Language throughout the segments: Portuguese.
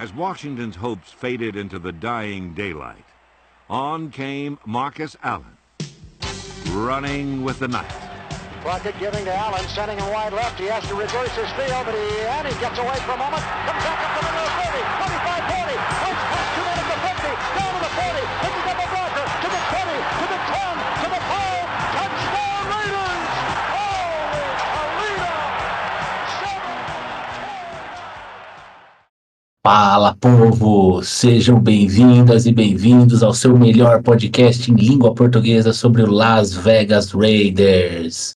As Washington's hopes faded into the dying daylight, on came Marcus Allen, running with the night. Crockett giving to Allen, sending him wide left. He has to reverse his field, but he, and he gets away for a moment. Comes back up Fala, povo! Sejam bem-vindas e bem-vindos ao seu melhor podcast em língua portuguesa sobre o Las Vegas Raiders.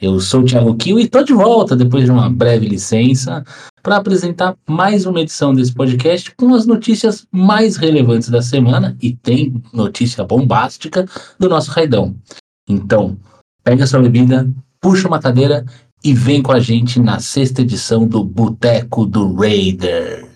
Eu sou o Thiago Kiel e estou de volta depois de uma breve licença para apresentar mais uma edição desse podcast com as notícias mais relevantes da semana e tem notícia bombástica do nosso raidão. Então, pega sua bebida, puxa uma cadeira e vem com a gente na sexta edição do Boteco do Raiders.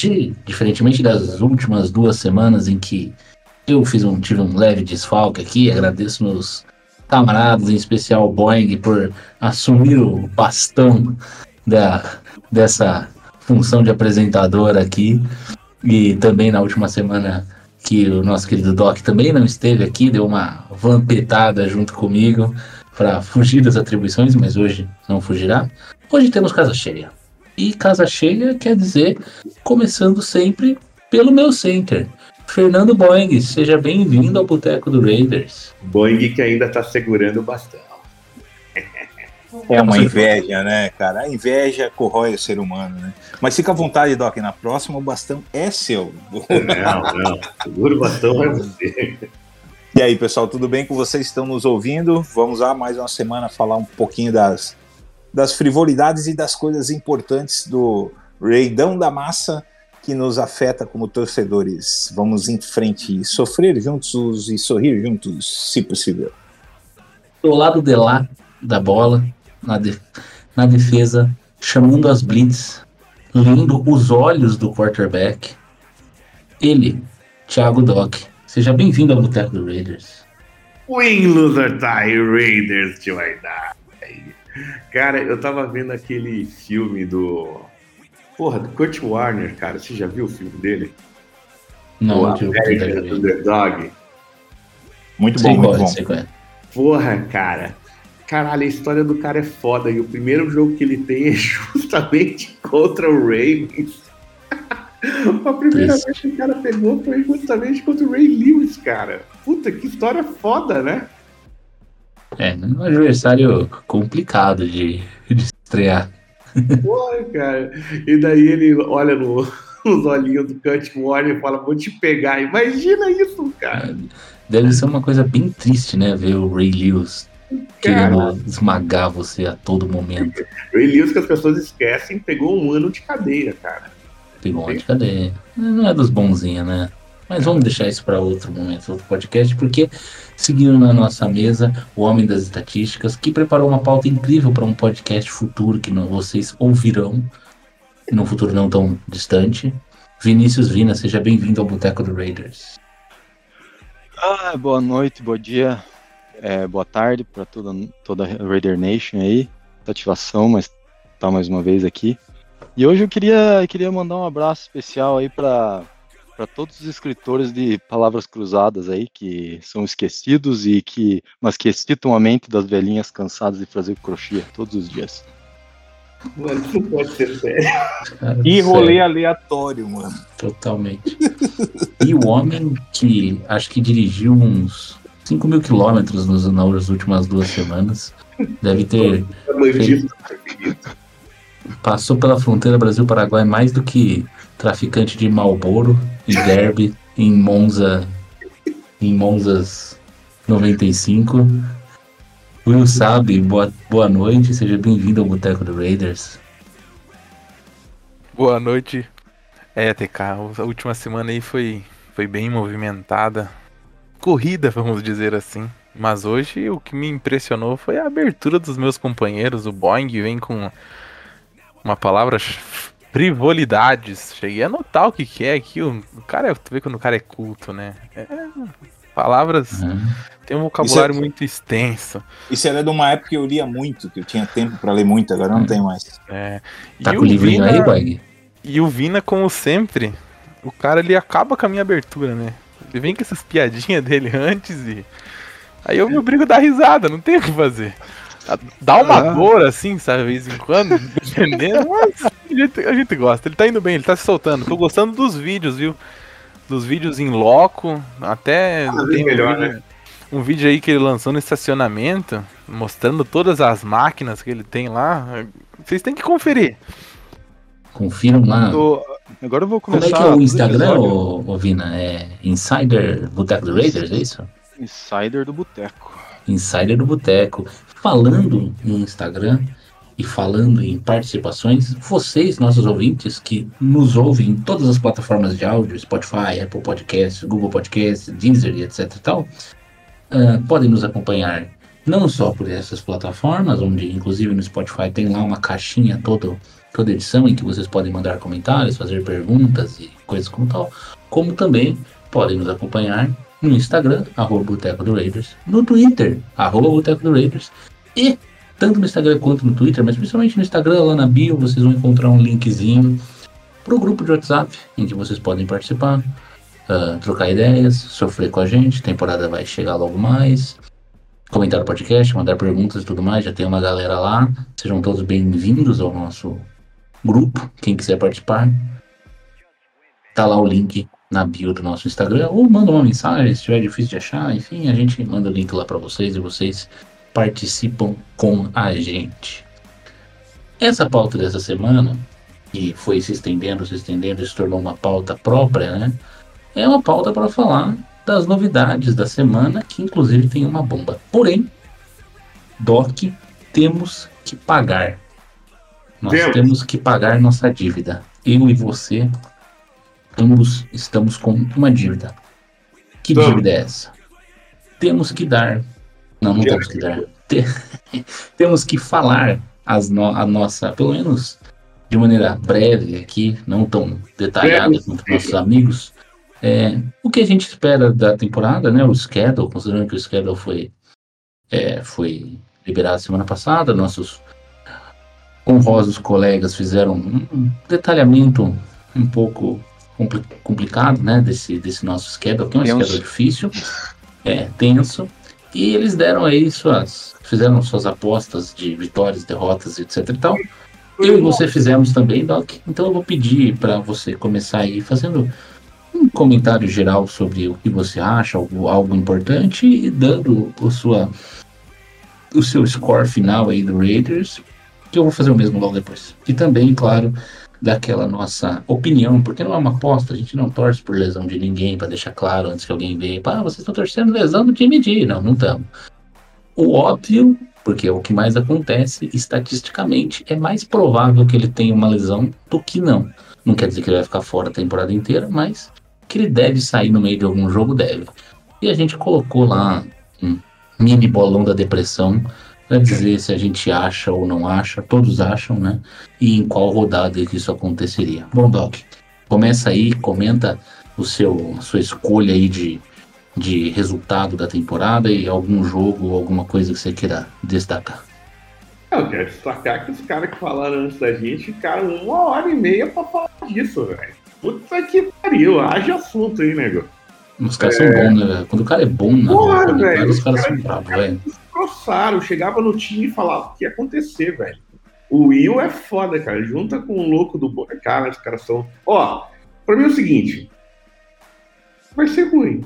Hoje, diferentemente das últimas duas semanas em que eu fiz um, tive um leve desfalque aqui, agradeço meus camaradas, em especial o Boeing, por assumir o bastão da, dessa função de apresentador aqui. E também na última semana que o nosso querido Doc também não esteve aqui, deu uma vampetada junto comigo para fugir das atribuições, mas hoje não fugirá. Hoje temos casa cheia. E casa cheia quer dizer começando sempre pelo meu center. Fernando Boeing, seja bem-vindo ao Boteco do Raiders. Boeing que ainda tá segurando o bastão. É uma inveja, né, cara? A inveja corrói o ser humano, né? Mas fica à vontade, Doc. Na próxima, o bastão é seu. Não, não. Segura o bastão é você. E aí, pessoal, tudo bem com vocês? Estão nos ouvindo? Vamos lá, mais uma semana, falar um pouquinho das, das frivolidades e das coisas importantes do Reidão da Massa que nos afeta como torcedores. Vamos em frente e sofrer juntos e sorrir juntos, se possível. Do lado de lá da bola, na, de- na defesa, chamando as blitz, lendo os olhos do quarterback. Ele, Thiago Doc. Seja bem-vindo ao Boteco do Raiders. Win Loser Tie Raiders to die. Cara, eu tava vendo aquele filme do. Porra, do Kurt Warner, cara. Você já viu o filme dele? Não, o American. Underdog. Muito bom, muito é, bom. é. Porra, cara. Caralho, a história do cara é foda. E o primeiro jogo que ele tem é justamente contra o Ravens. A primeira Isso. vez que o cara pegou foi justamente contra o Ray Lewis, cara. Puta, que história foda, né? É, um adversário complicado de, de estrear. Porra, cara. E daí ele olha no, nos olhinhos do Kurt Warner e fala, vou te pegar. Imagina isso, cara. Deve ser uma coisa bem triste, né? Ver o Ray Lewis querendo esmagar você a todo momento. Ray Lewis, que as pessoas esquecem, pegou um ano de cadeia, cara. Pegou uma de cadeia. Não é dos bonzinhos, né? Mas vamos deixar isso para outro momento, outro podcast, porque seguindo na nossa mesa, o Homem das Estatísticas, que preparou uma pauta incrível para um podcast futuro que vocês ouvirão, num futuro não tão distante. Vinícius Vina, seja bem-vindo ao Boteco do Raiders. Ah, boa noite, bom dia, é, boa tarde para toda, toda a Raider Nation aí. Ativação, mas tá mais uma vez aqui. E hoje eu queria, queria mandar um abraço especial aí para para todos os escritores de palavras cruzadas aí que são esquecidos e que mas que excitam a mente das velhinhas cansadas de fazer crochê todos os dias. Mano, isso não pode ser sério. Cara, E rolê sério, aleatório, mano. Totalmente. E o homem que acho que dirigiu uns 5 mil quilômetros nos- nas últimas duas semanas, deve ter Bandido. Passou pela fronteira Brasil-Paraguai mais do que traficante de Malboro e Derby em Monza, em Monzas 95. Will sabe, boa, boa noite, seja bem-vindo ao Boteco do Raiders. Boa noite. É, TK, a última semana aí foi, foi bem movimentada. Corrida, vamos dizer assim. Mas hoje o que me impressionou foi a abertura dos meus companheiros. O Boeing vem com uma palavra frivolidades. Cheguei a notar o que, que é aqui. O, cara, é- tu vê quando o cara é culto, né? É, palavras. Uhum. Tem um vocabulário é- muito extenso. Isso era de uma época que eu lia muito, que eu tinha tempo pra ler muito, agora não tem mais. É. Tá E com o livrinho Vina- aí, Boing? E o Vina, como sempre, o cara ele acaba com a minha abertura, né? Ele vem com essas piadinhas dele antes e. Aí eu me obrigo a dar risada, não tem o que fazer. Dá uma Ah. dor assim, sabe, de vez em quando, dependendo, mas a gente, a gente gosta. Ele tá indo bem, ele tá se soltando. Tô gostando dos vídeos, viu? Dos vídeos em loco, até vez tem um melhor, vídeo, né? um vídeo aí que ele lançou no estacionamento, mostrando todas as máquinas que ele tem lá. Vocês têm que conferir. Confiram lá. Tô- Agora eu vou Como começar. é que é o Instagram, ô, ô Vina? É Insider Boteco do Raiders, é isso? Insider do Boteco. Insider do Boteco. Falando em Instagram e falando em participações, vocês, nossos ouvintes, que nos ouvem em todas as plataformas de áudio, Spotify, Apple Podcasts, Google Podcasts, Deezer e etc e tal, ah, podem nos acompanhar não só por essas plataformas, onde inclusive no Spotify tem lá uma caixinha toda, toda edição em que vocês podem mandar comentários, fazer perguntas e coisas como tal, como também podem nos acompanhar no Instagram, arroba Boteco do Raiders, no Twitter, arroba Boteco do Raiders, e tanto no Instagram quanto no Twitter, mas principalmente no Instagram, lá na bio, vocês vão encontrar um linkzinho pro grupo de WhatsApp, em que vocês podem participar, ah, trocar ideias, sofrer com a gente, temporada vai chegar logo mais, comentar o podcast, mandar perguntas e tudo mais, já tem uma galera lá, sejam todos bem-vindos ao nosso grupo, quem quiser participar, tá lá o link na bio do nosso Instagram, ou manda uma mensagem, se estiver difícil de achar, enfim, a gente manda o link lá para vocês e vocês participam com a gente. Essa pauta dessa semana, que foi se estendendo, se estendendo, e se tornou uma pauta própria, né? É uma pauta para falar das novidades da semana, que inclusive tem uma bomba. Porém, Doc, temos que pagar. Nós temos que pagar nossa dívida. Eu e você, ambos estamos com uma dívida. Que dívida é essa? Temos que dar. Não, não temos que dar. Te- temos que falar as no- a nossa, pelo menos de maneira breve aqui, não tão detalhada Breve, quanto nossos amigos, é, o que a gente espera da temporada, né? O schedule, considerando que o schedule foi, é, foi liberado semana passada, nossos honrosos colegas fizeram um detalhamento um pouco compli- complicado, né? Desse, desse nosso schedule, que é um Tenso. schedule difícil, é, tenso. E eles deram aí suas. fizeram suas apostas de vitórias, derrotas, etc e tal. Eu e você fizemos também, Doc. Então eu vou pedir para você começar aí fazendo um comentário geral sobre o que você acha, algo, algo importante, e dando o, sua, o seu score final aí do Raiders, que eu vou fazer o mesmo logo depois. E também, claro, daquela nossa opinião, porque não é uma aposta, a gente não torce por lesão de ninguém, para deixar claro antes que alguém venha, ah, vocês estão torcendo lesão do time de. Não, não estamos. O óbvio, porque é o que mais acontece, estatisticamente, é mais provável que ele tenha uma lesão do que não. Não quer dizer que ele vai ficar fora a temporada inteira, mas que ele deve sair no meio de algum jogo, deve. E a gente colocou lá um mini bolão da depressão para dizer se a gente acha ou não acha, todos acham, né? E em qual rodada que isso aconteceria. Bom, Doc, começa aí, comenta o seu a sua escolha aí de, de resultado da temporada e algum jogo ou alguma coisa que você queira destacar. Eu quero destacar que os caras que falaram antes da gente ficaram uma hora e meia pra falar disso, velho. Puta que pariu, haja assunto aí, nego. Os caras são bons, né? velho? Quando o cara é bom na Porra, velho, os caras os são bravos, velho. Destroçaram, chegava no time e falava o que ia acontecer, velho. O Will é foda, cara. Junta com o louco do. Bo- Cara, os caras são. Ó, pra mim é o seguinte: vai ser ruim.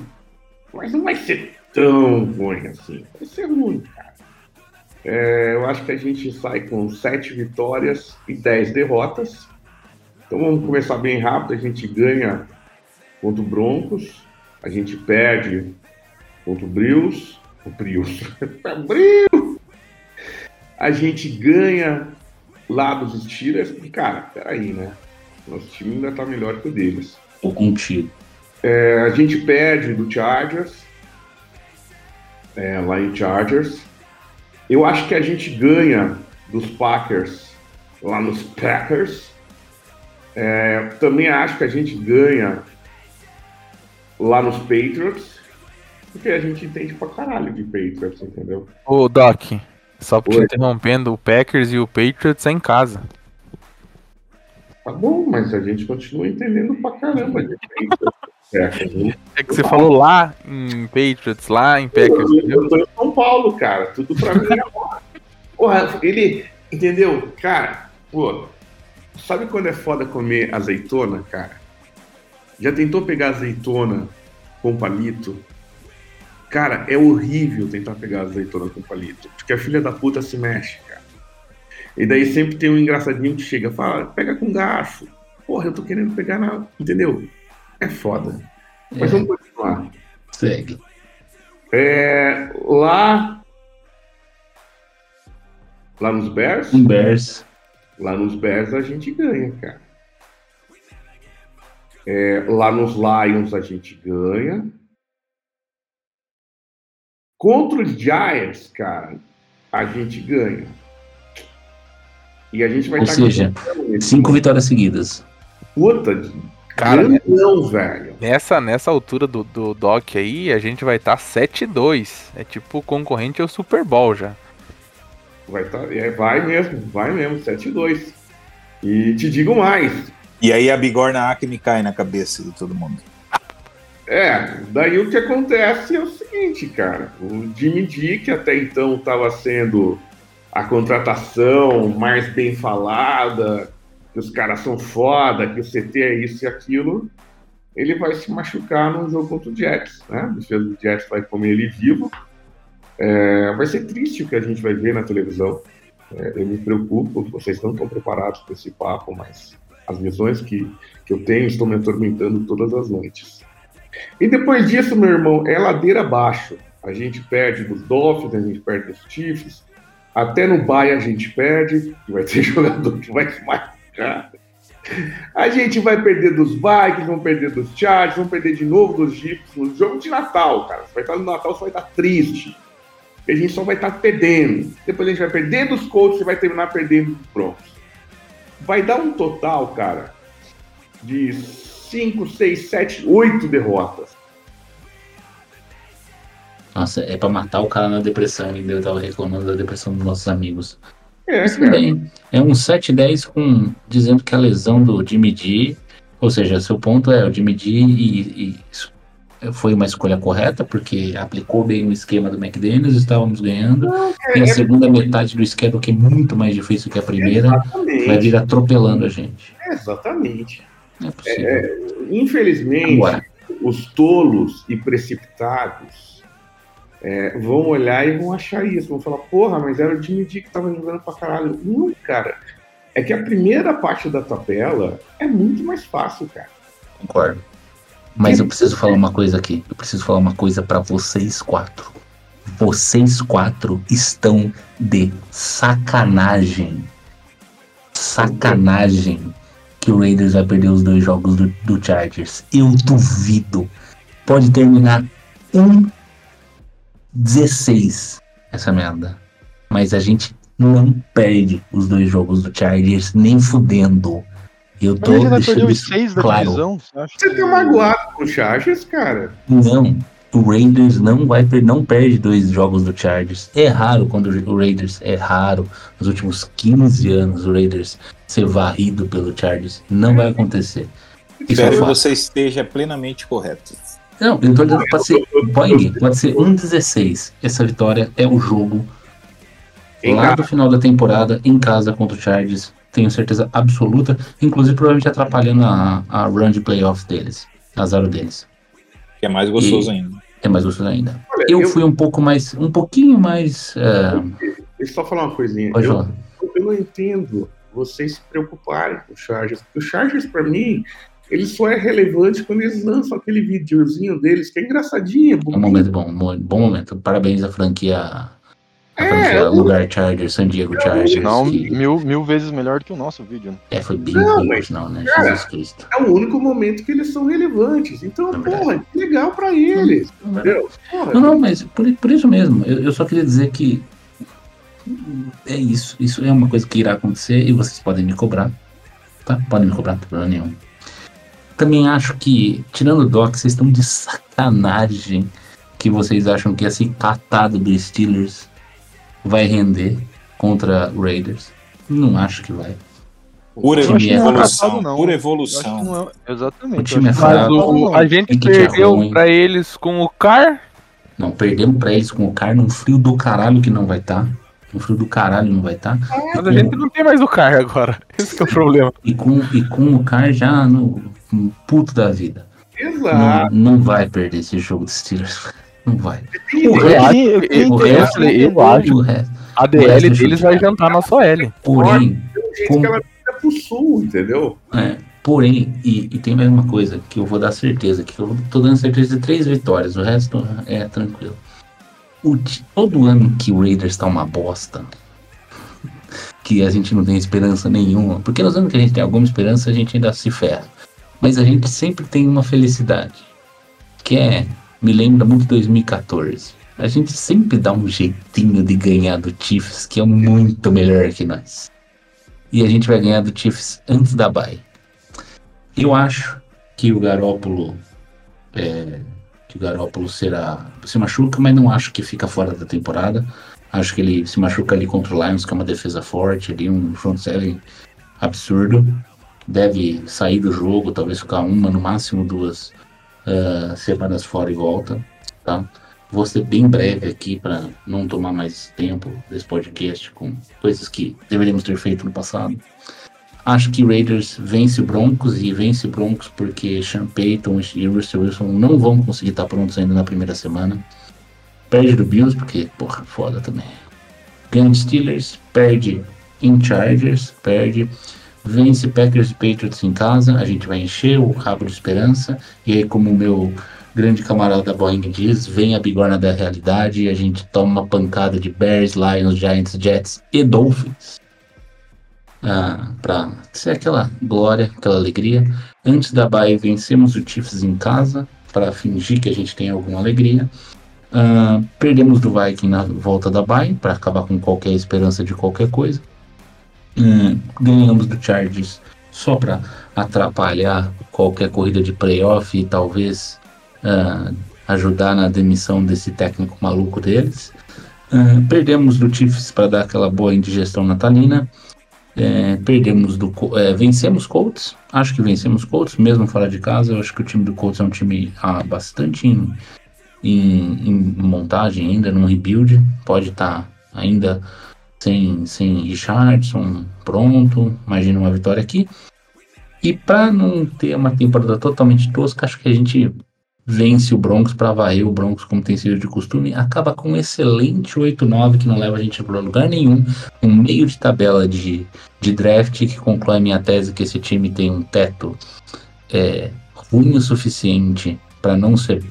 Mas não vai ser tão ruim assim. Vai ser ruim, cara. É, eu acho que a gente sai com sete vitórias e dez derrotas. Então vamos começar bem rápido. A gente ganha contra o Broncos. A gente perde contra o Brios. O Brios. Brios! a gente ganha lá dos Steelers, porque, cara, peraí, né? Nosso time ainda tá melhor que o deles. Tô contigo. É, a gente perde do Chargers, é, lá em Chargers. Eu acho que a gente ganha dos Packers lá nos Packers. É, também acho que a gente ganha lá nos Patriots, porque a gente entende pra caralho de Patriots, entendeu? Ô, Doc, só te interrompendo, o Packers e o Patriots é em casa. Tá bom, mas a gente continua entendendo pra caramba de Patriots. É que você falou lá em Patriots, lá em Packers, Eu, eu tô em São Paulo, cara. Tudo pra mim é lá. Porra, ele. Entendeu? Cara, pô. Sabe quando é foda comer azeitona, cara? Já tentou pegar azeitona com palito? Cara, é horrível tentar pegar azeitona com palito. Porque a filha da puta se mexe, cara. E daí sempre tem um engraçadinho que chega e fala, pega com garfo. Porra, eu tô querendo pegar na. Entendeu? É foda. Mas É. vamos continuar. Segue. É, lá. Lá nos Bears? Um Bears. Lá nos Bears a gente ganha, cara. É, lá nos Lions a gente ganha. Contra os Giants, cara, a gente ganha. E a gente vai Ou tá seja, ganhando. Cinco vitórias seguidas. Puta, Cara, não, velho. Nessa, nessa altura do, do Doc aí, a gente vai estar tá 7-2. É tipo concorrente ao Super Bowl já. Vai, tá, é, vai mesmo, vai mesmo, 7-2. E te digo mais, E aí a bigorna Acme cai na cabeça de todo mundo. É, daí o que acontece é o seguinte, cara. O Jimmy D, que até então estava sendo a contratação mais bem falada, que os caras são foda, que o CT é isso e aquilo, ele vai se machucar num jogo contra o Jets, né? A defesa do Jets vai comer ele vivo. É, vai ser triste o que a gente vai ver na televisão. É, eu me preocupo, vocês não estão preparados para esse papo, mas as visões que, que eu tenho estão me atormentando todas as noites. E depois disso, meu irmão, é ladeira abaixo. A gente perde dos Dolphins, a gente perde dos Chiefs. Até no Bay a gente perde, que vai ter jogador que vai se machucar. A gente vai perder dos Vikings, vamos perder dos Chargers, vamos perder de novo dos Chiefs no jogo de Natal, cara. Você vai estar no Natal, você vai estar triste. E a gente só vai estar perdendo. Depois a gente vai perder dos Colts e vai terminar perdendo dos Broncos. Vai dar um total, cara, de 5, 6, 7, 8 derrotas. Nossa, é pra matar o cara na depressão ainda. Eu tava reclamando da depressão dos nossos amigos. É, Mas bem. É um 7-10 com dizendo que a lesão do Jimmy G. Ou seja, seu ponto é o Jimmy G e, e foi uma escolha correta, porque aplicou bem o esquema do McDaniels, estávamos ganhando. E a segunda metade do schedule, que é muito mais difícil que a primeira, vai vir atropelando a gente. Exatamente. Não é possível. Infelizmente, Agora, os tolos e precipitados é, vão olhar e vão achar isso. Vão falar, porra, mas era o D que tava jogando pra caralho. Não, cara. É que a primeira parte da tabela é muito mais fácil, cara. concordo. Mas eu preciso falar uma coisa aqui. Eu preciso falar uma coisa pra vocês quatro. Vocês quatro estão de sacanagem. Sacanagem que o Raiders vai perder os dois jogos do, do Chargers. Eu duvido. Pode terminar 1-16 essa merda. Mas a gente não perde os dois jogos do Chargers nem fudendo. Eu A tô gente vai perder deixando os isso seis da claro. divisão. Você acha Você que- tá magoado com o Chargers, cara? Não, o Raiders não vai não perde dois jogos do Chargers. É raro quando o Raiders é raro nos últimos 15 anos o Raiders ser varrido pelo Chargers. Não vai acontecer. Isso é Espero que você esteja plenamente correto. Não, eu tô pode ser Boeing, pode ser 1-16. Essa vitória é o jogo Em lá casa. do final da temporada em casa contra o Chargers. Tenho certeza absoluta, inclusive provavelmente atrapalhando a, a run de playoff deles, azar deles. Que é mais gostoso ainda. É mais gostoso ainda. Olha, Eu fui um pouco mais, um pouquinho mais. é, Deixa eu só falar uma coisinha. pode Eu- falar. eu não entendo vocês se preocuparem com o Chargers. Porque o Chargers, pra mim, ele só é relevante quando eles lançam aquele videozinho deles, que é engraçadinho, é Um momento bom, mo- bom momento. Parabéns à franquia A É, franquia eu- lugar Chargers, San Diego Chargers. Não, que- mil, mil vezes melhor do que o nosso vídeo. né? É, foi bem Não, mas, não, né? cara, Jesus Cristo. É o único momento que eles são relevantes. Então, É porra, que legal pra eles. Entendeu? Porra, Não, não, mas por, por isso mesmo. Eu, eu só queria dizer que é isso. Isso é uma coisa que irá acontecer e vocês podem me cobrar. Tá? Podem me cobrar, não tem problema nenhum. Também acho que, tirando o Doc, vocês estão de sacanagem que vocês acham que esse catado do Steelers vai render contra Raiders. Não acho que vai. Por time é evolução, não. por evolução. não é- Exatamente. O time é fraco. o, não. a gente tirar perdeu pra eles com o Car. Não, perdemos pra eles com o Car num frio do caralho que não vai estar. Um frio do caralho não vai estar. Mas a gente não tem mais o Car agora. Esse que é o problema. E com, e com o Car já no, no puto da vida. Exato. Não, não vai perder esse jogo de Steelers. Não vai. O resto- eu o resto- eu acho O resto. A DL resto deles vai jantar nosso L. Porém, Tem gente como- que ela fica pro sul, entendeu? é, porém e, e tem mais uma coisa que eu vou dar certeza, que eu tô dando certeza de três vitórias, o resto é tranquilo. O todo ano que o Raiders tá uma bosta, que a gente não tem esperança nenhuma, porque nos anos que a gente tem alguma esperança, a gente ainda se ferra. Mas a gente sempre tem uma felicidade, que é, me lembra muito 2014. A gente sempre dá um jeitinho de ganhar do Chiefs, que é muito melhor que nós. E a gente vai ganhar do Chiefs antes da bye. Eu acho que o Garópolo é, que o Garópolo será se machuca, mas não acho que fica fora da temporada. Acho que ele se machuca ali contra o Lions, que é uma defesa forte, ali um front seven absurdo. Deve sair do jogo, talvez ficar uma, no máximo duas ah, semanas fora e volta, tá? Vou ser bem breve aqui para não tomar mais tempo desse podcast com coisas que deveríamos ter feito no passado. Acho que Raiders vence Broncos e vence Broncos porque Sean Payton e Russell Wilson não vão conseguir estar prontos ainda na primeira semana. Perde do Bills porque, porra, foda também. Ganha Steelers, perde em Chargers, perde. Vence Packers e Patriots em casa, a gente vai encher o rabo de esperança. E aí, como o meu grande camarada Boeing diz, vem a bigorna da realidade e a gente toma uma pancada de Bears, Lions, Giants, Jets e Dolphins. Ah, pra ser aquela glória, aquela alegria. Antes da bye, vencemos o Chiefs em casa, para fingir que a gente tem alguma alegria. Ah, perdemos do Viking na volta da bye, para acabar com qualquer esperança de qualquer coisa. Hum, ganhamos do Chargers só para atrapalhar qualquer corrida de playoff e talvez ah, ajudar na demissão desse técnico maluco deles. Ah, perdemos do Chiefs para dar aquela boa indigestão natalina. É, perdemos do é, vencemos Colts. Acho que vencemos Colts, mesmo fora de casa. Eu acho que o time do Colts é um time ah, bastante em, em- em montagem ainda, num rebuild. Pode estar ainda sem, sem Richardson pronto. Imagina uma vitória aqui. E para não ter uma temporada totalmente tosca, acho que a gente vence o Broncos para varrer o Broncos como tem sido de costume. Acaba com um excelente 8-9 que não leva a gente para lugar nenhum. Um meio de tabela de, de draft que conclui a minha tese que esse time tem um teto é, ruim o suficiente para não ser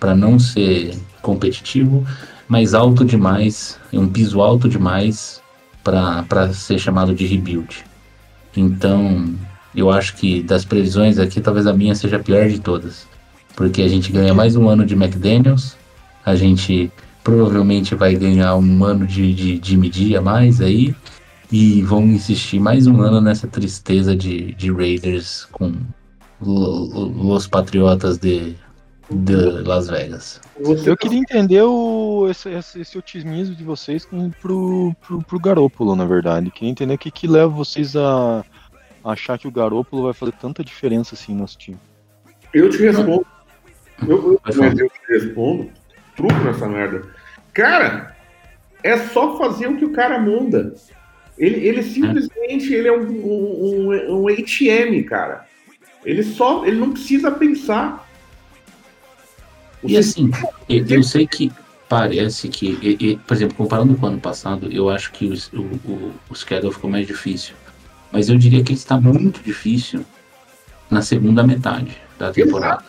para não ser competitivo, mas alto demais, um piso alto demais para ser chamado de rebuild. Então, eu acho que das previsões aqui, talvez a minha seja a pior de todas. Porque a gente ganha mais um ano de McDaniels, a gente provavelmente vai ganhar um ano de, de, de media a mais aí, e vão insistir mais um ano nessa tristeza de, de Raiders com os Patriotas de, de Las Vegas. Eu queria entender o, esse, esse, esse otimismo de vocês com, pro, pro, pro Garópolo, na verdade. Queria entender o que, que leva vocês a, a achar que o Garópolo vai fazer tanta diferença assim no nosso time. Eu te respondo. Eu, mas eu te respondo. Truco nessa merda. Cara, é só fazer o que o cara manda. Ele, ele simplesmente ele é um, um, um, um ATM, cara. Ele só. Ele não precisa pensar. O E assim, eu, eu sei que parece que, e- e, por exemplo, comparando com o ano passado, eu acho que o, o, o, o schedule ficou mais difícil. Mas eu diria que ele está muito difícil na segunda metade da temporada.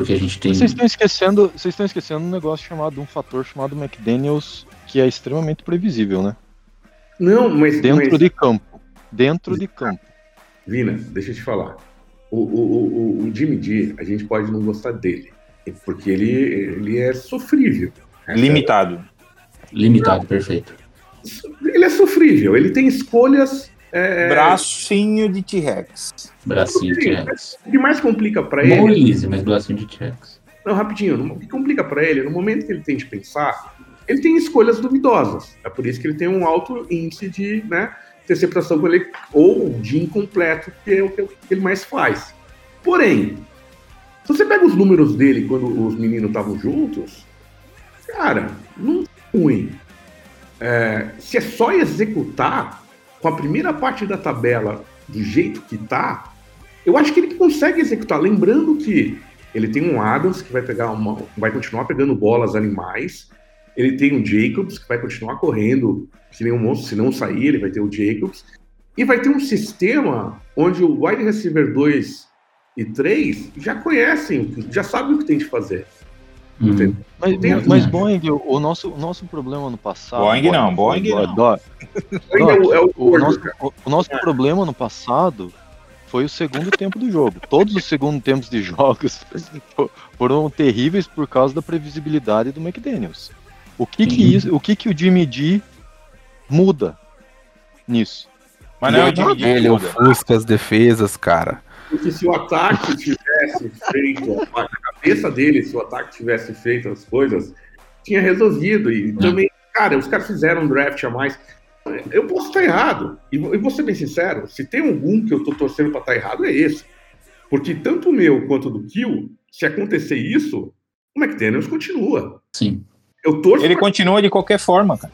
Porque a gente tem. Vocês estão esquecendo, vocês estão esquecendo um negócio chamado, um fator chamado McDaniels que é extremamente previsível, né? Não, mas. Dentro mas, de campo. Dentro de campo. Vina, deixa eu te falar. O, o, o, o Jimmy G, a gente pode não gostar dele. Porque ele, ele é sofrível. Limitado. Limitado, perfeito. Ele é sofrível, ele tem escolhas. É, Bracinho de T-Rex. Bracinho de T-Rex. O que mais complica pra Bom ele. release, mas bracinho de T-Rex. Não, rapidinho. O que complica pra ele, no momento que ele tem de pensar, ele tem escolhas duvidosas. É por isso que ele tem um alto índice de né, interceptação com ele, ou de incompleto, que é o que ele mais faz. Porém, se você pega os números dele quando os meninos estavam juntos, cara, não é ruim. É, se é só executar com a primeira parte da tabela do jeito que tá, eu acho que ele consegue executar. Lembrando que ele tem um Adams que vai pegar uma, vai continuar pegando bolas animais. Ele tem um Jacobs que vai continuar correndo, que nem um monstro, se não sair, ele vai ter o Jacobs. E vai ter um sistema onde o wide receiver 2 e 3 já conhecem, já sabem o que tem de fazer. Uhum. Mas, Tem- mas Boeing, o, o nosso, o nosso problema no passado. Boeing não, Boeing Dó- não. dó- é o, é o O nosso, o- nosso problema no passado foi o segundo tempo do jogo. Todos os segundos tempos de jogos fo- foram terríveis por causa da previsibilidade do McDaniels. O que que, Sim. isso, o, que, que o Jimmy D muda nisso? Mas não é o Jimmy Ele G. Ele muda. ofusca as defesas, cara. Porque se o ataque tivesse feito, na cabeça dele, se o ataque tivesse feito as coisas, tinha resolvido. E também, cara, os caras fizeram um draft a mais. Eu posso estar errado. E vou, e vou ser bem sincero: se tem algum que eu tô torcendo pra estar errado, é esse. Porque tanto o meu quanto o do Kill, se acontecer isso, o McDaniels continua. Sim. Eu torço Ele pra- continua de qualquer forma, cara.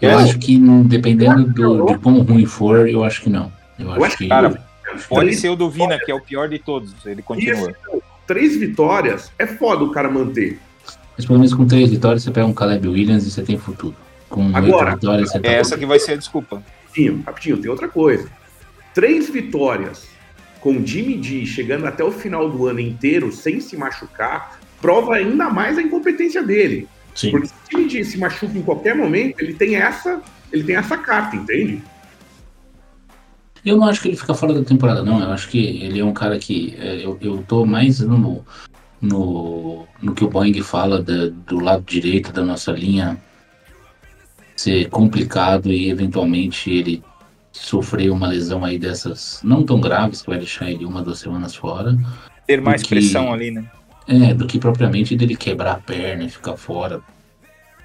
Eu É. acho que, hum, dependendo do, de quão ruim for, eu acho que não. Eu acho acho que. Cara, Pode três, ser o do Vina, que é o pior de todos. Ele continua. três vitórias é foda o cara manter. Mas pelo menos com três vitórias, você pega um Caleb Williams e você tem futuro. Com Agora, vitórias, você tá É essa que vai ser a desculpa. Rapidinho, rapidinho, tem outra coisa. Três vitórias com o Jimmy G chegando até o final do ano inteiro sem se machucar, prova ainda mais a incompetência dele. Sim. Porque se o Jimmy G se machuca em qualquer momento, ele tem essa, ele tem essa carta, entende? Eu não acho que ele fica fora da temporada, não. Eu acho que ele é um cara que. é, eu, eu tô mais no, no, no que o Boeing fala da- do lado direito da nossa linha ser complicado e eventualmente ele sofrer uma lesão aí dessas não tão graves que vai deixar ele uma, duas semanas fora. Ter mais que- pressão ali, né? É, do que propriamente dele quebrar a perna e ficar fora.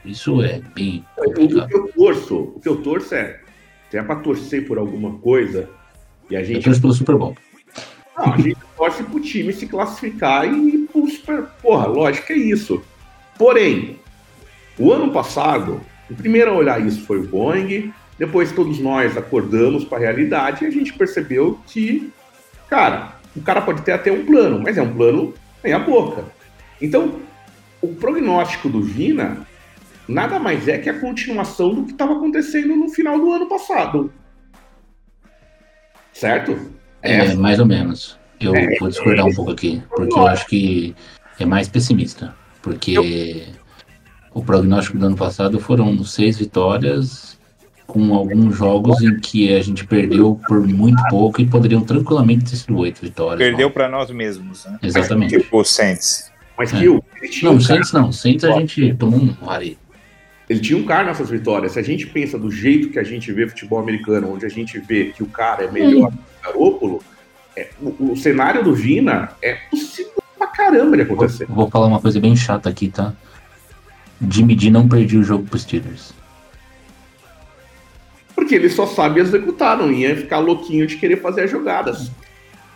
Isso é bem O, o complicado. que eu torço, o que eu torço é, se é pra torcer por alguma coisa, e a Eu gente, torço pelo Super Bowl. não, a gente torce pro time se classificar e ir pro super, porra, lógico que é isso. Porém, o ano passado, o primeiro a olhar isso foi o Boeing, depois todos nós acordamos para a realidade e a gente percebeu que, cara, o cara pode ter até um plano, mas é um plano meia boca. Então, o prognóstico do Vina nada mais é que a continuação do que estava acontecendo no final do ano passado. Certo? É, mais ou menos. Eu É, vou discordar um pouco aqui, porque eu acho que é mais pessimista. Porque o prognóstico do ano passado foram seis vitórias, com alguns jogos em que a gente perdeu por muito pouco e poderiam tranquilamente ter sido oito vitórias. Perdeu nove. pra nós mesmos, né? Exatamente. Tipo o Saints. Mas É. que o- Não, cara- Saints não. Saints a gente tomou um vareio. Ele tinha um cara nessas vitórias. Se a gente pensa do jeito que a gente vê futebol americano, onde a gente vê que o cara é melhor que o Garópolo, é, o, o cenário do Vina é possível pra caramba de acontecer. Vou falar uma coisa bem chata aqui, tá? Jimmy D não perdia o jogo pros Steelers. Porque ele só sabe executar, não ia ficar louquinho de querer fazer as jogadas.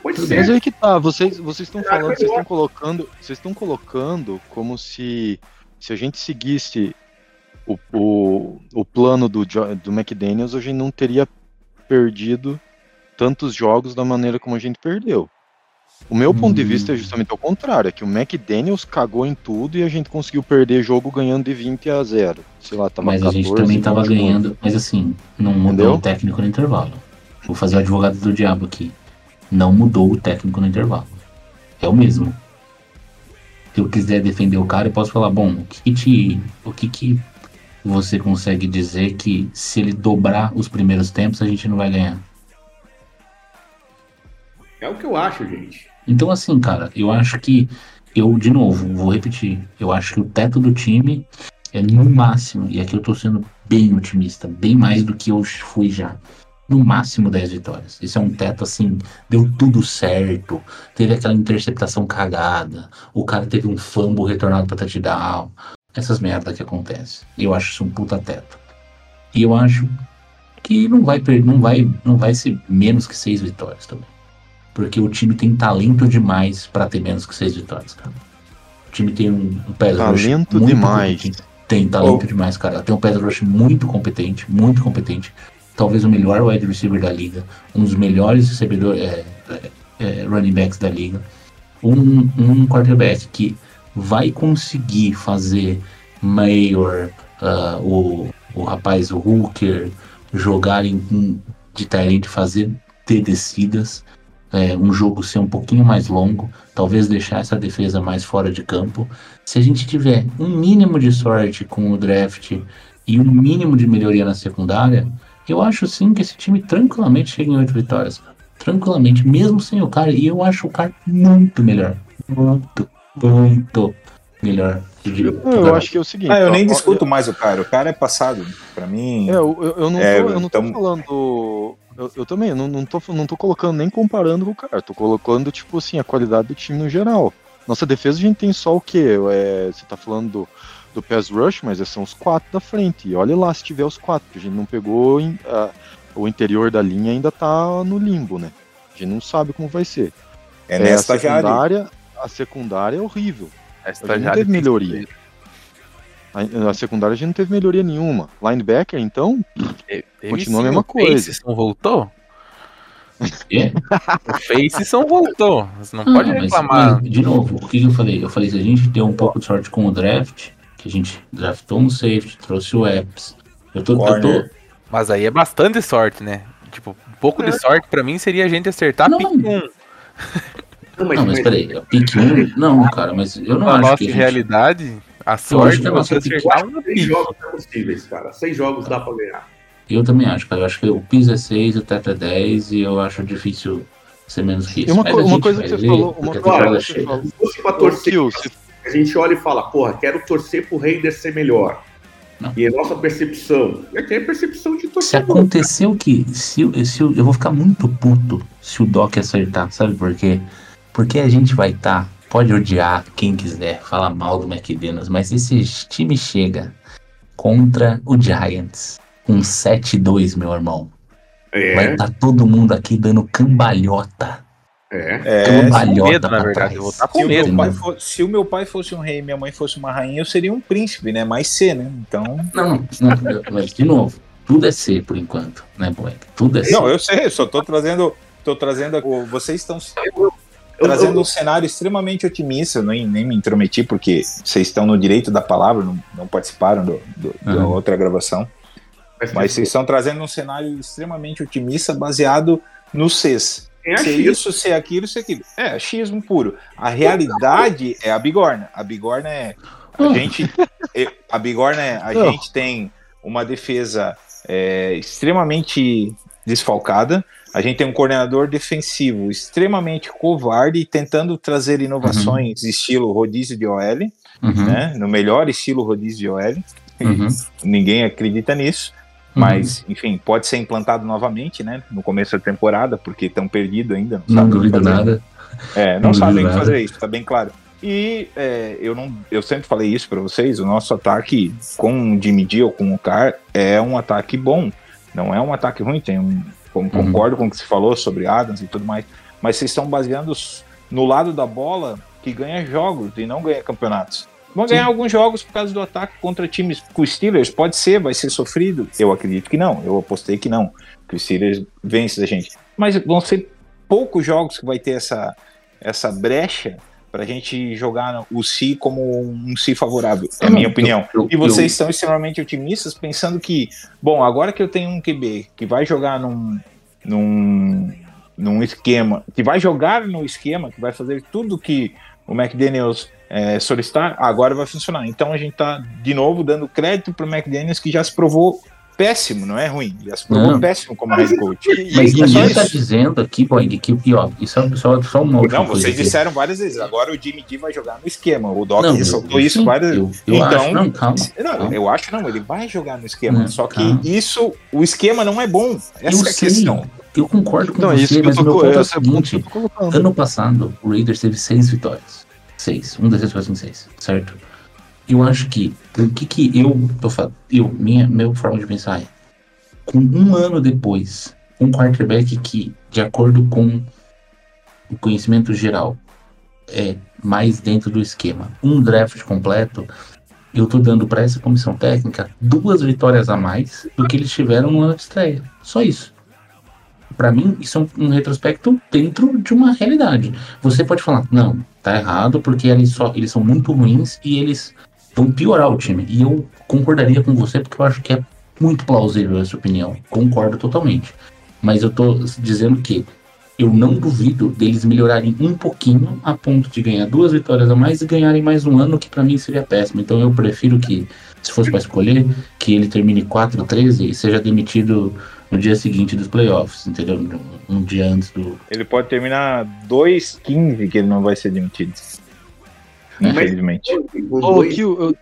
Pode Mas ser. aí que tá, vocês vocês estão falando, vocês estão colocando, vocês estão colocando como se se a gente seguisse o, o, o plano do, do McDaniels, a gente não teria perdido tantos jogos da maneira como a gente perdeu. O meu ponto de Hum. vista é justamente ao contrário, é que o McDaniels cagou em tudo e a gente conseguiu perder jogo ganhando de 20 a 0. Sei lá, tava Mas a gente 14, também tava 21. ganhando. Mas assim, não mudou Entendeu? o técnico no intervalo. Vou fazer o advogado do diabo aqui. Não mudou o técnico no intervalo. É o mesmo. Se eu quiser defender o cara, eu posso falar, bom, o que, que te. O que, que você consegue dizer que se ele dobrar os primeiros tempos, a gente não vai ganhar? É o que eu acho, gente. Então, assim, cara, eu acho que. Eu, de novo, vou repetir. Eu acho que o teto do time é no máximo, e aqui eu tô sendo bem otimista, bem mais do que eu fui já. No máximo 10 vitórias. Isso é um teto assim, deu tudo certo. Teve aquela interceptação cagada. O cara teve um fumble retornado pra touchdown. Essas merdas que acontecem. Eu acho isso um puta teto. E eu acho que não vai, não vai, não vai ser menos que seis vitórias também. Porque o time tem talento demais pra ter menos que seis vitórias, cara. O time tem um, um Talento muito demais. competente. Tem talento Oh. demais, cara. Tem um pass rush muito competente, muito competente. Talvez o melhor wide receiver da liga. Um dos melhores recebedores, é, é, é, running backs da liga. Um, um quarterback que vai conseguir fazer Mayor, ah, o, o rapaz, o Hooker, jogarem de talento, fazer ter descidas, é, um jogo ser um pouquinho mais longo, talvez deixar essa defesa mais fora de campo. Se a gente tiver um mínimo de sorte com o draft e um mínimo de melhoria na secundária, eu acho sim que esse time tranquilamente chega em oito vitórias. Tranquilamente, mesmo sem o cara. E eu acho o cara muito melhor. Muito, muito melhor. Eu, eu acho que é o seguinte. Ah, eu ó, nem ó, discuto mais o cara. O cara é passado. Pra mim. É, eu, eu- não tô, É, eu não tô falando. Eu, eu também, não, não, tô, não tô colocando nem comparando com o cara, tô colocando, tipo assim, a qualidade do time no geral. Nossa defesa a gente tem só o quê? É, você tá falando do, do pass rush, mas são os quatro da frente. E olha lá se tiver os quatro, porque a gente não pegou em- a- o interior da linha ainda tá no limbo, né? A gente não sabe como vai ser. É a nesta já. secundária, a secundária é horrível. A gente não teve melhoria. A, a secundária a gente não teve melhoria nenhuma. Linebacker, então, Continua a mesma coisa. O Faceson voltou? É? O Faceson voltou. Você não Ah, pode reclamar. mas, de novo, o que eu falei? Eu falei, se a gente deu um pouco de sorte com o draft, que a gente draftou um safety, trouxe o Epps. Eu tô, eu tô. Mas aí é bastante sorte, né? Tipo, um pouco de sorte pra mim seria a gente acertar Não. pick 1. Não, mas, Não, mas peraí, é pick 1? Não, cara, mas eu não Na acho nossa que a gente... realidade, a sorte é a você acertar um seis jogos são possíveis, cara. Seis jogos dá pra ganhar. Eu também acho, cara. Eu acho que o piso é 6, o teto é 10 e eu acho difícil ser menos que isso. E uma, co- a uma coisa que você ver, falou, uma a coisa que você falou. Se fosse pra torcer, se- a gente olha e fala, porra, quero torcer pro Raiders ser melhor. Não. E a nossa percepção. E aqui é percepção de Se torcedor. acontecer o que. Se, se, eu vou ficar muito puto se o Doc acertar, sabe por quê? Porque a gente vai estar. pode odiar quem quiser, falar mal do McDaniels, mas esse time chega contra o Giants com 7-2, meu irmão. Vai É, estar todo mundo aqui dando cambalhota. é. É, cambalhota medo, na verdade, trás. eu vou tá se, com o medo, meu pai entendeu? fo- se o meu pai fosse um rei e minha mãe fosse uma rainha, eu seria um príncipe, né? Mais C, né? Então. Não, não, mas de novo, tudo é C por enquanto, né, moleque? Tudo é C. Não, eu sei, eu só tô trazendo. Tô trazendo. Vocês estão trazendo eu- um cenário extremamente otimista, eu nem, nem me intrometi, porque vocês estão no direito da palavra, não, não participaram do, do- da Uhum. outra gravação. Mas vocês estão trazendo um cenário extremamente otimista baseado no CES. É Ser achismo. isso, ser aquilo, ser aquilo. É, achismo puro. A realidade é a bigorna. A bigorna é. A Hum. gente. é- A bigorna é. A gente tem uma defesa é, extremamente desfalcada. A gente tem um coordenador defensivo extremamente covarde, tentando trazer inovações estilo rodízio de OL, Uhum, né? No melhor estilo rodízio de OL. uhum, Ninguém acredita nisso. uhum. Mas, enfim, pode ser implantado novamente, né? No começo da temporada, porque estão perdidos ainda. Não sabem o que duvido nada. É, não, Não sabem nada. fazer isso, tá bem claro. E é, eu não, eu sempre falei isso pra vocês, o nosso ataque com o Jimmy G ou com o Carr é um ataque bom, não é um ataque ruim, tem um, Uhum. concordo com o que você falou sobre Adams e tudo mais, mas vocês estão baseando no lado da bola que ganha jogos e não ganha campeonatos. Vão ganhar alguns jogos por causa do ataque contra times com os Steelers, pode ser, vai ser sofrido. Eu acredito que não, eu apostei que não, que os Steelers vence da gente. Mas vão ser poucos jogos que vai ter essa, essa brecha pra gente jogar o Si como um Si favorável, é a minha opinião. eu- E vocês estão extremamente otimistas, pensando que, bom, agora que eu tenho um QB que vai jogar num, num, num esquema, que vai jogar no esquema, que vai fazer tudo que o McDaniels é, solicitar, agora vai funcionar. Então a gente tá de novo dando crédito pro McDaniels que já se provou péssimo, não é ruim, provou Não. péssimo como head coach. Mas é só ninguém tá isso. dizendo aqui, Boing, que, que ó, isso é só, só uma última Não, coisa vocês aqui. disseram várias vezes. Agora o Jimmy G vai jogar no esquema. O Doc Não, ressaltou isso sim, várias vezes. então, acho, não, calma, Não, calma. eu acho não, ele vai jogar no esquema. Não, só que calma. isso, o esquema não é bom. Essa eu é a sei, questão. eu concordo com Então, é você, isso que eu mas o tô meu ponto é o é seguinte, ano passado o Raiders teve seis vitórias. Seis. Um desses foi em seis, certo? Eu acho que, o que que eu falando, eu, minha, minha forma de pensar é, com um ano depois, um quarterback que, de acordo com o conhecimento geral, é mais dentro do esquema, um draft completo, eu tô dando para essa comissão técnica duas vitórias a mais do que eles tiveram de estreia. Só isso. Pra mim, isso é um, um retrospecto dentro de uma realidade. Você pode falar, não, tá errado, porque eles, só, eles são muito ruins e eles vão piorar o time. E eu concordaria com você, porque eu acho que é muito plausível essa opinião. Concordo totalmente. Mas eu tô dizendo que eu não duvido deles melhorarem um pouquinho a ponto de ganhar duas vitórias a mais e ganharem mais um ano, que pra mim seria péssimo. Então eu prefiro que, se fosse pra escolher, que ele termine 4-13 e seja demitido no dia seguinte dos playoffs, entendeu? Um dia antes do. Ele pode terminar 2-15 que ele não vai ser demitido. Infelizmente. Com Ô, dois- Kio, eu-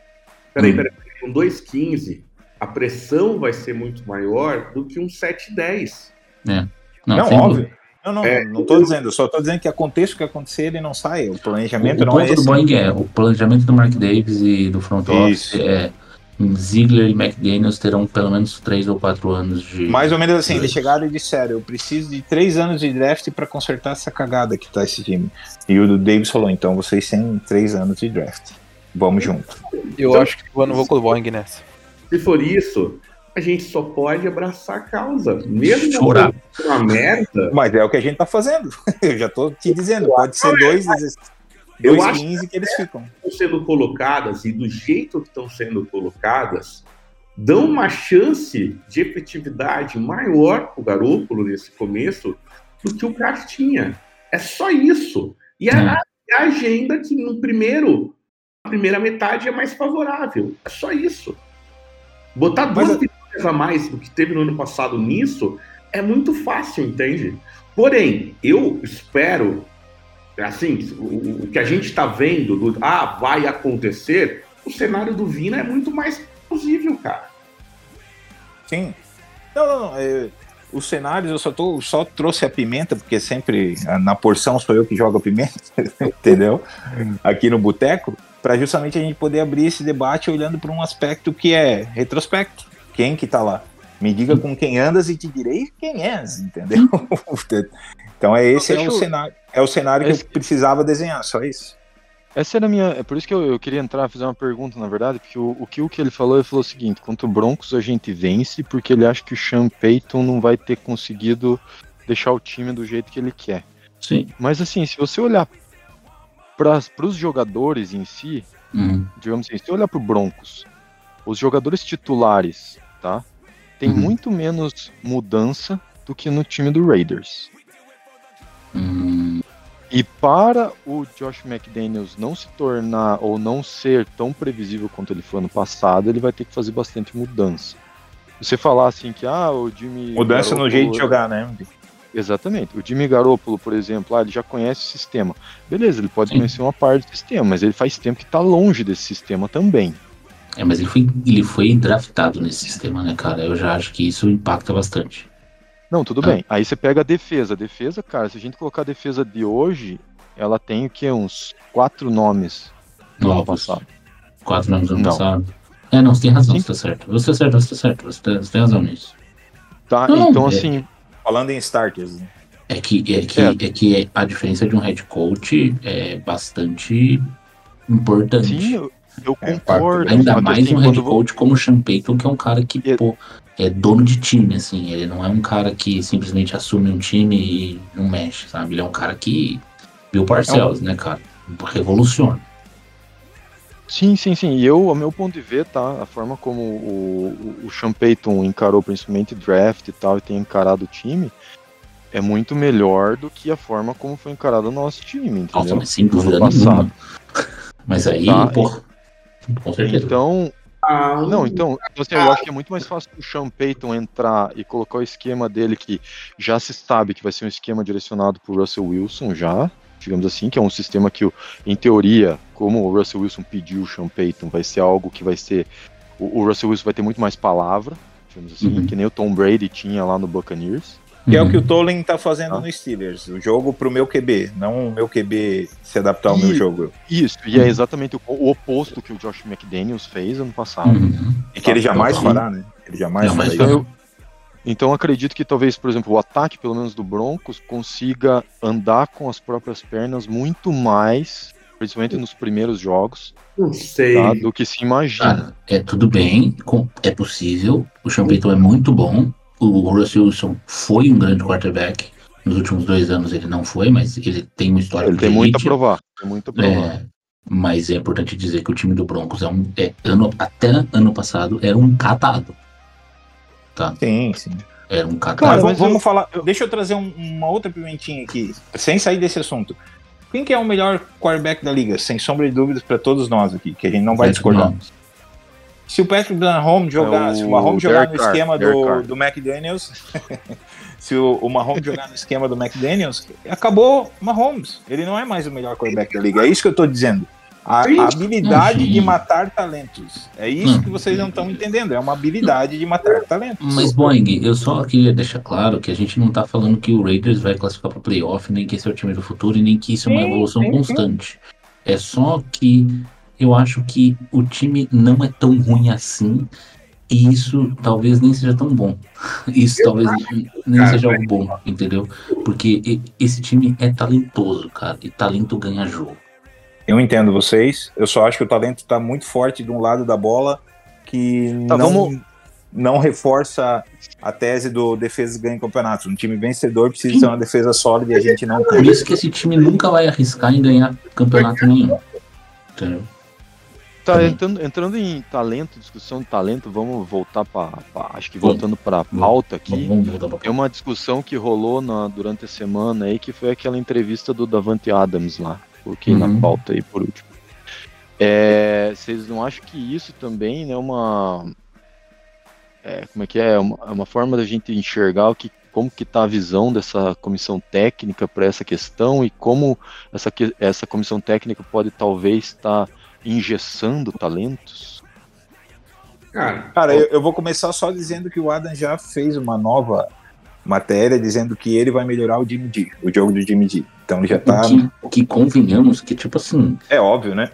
Peraí, peraí. Com 2,15, a pressão vai ser muito maior do que um 7,10. Não, Não, sem óbvio. dúvida. Não, não, É. não tô dizendo, eu só tô dizendo que aconteça o que acontecer, ele não sai. O planejamento O, o não é ponto do esse. Boeing é o planejamento do Mark Davis e do front office Isso. é Ziegler e McDaniels terão pelo menos três ou quatro anos de. Mais ou menos assim, eles chegaram e disseram: Eu preciso de três anos de draft para consertar essa cagada que tá esse time. E o Davis falou: Então vocês têm três anos de draft. Vamos junto. Eu Então- acho que eu não vou com o Boeing nessa. Se for isso, a gente só pode abraçar a causa. Mesmo Chorar. sendo uma merda, Mas é o que a gente tá fazendo. Eu já tô te dizendo: pode ser dois, Eu dois acho 15 que eles ficam. estão sendo colocadas e do jeito que estão sendo colocadas, dão uma chance de efetividade maior para o Garópolo nesse começo do que o cara tinha. É só isso. E a, a agenda que no primeiro, a primeira metade é mais favorável. É só isso. Botar duas Mas vitórias a mais do que teve no ano passado nisso é muito fácil, entende? Porém, eu espero, assim, o, o que a gente está vendo do ah, vai acontecer, o cenário do Vina é muito mais plausível, cara. Sim. Não, não, não. é, os cenários eu só, tô, só trouxe a pimenta, porque sempre na porção sou eu que jogo a pimenta, entendeu? Aqui no boteco, para justamente a gente poder abrir esse debate olhando para um aspecto que é retrospecto. Quem que tá lá? Me diga com quem andas e te direi quem és, entendeu? então é esse é Deixa o eu- cenário, é o cenário que Esse- eu precisava desenhar, só isso. Essa era a minha. É por isso que eu, eu queria entrar fazer uma pergunta, na verdade, porque o, o que o que ele falou, ele falou o seguinte: contra o Broncos a gente vence porque ele acha que o Sean Payton não vai ter conseguido deixar o time do jeito que ele quer. Sim. Mas assim, se você olhar para os jogadores em si, Uhum. digamos assim, se você olhar para o Broncos, os jogadores titulares, tá? Tem Uhum. muito menos mudança do que no time do Raiders. Hum, E para o Josh McDaniels não se tornar ou não ser tão previsível quanto ele foi ano passado, ele vai ter que fazer bastante mudança. Você falar assim que ah, o Jimmy Mudança no Garoppolo- jeito de jogar, né? Exatamente. O Jimmy Garoppolo, por exemplo, ah, ele já conhece o sistema. Beleza, ele pode Sim. conhecer uma parte do sistema, mas ele faz tempo que tá longe desse sistema também. é, mas ele foi, ele foi draftado nesse sistema, né, cara? Eu já acho que isso impacta bastante. Não, tudo Ah. bem. Aí você pega a defesa. A defesa, cara, se a gente colocar a defesa de hoje, ela tem o quê? Uns quatro nomes do ano Novos. passado. Quatro anos do ano passado. É, não, você tem razão, Sim. você tá certo. Você tá certo, você tá certo. Você tem, você tem razão nisso. Tá? Não, então, é- assim, Falando em starters, né? É que, é que, É. é. que a diferença de um head coach é bastante importante. sim, eu, eu É, concordo. Ainda que, mais assim, um head coach como o Sean Payton, que é um cara que, pô, é dono de time, assim. Ele não é um cara que simplesmente assume um time e não mexe, sabe? Ele é um cara que Bill Parcells, né, cara? Revoluciona. Sim, sim, sim. E eu, ao meu ponto de ver, tá? A forma como o, o, Sean Payton encarou principalmente draft e tal, e tem encarado o time, é muito melhor do que a forma como foi encarado o nosso time, Nossa, entendeu? mas sem dúvida passado. Mas aí, Tá, pô, com certeza. Então, Ah, não, então, então, assim, eu acho que é muito mais fácil o Sean Payton entrar e colocar o esquema dele que já se sabe que vai ser um esquema direcionado pro Russell Wilson já, digamos assim, que é um sistema que, em teoria, como o Russell Wilson pediu o Sean Payton, vai ser algo que vai ser o, o Russell Wilson vai ter muito mais palavra, digamos assim, Uhum. que nem o Tom Brady tinha lá no Buccaneers. Que é o Uhum. que o Tolen tá fazendo Tá. no Steelers. O jogo pro meu QB, não o meu QB se adaptar ao meu E- jogo. Isso, e é exatamente o, o oposto que o Josh McDaniels fez ano passado. Uhum. E que ele Tá, jamais então, fará, né? Ele jamais Jamais fará Então eu, então acredito que talvez, por exemplo, o ataque, pelo menos do Broncos, consiga andar com as próprias pernas muito mais, principalmente nos primeiros jogos, Não sei. tá, do que se imagina. Cara, é tudo bem, com- é possível. O Sean Payton é muito bom. O Russell Wilson foi um grande quarterback. Nos últimos dois anos ele não foi, mas ele tem uma história Ele tem muito a provar. Tem muito a provar. É, mas é importante dizer que o time do Broncos é um. É, ano, até ano passado era um catado. Tá? Sim, sim. Era um catado. Cara, vamos, vamos eu- falar. Deixa eu trazer um- uma outra pimentinha aqui, sem sair desse assunto. Quem que é o melhor quarterback da liga? Sem sombra de dúvidas para todos nós aqui, que a gente não vai discordar. Mahomes. Se o Patrick Mahomes jogar, É o se o Mahomes jogar Derek no Carr, esquema Derek do, Carr. do McDaniels, se o, o Mahomes jogar no esquema do McDaniels, acabou o Mahomes. Ele não é mais o melhor quarterback da liga. É isso que eu tô dizendo. A, a habilidade Sim. de matar talentos. É isso que vocês não estão entendendo. É uma habilidade de matar talentos. Mas, Boeing, eu só queria deixar claro que a gente não tá falando que o Raiders vai classificar para playoff, nem que esse é o time do futuro, e nem que isso é uma evolução sim, sim. constante. É só que eu acho que o time não é tão ruim assim, e isso talvez nem seja tão bom. Isso talvez nem cara, seja algo bom, entendeu? Porque esse time é talentoso, cara, e talento ganha jogo. Eu entendo vocês. Eu só acho que o talento está muito forte de um lado da bola que Tá, não, vamos- não reforça a tese do defesa ganha campeonatos. Um time vencedor precisa ter uma defesa sólida e a gente não Por tem. isso que esse time nunca vai arriscar em ganhar campeonato nenhum. Entendeu? Tá, entrando, entrando em talento, discussão de talento, vamos voltar para. Acho que voltando para pauta aqui. Tem uma discussão que rolou na- durante a semana aí, que foi aquela entrevista do Davante Adams lá. Coloquei Uhum. na pauta aí por último. É, vocês não acham que isso também né, é uma. é, como é que é? É uma, é uma forma da gente enxergar o que, como que tá a visão dessa comissão técnica para essa questão e como essa, essa comissão técnica pode talvez estar engessando talentos? Cara, Cara, eu, eu vou começar só dizendo que o Adam já fez uma nova matéria dizendo que ele vai melhorar o Jimmy G, o jogo do Jimmy G. Então ele já tá. O que, o que convenhamos que, tipo assim, É óbvio, né?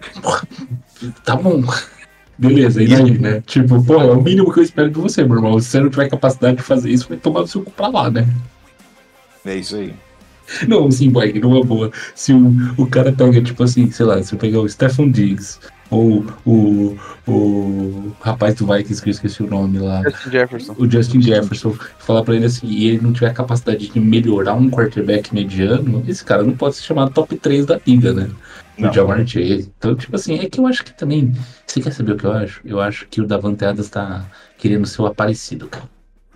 tá bom. Beleza, e daí, né? Tipo, pô, é o mínimo que eu espero de você, meu irmão. Se você não tiver capacidade de fazer isso, vai tomar no seu cu pra lá, né? É isso aí. Não, sim, boy, numa boa. Se o, o cara pega, tipo assim, sei lá, se eu pegar o Stephen Diggs, ou o, o rapaz do Vikings, que eu esqueci o nome lá, Justin Jefferson. o Justin Jefferson, falar pra ele assim, e ele não tiver a capacidade de melhorar um quarterback mediano, esse cara não pode ser chamado top 3 da liga, né? Não. O Jamar Chase. Então, tipo assim, é que eu acho que também. Você quer saber o que eu acho? Eu acho que o Davante Adams tá querendo ser o aparecido, cara.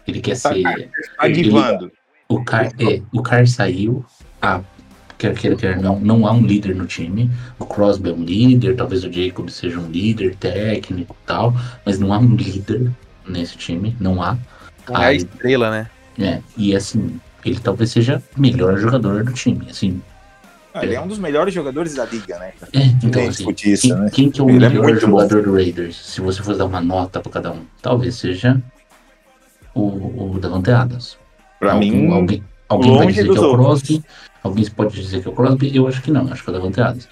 Ele quer Tá, ser. Tá divando. O Car, é, o Car saiu. Ah, quer queira, quer não, não há um líder no time. O Crosby é um líder, talvez o Jacob seja um líder técnico e tal, mas não há um líder nesse time, não há. É a estrela, né? é, e assim, ele talvez seja o melhor jogador do time, assim. Ah, ele é um dos melhores jogadores da liga, né? É, então assim, isso, quem, né? quem que é o Ele é melhor bom. jogador do Raiders? Se você fosse dar uma nota pra cada um, talvez seja o, o Davante Adams. Pra Alguém- mim, alguém, alguém vai longe dizer que é o outros. Crosby, alguém pode dizer que é o Crosby, eu acho que não, acho que é o Davante Adams.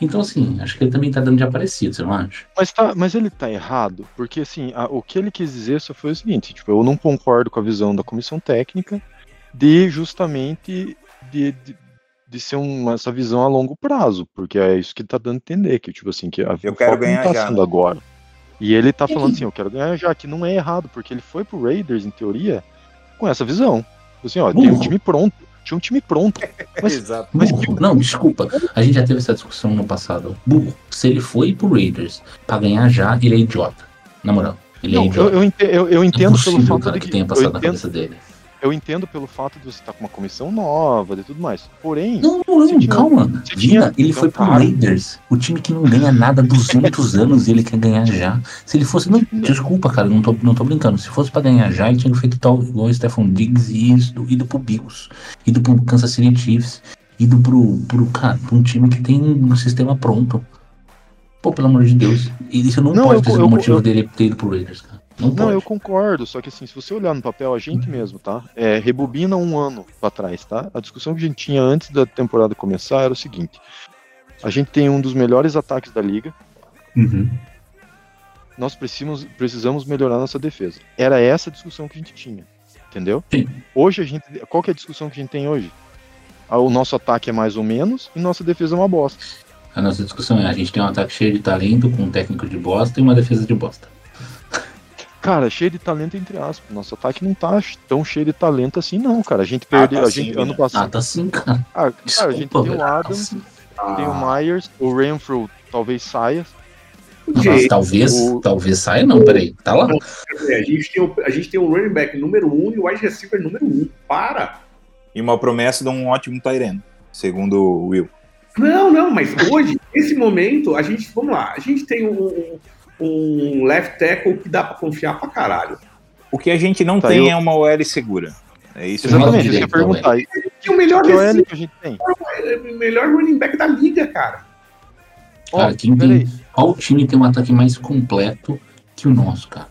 Então assim, acho que ele também tá dando de aparecido, você não acha? Mas, tá, mas ele tá errado, porque assim, a- o que ele quis dizer só foi o seguinte, tipo, eu não concordo com a visão da comissão técnica de justamente de, de, de ser uma, essa visão a longo prazo, porque é isso que ele tá dando a entender, que tipo assim, que a, Eu quero ganhar não tá já, sendo né? agora. E ele tá falando assim, eu quero ganhar já, que não é errado, porque ele foi pro Raiders, em teoria, com essa visão. Assim, ó, tem um time pronto, tinha um time pronto. Mas, Exato. mas. Não, desculpa. A gente já teve essa discussão no passado. Burro, se ele foi pro Raiders pra ganhar já, ele é idiota. Na moral, ele é não, eu, idiota. eu eu- eu É entendo pelo impossível, fato cara, de que que, tenha eu passado na entendo, cabeça dele. Eu entendo pelo fato de você estar com uma comissão nova e tudo mais. Porém, Não, não, Você tinha- calma. Vina, tinha- ele foi pro tá. Raiders, o time que não ganha nada há 200 anos e ele quer ganhar já. Se ele fosse. Não, desculpa, cara, não tô, não tô brincando. Se fosse pra ganhar já, ele tinha feito tal igual o Stephon Diggs e ido, ido pro Bills, ido pro Kansas City Chiefs, ido pro, pro, cara, pra um time que tem um sistema pronto. Pô, pelo amor de Deus. E isso não, Não, pode eu- ter sido o motivo eu- dele ter ido pro Raiders, cara. Não, Não, eu concordo, só que assim, se você olhar no papel, a gente mesmo, tá? É, rebobina um ano pra trás, tá? A discussão que a gente tinha antes da temporada começar era o seguinte: a gente tem um dos melhores ataques da liga, Uhum. nós precisamos, precisamos melhorar nossa defesa. Era essa a discussão que a gente tinha, entendeu? Sim. Hoje a gente. Qual que é a discussão que a gente tem hoje? Ah, O nosso ataque é mais ou menos e nossa defesa é uma bosta. A nossa discussão é: a gente tem um ataque cheio de talento, com um técnico de bosta e uma defesa de bosta. Cara, cheio de talento entre aspas. Nosso ataque não tá tão cheio de talento assim, não, cara. A gente perdeu. tá a gente, sim, ano passado. Ah, tá sim, cara. Ah, cara, a gente Desculpa, tem o tá Adams, sim. tem o Myers, o Renfro talvez saia. Mas talvez, o- talvez saia, não, peraí. Tá lá. A, gente tem o, a gente tem o running back número 1 um e o wide receiver número 1. Um. Para! E uma promessa de um ótimo Tyrene, segundo o Will. Não, não, mas hoje, nesse momento, a gente, vamos lá, a gente tem um, um left tackle que dá pra confiar pra caralho. O que a gente não Tá, tem eu- é uma OL segura. É isso Exatamente, isso que eu ia perguntar. E Que é o melhor, que OL que a gente tem? o melhor running back da liga, cara. Cara, quem tem, qual time tem um ataque mais completo que o nosso, cara?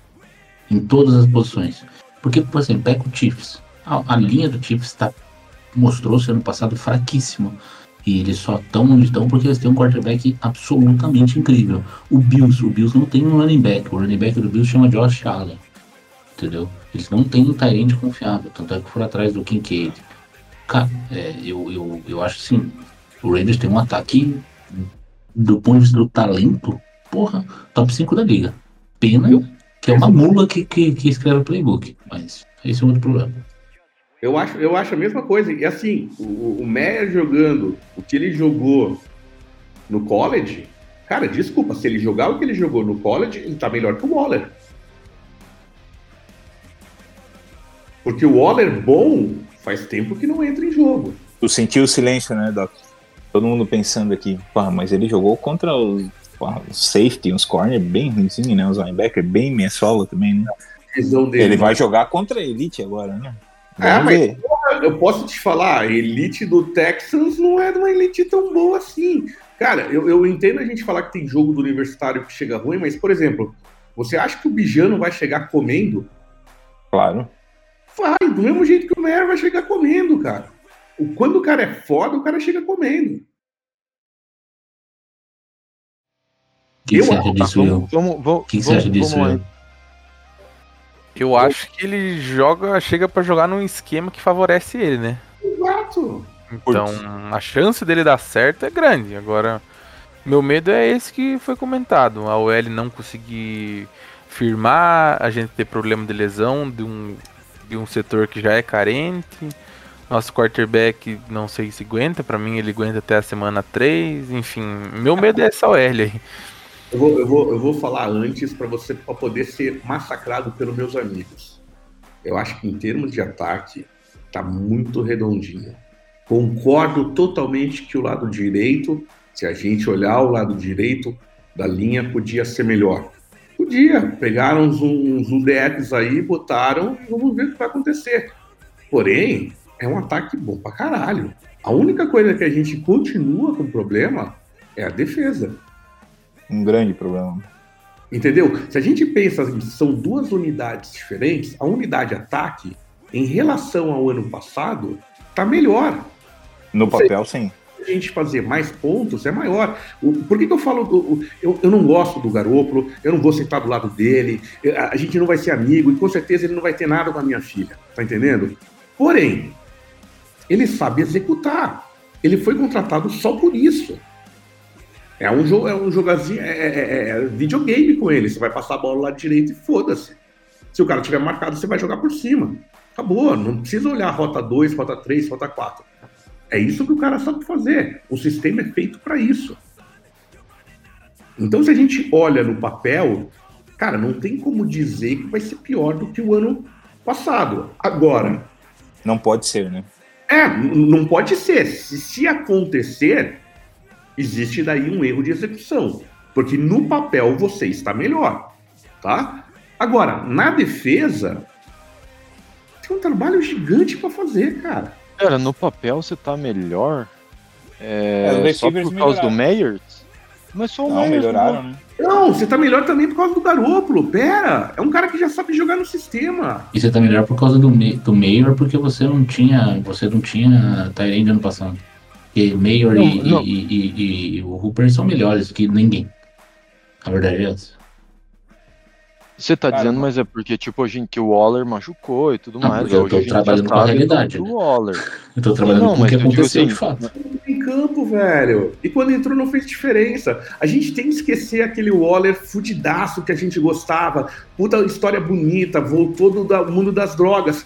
Em todas as posições. Porque, por exemplo, pega o Chiefs. A, a linha do Chiefs tá, mostrou-se ano passado fraquíssima. E eles só estão onde estão porque eles têm um quarterback absolutamente incrível. O Bills, o Bills não tem um running back. O running back do Bills chama Josh Allen. Entendeu? Eles não têm um Tyrande confiável. Tanto é que foram atrás do Kincaid. Cara, é, eu, eu, eu acho assim. O Raiders tem um ataque do ponto de vista do talento, porra, top 5 da liga. Pena que é uma mula que, que, que escreve o playbook. Mas esse é outro problema. Eu acho, eu acho a mesma coisa. E assim, o, o Meyer jogando o que ele jogou no college, cara, desculpa, se ele jogar o que ele jogou no college, ele tá melhor que o Waller. Porque o Waller bom faz tempo que não entra em jogo. Tu sentiu o silêncio, né, Doc? Todo mundo pensando aqui, pá, mas ele jogou contra os, pá, os safety, uns corner bem ruimzinho, né? Os linebacker bem minha sola também, né? Ele vai jogar contra a Elite agora, né? Ah, mas-. Eu posso te falar, a elite do Texans não é uma elite tão boa assim. Cara, eu, eu entendo a gente falar que tem jogo do universitário que chega ruim, mas, por exemplo, você acha que o Bijano vai chegar comendo? Claro. Vai, do mesmo jeito que o Meyer vai chegar comendo, cara. O- Quando o cara é foda, o cara chega comendo. O que, que Eu você acha acho, disso, Will? Vamos, vamos, vamos, O que, que você acha disso, vamos? Eu acho que ele joga, chega pra jogar num esquema que favorece ele, né? Exato. Então, a chance dele dar certo é grande. Agora, meu medo é esse que foi comentado. A OL não conseguir firmar, a gente ter problema de lesão de um, de um setor que já é carente. Nosso quarterback não sei se aguenta, pra mim ele aguenta até a semana 3, enfim, meu medo é essa OL aí. Eu vou, eu vou, eu vou falar antes para você pra poder ser massacrado pelos meus amigos. Eu acho que em termos de ataque tá muito redondinho. Concordo totalmente que o lado direito, se a gente olhar o lado direito da linha, podia ser melhor. Podia. Pegaram uns, uns UDFs aí, botaram vamos ver o que vai acontecer. Porém, é um ataque bom pra caralho. A única coisa que a gente continua com problema é a defesa. Um grande problema. Entendeu? Se a gente pensa que são duas unidades diferentes, a unidade ataque, em relação ao ano passado, tá melhor. No papel, sim. A gente fazer mais pontos é maior. O- por que, que eu falo. do- eu, eu não gosto do Garópolo, eu não vou sentar do lado dele, a, a gente não vai ser amigo, e com certeza ele não vai ter nada com a minha filha. Tá entendendo? Porém, ele sabe executar. Ele foi contratado só por isso. É um, jogo, é um jogazinho, é, é- é- é videogame com ele. Você vai passar a bola lá direito e foda-se. Se o cara tiver marcado, você vai jogar por cima. Acabou. Não precisa olhar rota 2, rota 3, rota 4. É isso que o cara sabe fazer. O sistema é feito para isso. Então, se a gente olha no papel, cara, não tem como dizer que vai ser pior do que o ano passado. Agora, Não pode ser, né? É, não pode ser. Se, se acontecer, existe daí um erro de execução. Porque no papel você está melhor, tá? Agora, na defesa, tem um trabalho gigante para fazer, cara. Cara, no papel você tá melhor. É, É, só por causa do. Meyers? Mas só o Não, Meyers. melhoraram, né? Não, você tá melhor também por causa do Garópolo. Pera, é um cara que já sabe jogar no sistema. E você tá melhor por causa do, do Mayor, porque você não tinha. Você não tinha Tyrande ano passado. Porque Mayor Não, e, não. E, e- e- e o Hooper são melhores que ninguém. A verdade é essa. Você tá Cara, dizendo, mas é porque, tipo, a gente, que o Waller machucou e tudo Não, mais. eu tô trabalhando com a realidade, do né? Waller. Eu tô trabalhando Não, com o mas que eu digo aconteceu assim, de fato. em campo, velho. E quando entrou não fez diferença. A gente tem que esquecer aquele Waller fudidaço que a gente gostava. Puta história bonita, voltou do mundo das drogas.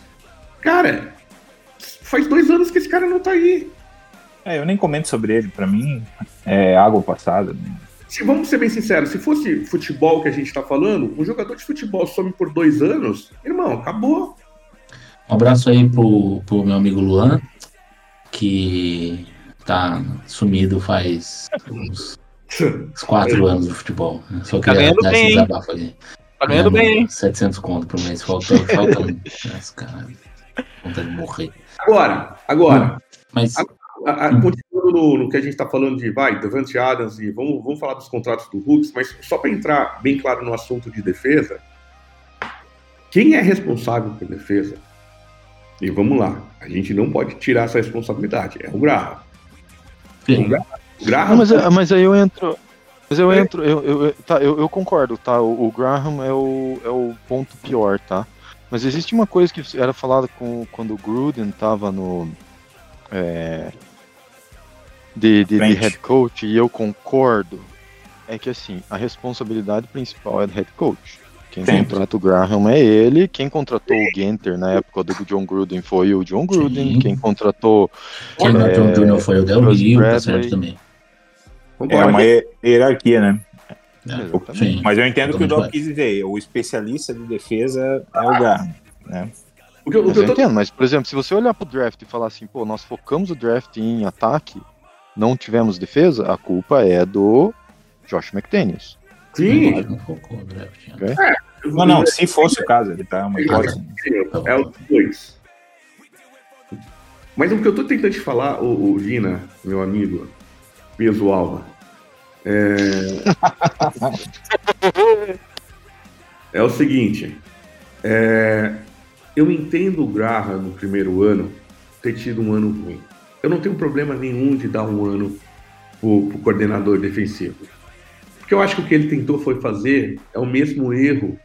Cara, faz dois anos que esse cara não tá aí. É, eu nem comento sobre ele. Pra mim, é água passada. Se, vamos ser bem sinceros, se fosse futebol que a gente tá falando, um jogador de futebol some por dois anos, irmão, acabou. Um abraço aí pro, pro meu amigo Luan, que tá sumido faz uns, uns quatro anos do futebol. Só Tá queria ganhando dar bem, esse desabafo aqui. Tá ganhando bem, hein? 700 conto por mês. Falta, falta Nossa, caralho. Vontade de morrer. Agora, agora, Mas a- a- continuando no, no que a gente tá falando de, vai, Devante Adams e vamos, vamos falar dos contratos do Hooks, mas só para entrar bem claro no assunto de defesa, quem é responsável por defesa? E vamos lá, a gente não pode tirar essa responsabilidade, é o Graham. sim, O Graham Não, mas, é- mas aí eu entro. Mas eu É. entro, eu, eu, eu- tá, eu, eu concordo, tá? O, o Graham é o, é o ponto pior, tá? Mas existe uma coisa que era falada com, quando o Gruden tava no. é, de, de, de head coach, e eu concordo, é que assim, a responsabilidade principal é do head coach. Quem Sempre. contrata o Graham é ele, quem contratou o Genter na época do John Gruden foi o John Gruden, Sim. quem contratou quem é John Jr. foi o Del Rio, tá certo também. É uma hier- hierarquia, né? É, sim. Mas eu entendo o que o Doc quis dizer. O especialista de defesa é o Graham. Né? O que, eu- o Mas que eu eu tô entendo, mas por exemplo, se você olhar pro draft e falar assim, pô, nós focamos o draft em ataque, não tivemos defesa, a culpa é do Josh McDaniels. Sim, Não draft, né? Ok. Não, não, se fosse o caso, ele tá uma hipótese. É os dois. Mas o que eu tô tentando te falar, o, Vina, meu amigo, peso alma, é... é o seguinte, é, eu entendo o Graham no primeiro ano ter tido um ano ruim. Eu não tenho problema nenhum de dar um ano pro, pro coordenador defensivo. Porque eu acho que o que ele tentou foi fazer é o mesmo erro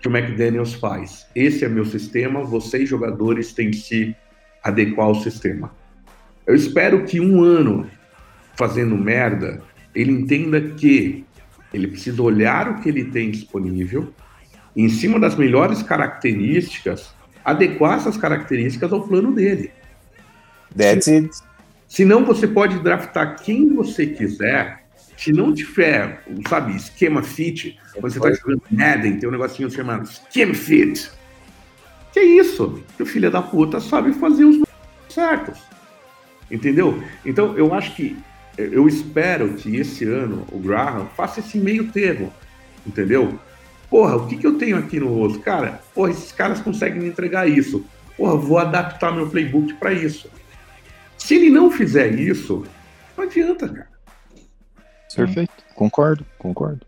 que o McDaniels faz. Esse é meu sistema, vocês jogadores têm que se adequar ao sistema. Eu espero que um ano fazendo merda, ele entenda que ele precisa olhar o que ele tem disponível, em cima das melhores características, adequar essas características ao plano dele. That's it. Senão você pode draftar quem você quiser. Se não tiver, sabe, esquema fit, você tá jogando Madden, tem um negocinho chamado Scheme Fit. Que é isso? Que o filho da puta sabe fazer os certos. Entendeu? Então, eu acho que. Eu espero que esse ano o Graham faça esse meio termo. Entendeu? Porra, o que, que eu tenho aqui no rosto? Cara, porra, esses caras conseguem me entregar isso. Porra, vou adaptar meu playbook para isso. Se ele não fizer isso, não adianta, cara. Perfeito. Concordo, concordo.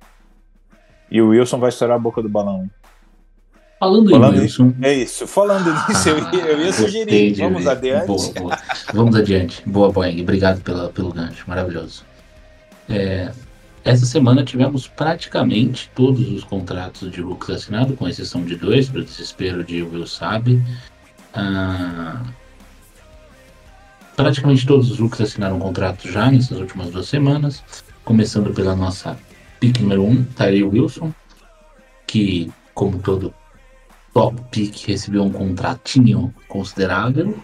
E o Wilson vai estourar a boca do balão. hein? Falando, Falando em Wilson. É isso. Falando nisso, eu ia, eu ia sugerir. Vamos ver. adiante. Boa, boa. Vamos adiante. Boa, Boeing. Obrigado pela, pelo gancho. Maravilhoso. É, essa semana tivemos praticamente todos os contratos de Hulk assinados, com exceção de dois, para o desespero de Will Sabe. Ah, praticamente todos os Hulks assinaram contratos já nessas últimas duas semanas. Começando pela nossa pick número 1, um, Tyree Wilson, que, como todo top pick, recebeu um contratinho considerável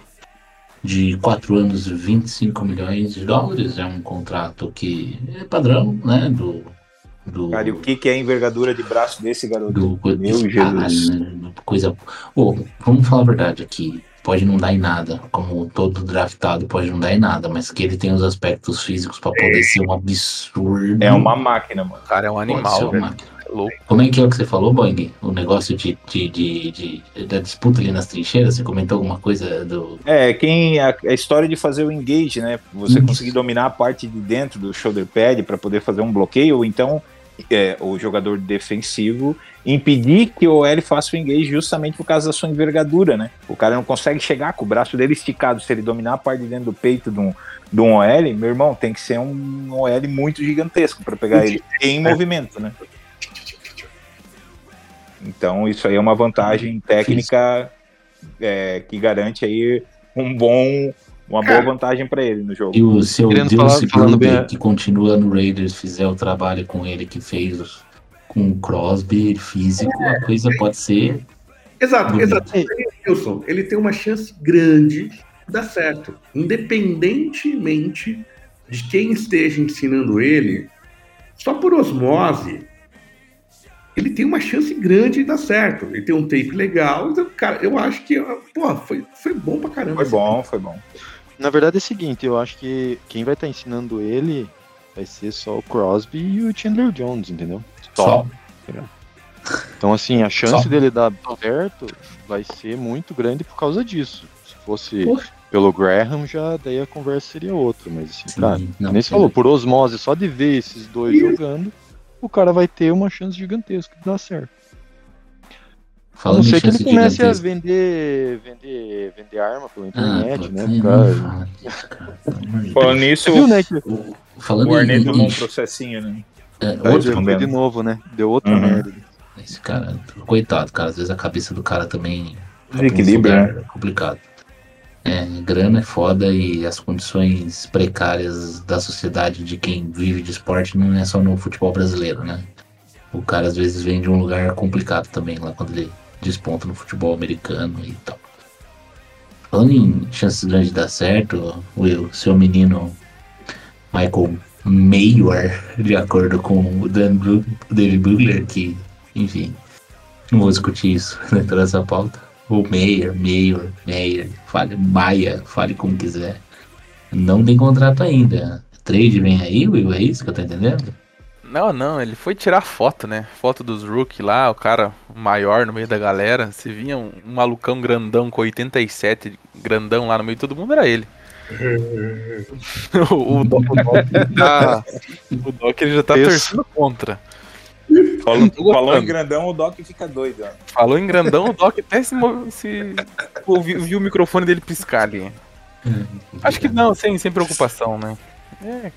de 4 anos e 25 milhões de dólares. É um contrato que é padrão, né? Do. do Cara, e o que, que é a envergadura de braço desse garoto? do Meu Jesus. né, Coisa. Ô, vamos falar a verdade aqui. Pode não dar em nada, como todo draftado pode não dar em nada, mas que ele tem os aspectos físicos pra poder ser um absurdo. É uma máquina, mano. O cara é um pode ser animal, uma velho. máquina. É louco. Como é que é o que você falou, Boing? O negócio de, de, de, de- da disputa ali nas trincheiras? Você comentou alguma coisa do. É, quem a, a história de fazer o engage, né? Você Isso. conseguir dominar a parte de dentro do shoulder pad para poder fazer um bloqueio, ou então é, o jogador defensivo impedir que o OL faça o engage justamente por causa da sua envergadura, né? O cara não consegue chegar com o braço dele esticado. Se ele dominar a parte de dentro do peito de um, de um OL, meu irmão, tem que ser um OL muito gigantesco para pegar ele em movimento, né? Então isso aí é uma vantagem técnica é, que garante aí um bom, uma boa vantagem para ele no jogo. E o seu Querendo Deus falar- bem- que continua no Raiders, fizer o trabalho com ele que fez com o Crosby físico, a coisa pode ser. Exato, exato. Wilson, ele tem uma chance grande de dar certo. Independentemente de quem esteja ensinando ele, só por osmose, ele tem uma chance grande de dar certo. Ele tem um tape legal. Então, cara, eu acho que, porra, foi, foi bom pra caramba. Foi bom, foi bom. Na verdade é o seguinte, eu acho que quem vai estar ensinando ele vai ser só o Crosby e o Chandler Jones, entendeu? Só. Então, assim, a chance Só. dele dar certo vai ser muito grande por causa disso. Se fosse Poxa. pelo Graham, já daí a conversa seria outra. Mas, assim, Sim, cara, não, nem você falou, por osmose, só de ver esses dois jogando, o cara vai ter uma chance gigantesca de dar certo. A Falando não em ser que ele comece a vender, vender, vender arma pela Ah, internet, pô, né? Cara, não fala disso, cara, Deus. Falando nisso, viu, né? Que O- Falando o Arnett tomou um processinho, né? é, Tá outro, também. de novo, né? Deu outra Uhum. merda. esse cara, coitado, cara, às vezes a cabeça do cara também tá Desequilíbrio, num lugar complicado. É, grana é foda e as condições precárias da sociedade de quem vive de esporte não é só no futebol brasileiro, né? O cara às vezes vem de um lugar complicado também, lá quando ele desponta no futebol americano e tal. Falando em chances grandes de dar certo, Will, seu menino Michael Mayor, de acordo com o Dan Bru- o David Bugler, que, enfim, não vou discutir isso dentro dessa pauta. Ou Mayor, Mayor, Mayor, fale Maia, fale como quiser. Não tem contrato ainda. Trade vem aí, Will, é isso que eu tô entendendo? Não, não, ele foi tirar foto, né? Foto dos rookie lá, o cara maior no meio da galera. Se vinha um, um malucão grandão com 87, grandão lá no meio de todo mundo, era ele. o, o, Doc, o Doc ele tá, o Doc ele já tá Isso. torcendo contra. Falou, falou em grandão, o Doc fica doido. ó. Falou em grandão, o Doc até se, se ouviu, viu o microfone dele piscar ali. Acho que não, sem, sem preocupação, né? É,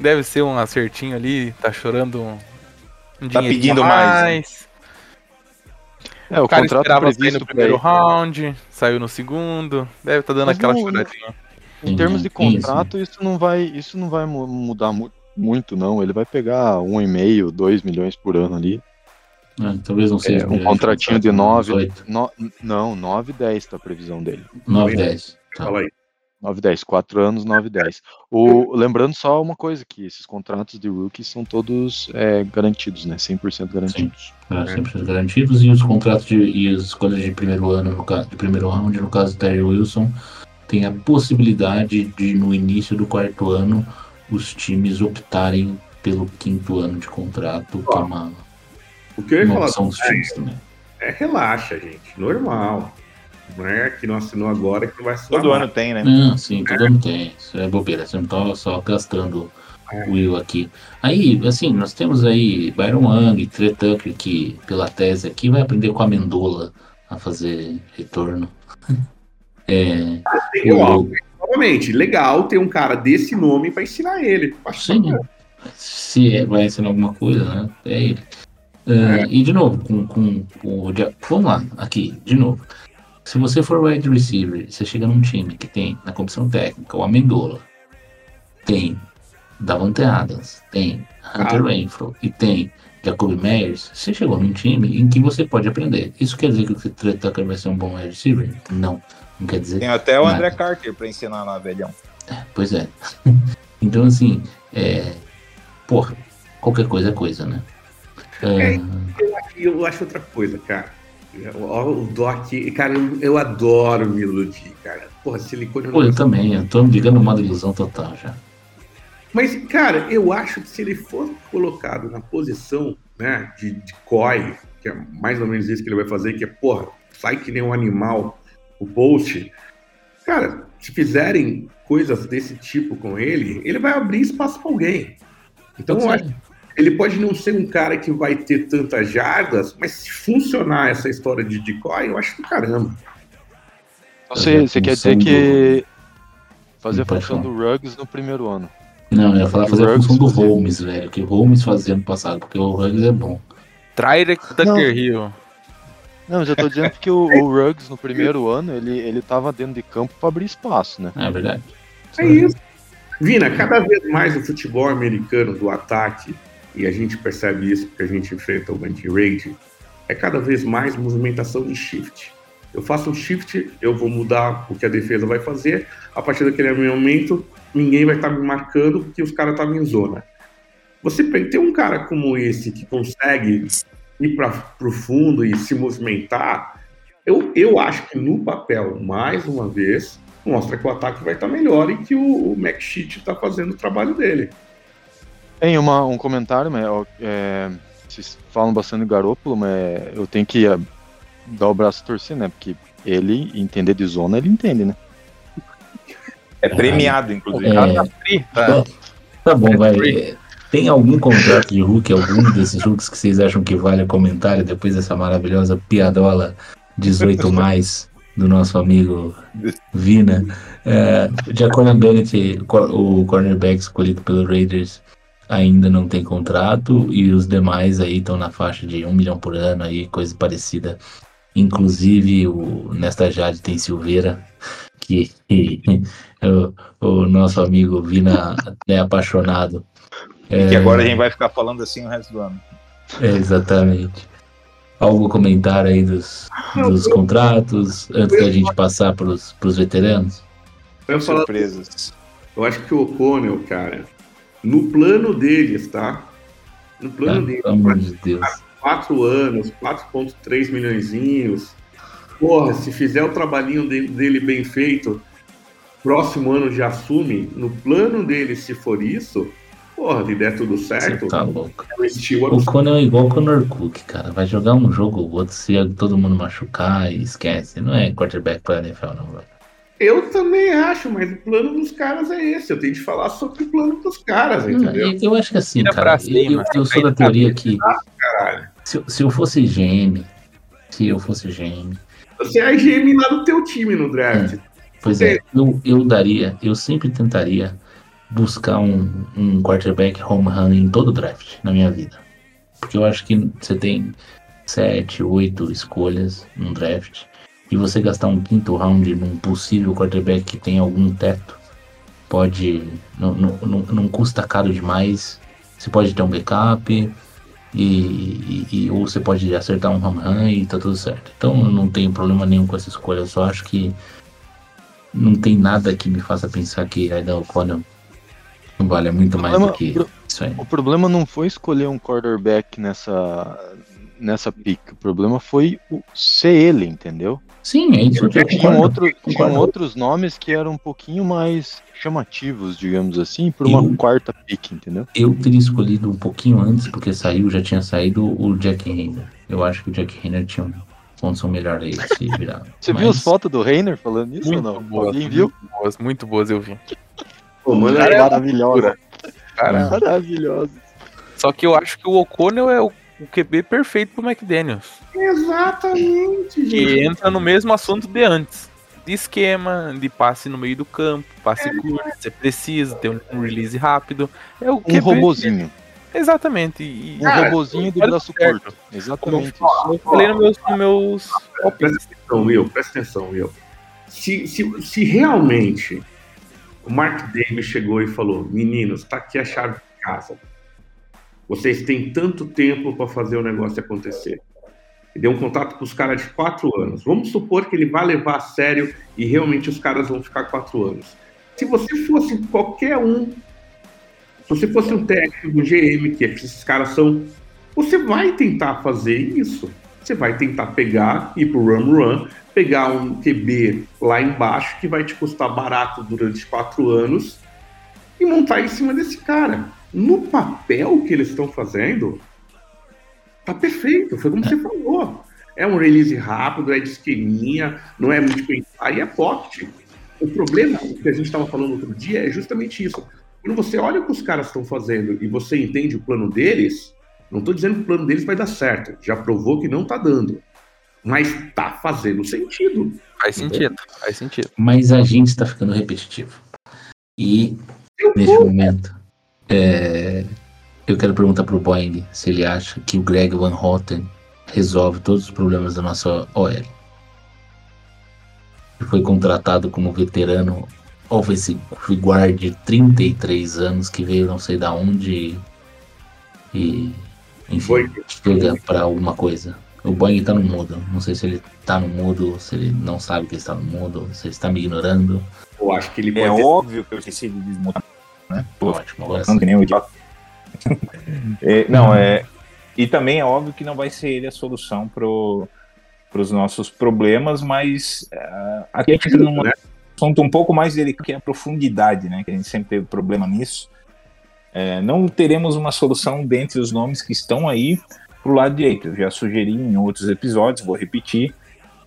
deve ser um acertinho ali, tá chorando um, um Tá pedindo a mais, É, o, O cara contrato esperava sair previsto no primeiro ele. round, saiu no segundo, deve estar dando Mas aquela não- choradinha. Em termos de Isso. contrato, isso não vai, isso não vai mu- mudar mu- muito, não. Ele vai pegar um e meio, dois milhões por ano ali. Ah, talvez não seja. um contratinho de 9, 8, no, não, 9, 10 tá a previsão dele. 9, 10. Tá. Fala aí. 9, 10, 4 anos, 9, 10. O, lembrando só uma coisa, que esses contratos de rookie são todos é, garantidos, né? 100% garantidos. Ah, sempre garantidos e os contratos de, e as escolhas de primeiro ano, no caso, de primeiro round, no caso do Terry Wilson, tem a possibilidade de, no início do quarto ano, os times optarem pelo quinto ano de contrato, que é uma, O que eu ia uma falar opção dos times também. é relaxa, gente. Normal. Não é que não assinou agora que vai assinar. Todo mais. ano tem, né? Não, sim, todo ano tem. Isso é bobeira, você não tá só gastando o Will aqui. Aí, assim, nós temos aí Byron Wang, Trey Tucker, que pela tese aqui vai aprender com a Mendola a fazer retorno. É, Tem, ó, o, novamente, legal ter um cara desse nome pra ensinar ele. Sim, se é- vai ensinar alguma coisa, né? É ele. Ah, E de novo, com, com, com o. Vamos lá, aqui, de novo. Se você for wide receiver, você chega num time que tem na comissão técnica o Amendola, tem Davante Adams, tem Hunter Ah. Renfro e tem Jacoby Meyers, você chegou num time em que você pode aprender. Isso quer dizer que o Trey Tucker vai ser um bom wide receiver? Não. Não quer dizer. Tem até o Nada. André Carter pra ensinar lá, velhão. Pois é. então, assim, é. Porra, qualquer coisa é coisa, né? É. E eu acho outra coisa, cara. Ó, o Doc, cara, eu, eu adoro me iludir, cara. Porra, silicone Pô, eu também, eu tô me ligando numa ilusão total já. Mas, cara, eu acho que se ele for colocado na posição né, de, de COI, que é mais ou menos isso que ele vai fazer, que é, porra, sai que nem um animal o post. Cara, se fizerem coisas desse tipo com ele, ele vai abrir espaço para alguém. Então, eu acho, ele pode não ser um cara que vai ter tantas jardas, mas se funcionar essa história de decoy, eu acho do caramba. Você, É, você quer função dizer que fazer a função do Ruggs no primeiro ano. Não, eu ia falar fazer a função do fazia. Holmes, velho. Que o Holmes fazia ano passado, porque o Ruggs é bom. Trailer da Não. Hill. Não, eu tô dizendo que o, o Ruggs no primeiro ano, ele, ele tava dentro de campo pra abrir espaço, né? É verdade. É isso. Vina, cada vez mais o futebol americano do ataque, e a gente percebe isso porque a gente enfrenta o anti-raid, é cada vez mais movimentação de shift. Eu faço um shift, eu vou mudar o que a defesa vai fazer, a partir daquele momento, ninguém vai estar me marcando porque os caras estavam em zona. Você tem um cara como esse que consegue ir para o fundo e se movimentar, eu, eu acho que no papel, mais uma vez, mostra que o ataque vai estar melhor e que o, o McSheet está fazendo o trabalho dele. Tem uma, um comentário, mas é, vocês falam bastante do Garoppolo, mas eu tenho que é, dar o braço a torcer, né? Porque ele, entender de zona, ele entende, né? É premiado, inclusive. É, Tá. tá bom, vai. Tem algum contrato de Hulk, algum desses Hulks que vocês acham que vale a comentário depois dessa maravilhosa piadola 18 mais do nosso amigo Vina? É, Jaconan Bennett, o cornerback escolhido pelo Raiders, ainda não tem contrato e os demais aí estão na faixa de um milhão por ano aí, coisa parecida. Inclusive o Nesta Jade tem Silveira, que o, o nosso amigo Vina é apaixonado. E que agora a gente vai ficar falando assim o resto do ano. É, exatamente. Algum comentário aí dos, dos contratos, antes da gente passar para os veteranos? Eu, ia falar, Surpresas. eu acho que o O'Connell, cara, no plano deles, tá? No Ah, plano deles, pelo amor de Deus. 4 anos, 4,3 milhões. Porra, se fizer o trabalhinho de- dele bem feito, próximo ano já assume. No plano dele, se for isso, porra, se der tudo Você certo, tá louco. o Conan é igual o Conor Cook, cara. Vai jogar um jogo ou outro, se todo mundo machucar e esquece. Não é quarterback pra NFL, não, velho. Eu também acho, mas o plano dos caras é esse. Eu tenho de falar sobre o plano dos caras, entendeu? Eu, eu acho que assim, cara, pra cima, eu, eu sou da teoria que Caralho. se, eu- se eu fosse GM, se eu fosse GM, Você é GM lá do teu time no draft. Pois é, eu, eu daria, eu sempre tentaria buscar um, um quarterback home run em todo draft na minha vida. Porque eu acho que você tem sete, oito escolhas num draft e você gastar um quinto round num possível quarterback que tem algum teto pode. Não, não, não, não custa caro demais. Você pode ter um backup. E, e- e- ou você pode acertar um home run e tá tudo certo. Então eu não tenho problema nenhum com essa escolha. Eu só acho que não tem nada que me faça pensar que Aidan O'Connell vale muito mais do Problema- que pro- isso aí. O problema não foi escolher um quarterback nessa, nessa pick. O problema foi o, ser ele, entendeu? Sim, é isso Tinham, concordo. outro, tinham concordo. outros nomes que eram um pouquinho mais chamativos, digamos assim, por uma Eu- quarta pick, entendeu? Eu teria escolhido um pouquinho antes, porque saiu, já tinha saído o Jack Henry. Eu acho que o Jack Henry tinha uma condição melhor aí de se virar. Você Mas- viu as fotos do Reiner falando isso ou Muito não? boas, Alguém viu? muito boas, muito boas eu vi. Pô, Cara, aí. é Maravilhosa. Cara, Maravilhosa. só que eu acho que o O'Connell é o, o QB perfeito pro McDaniels. Exatamente, gente. Que entra no mesmo assunto de antes. De esquema, de passe no meio do campo, passe curto, você precisa ter um- release rápido. É o Um QB robozinho. Exatamente. E, Um Cara, robozinho de olha braço certo. curto. como Exatamente isso. eu falei nos meus, nos meus. Presta atenção, Will, presta atenção, Will. Se, se, se realmente o Mark Davis chegou e falou: meninos, tá aqui a chave de casa. Vocês têm tanto tempo para fazer o negócio acontecer. E deu um contato com os caras de quatro anos. Vamos supor que ele vai levar a sério e realmente os caras vão ficar quatro anos. Se você fosse qualquer um, se você fosse um técnico, um GM, que esses caras são, você vai tentar fazer isso. você vai tentar pegar, ir pro run run, pegar um QB lá embaixo que vai te custar barato durante quatro anos e montar em cima desse cara. No papel que eles estão fazendo, tá perfeito, foi como você falou. É um release rápido, é de esqueminha, não é muito pensar e é pocket. O problema, o que a gente estava falando outro dia, é justamente isso. Quando você olha o que os caras estão fazendo e você entende o plano deles, não estou dizendo que o plano deles vai dar certo, já provou que não está dando. Mas tá fazendo sentido. Faz sentido, faz sentido. Mas a gente está ficando repetitivo. E neste momento, é, eu quero perguntar pro Boeing se ele acha que o Greg Van Houten resolve todos os problemas da nossa OL. Ele foi contratado como veterano offensive guard de 33 anos que veio não sei da onde e enfim, Foi. chega para alguma coisa. O Boeing tá no mudo. Não sei se ele tá no mudo, se ele não sabe que ele está no mudo, se ele está me ignorando. Eu acho que ele É óbvio que eu esqueci de desmutar, né? Pô, Ótimo, que nem um idiota. É, não, é. E também é óbvio que não vai ser ele a solução para os nossos problemas, mas é, aqui a gente entra num né? assunto um pouco mais delicado, que é a profundidade, né? Que a gente sempre teve problema nisso. É, não teremos uma solução dentre os nomes que estão aí pro lado direito. Eu já sugeri em outros episódios, vou repetir.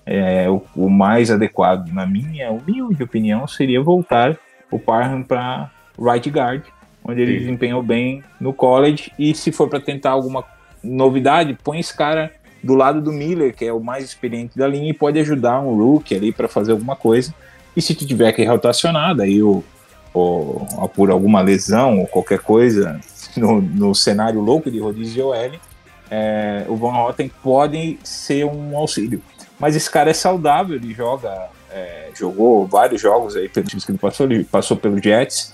É, o, o mais adequado, na minha humilde opinião, seria voltar o Parham para right guard, onde ele Sim. desempenhou bem no college. E se for para tentar alguma novidade, põe esse cara do lado do Miller, que é o mais experiente da linha, e pode ajudar um rookie ali para fazer alguma coisa. E se tu tiver que rotacionar, daí o, ou por alguma lesão ou qualquer coisa no, no cenário louco de rodízio de OL, é, o Van Rotten pode ser um auxílio. Mas esse cara é saudável, ele joga, é, jogou vários jogos aí pelos times que ele passou, ele passou pelo Jets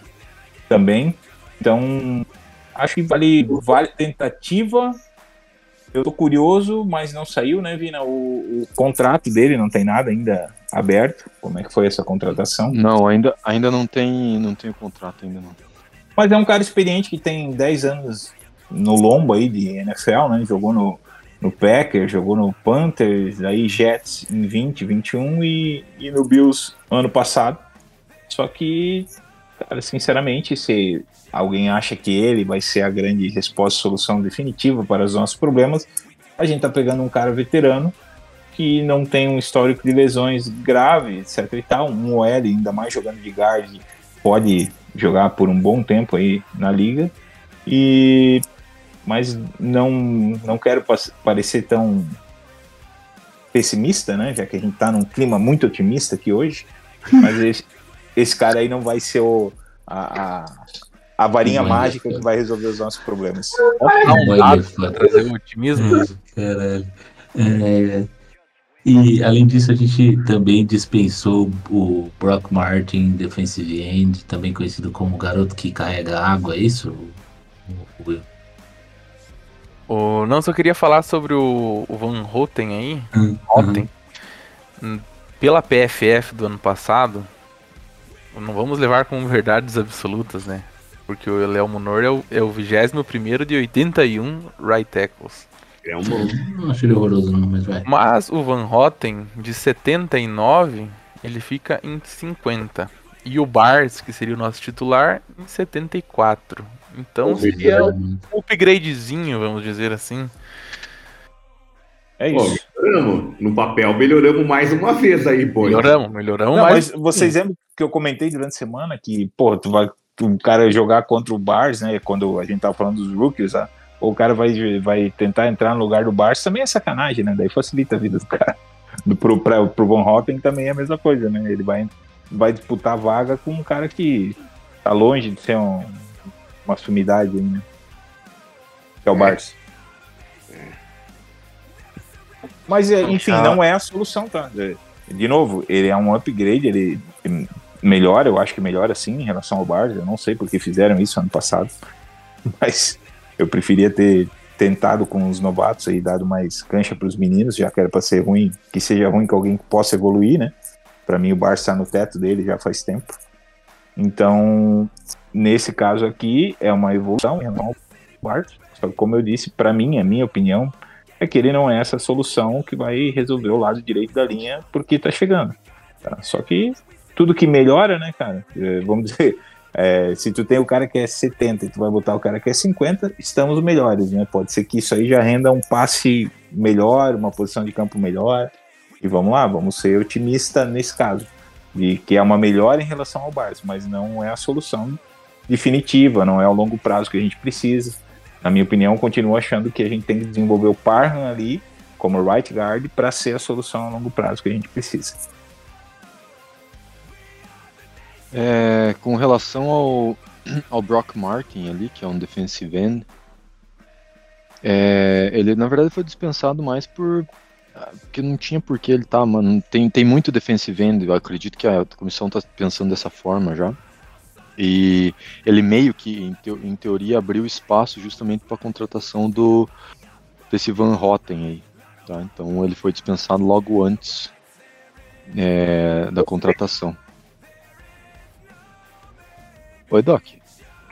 também. Então, acho que vale, vale tentativa. Eu tô curioso, mas não saiu, né, Vina? O, o contrato dele não tem nada ainda aberto. Como é que foi essa contratação? Não, ainda, ainda não tem, não tem o contrato ainda não. Mas é um cara experiente que tem 10 anos no lombo aí de NFL, né? Jogou no, no Packers, jogou no Panthers, aí Jets em 20, 21 e, e no Bills ano passado. Só que, cara, sinceramente, se alguém acha que ele vai ser a grande resposta, solução definitiva para os nossos problemas, a gente tá pegando um cara veterano que não tem um histórico de lesões graves, etc e tal, um OL ainda mais jogando de guard, pode jogar por um bom tempo aí na liga. E mas não não quero parecer tão pessimista, né? Já que a gente tá num clima muito otimista aqui hoje. Mas esse, cara aí não vai ser o, a, a, a varinha vai mágica ser. que vai resolver os nossos problemas. Um dado foda. pra trazer o otimismo? Caralho. É, e além disso, a gente também dispensou o Brock Martin, defensive end, também conhecido como o garoto que carrega água, é isso? O- não, só queria falar sobre o, o Van Houten aí. Hum, Houten. Hum, Pela PFF do ano passado, não vamos levar como verdades absolutas, né? Porque o Léo Munor é o, é o 21 de 81 right tackles. É um Não achei ele horroroso, não, mas vai. Mas o Van Houten, de 79, ele fica em 50. E o Bars, que seria o nosso titular, em 74. Então seria um upgradezinho, vamos dizer assim. É Pô, isso. melhoramos. No papel, melhoramos mais uma vez aí, pô. Melhoramos, melhoramos, Não, mas mas vocês lembram que eu comentei durante a semana que, pô, tu vai o cara jogar contra o Bars, né? Quando a gente tava falando dos rookies, ah, ou o cara vai, vai tentar entrar no lugar do Bars, também é sacanagem, né? Daí facilita a vida do cara. Do, pro, pra, pro Von Hoppen também é a mesma coisa, né? Ele vai, vai disputar vaga com um cara que tá longe de ser um- uma sumidade aí, né? Que é o Bars. Mas, é, enfim, Ah. não é a solução, tá? É, De novo, ele é um upgrade, ele melhora, eu acho que melhora sim em relação ao Bars. Eu não sei porque fizeram isso ano passado, mas eu preferia ter tentado com os novatos e dado mais cancha para os meninos, já que era para ser ruim, que seja ruim que alguém possa evoluir, né? Para mim, o Barça está no teto dele já faz tempo. Então, nesse caso aqui, é uma evolução em relação ao Barça. Só que, como eu disse, para mim, a minha opinião, é que ele não é essa solução que vai resolver o lado direito da linha porque tá chegando. tá? Só que tudo que melhora, né, cara? É, vamos dizer, é, se tu tem o cara que é 70 e tu vai botar o cara que é 50, estamos melhores, né? Pode ser que isso aí já renda um passe melhor, uma posição de campo melhor. E vamos lá, vamos ser otimista nesse caso. De que é uma melhora em relação ao Barça, mas não é a solução definitiva, não é ao longo prazo que a gente precisa. Na minha opinião, continuo achando que a gente tem que desenvolver o Parham ali como right guard para ser a solução a longo prazo que a gente precisa. É, com relação ao, ao Brock Martin ali, que é um defensive end, é, ele na verdade foi dispensado mais por ah, porque não tinha por que ele tá, mano. Tem, tem muito defensive end, eu acredito que a comissão tá pensando dessa forma já. E ele meio que, em, em teoria, abriu espaço justamente para a contratação do desse Van Rotten aí. Tá? Então ele foi dispensado logo antes é, da contratação. Oi, Doc.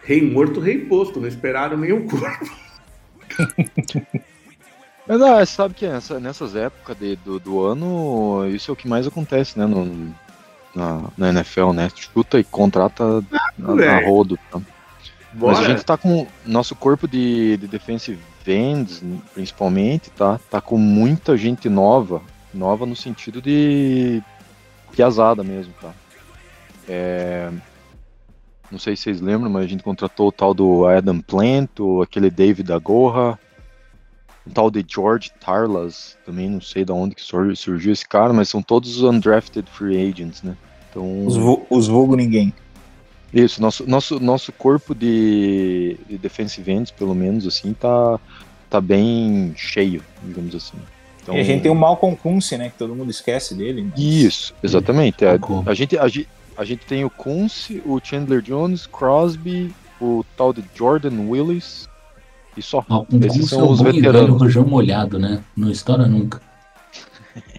Rei morto, rei posto. Não esperaram nem o corpo. Mas ah, sabe que essa- nessas épocas de- do, do ano, isso é o que mais acontece, né? no- na, na NFL, né? Chuta e contrata a, a velho. rodo. Tá? Mas a gente tá com. Nosso corpo de, de defensive ends, principalmente, tá? Tá com muita gente nova. Nova no sentido de. piazada mesmo, tá? É, Não sei se vocês lembram, mas a gente contratou o tal do Adam Plant, o- aquele David Agorra, o tal de George Tarlas, também não sei de onde que sur- surgiu esse cara, mas são todos undrafted free agents, né? Então, Os, vo- os vulgo ninguém. isso, nosso, nosso, nosso corpo de, de defensive ends, pelo menos, assim, tá, tá bem cheio, digamos assim. Então, E a gente tem o Malcolm Kunce, né? Que todo mundo esquece dele. mas- Isso, exatamente. A, Concordo. a gente, a, gente, a gente tem o Kunze, o Chandler Jones, Crosby, o tal de Jordan Willis e só. Ó, Um Esses são os e velho veteranos. rojão molhado, né? Não estoura nunca.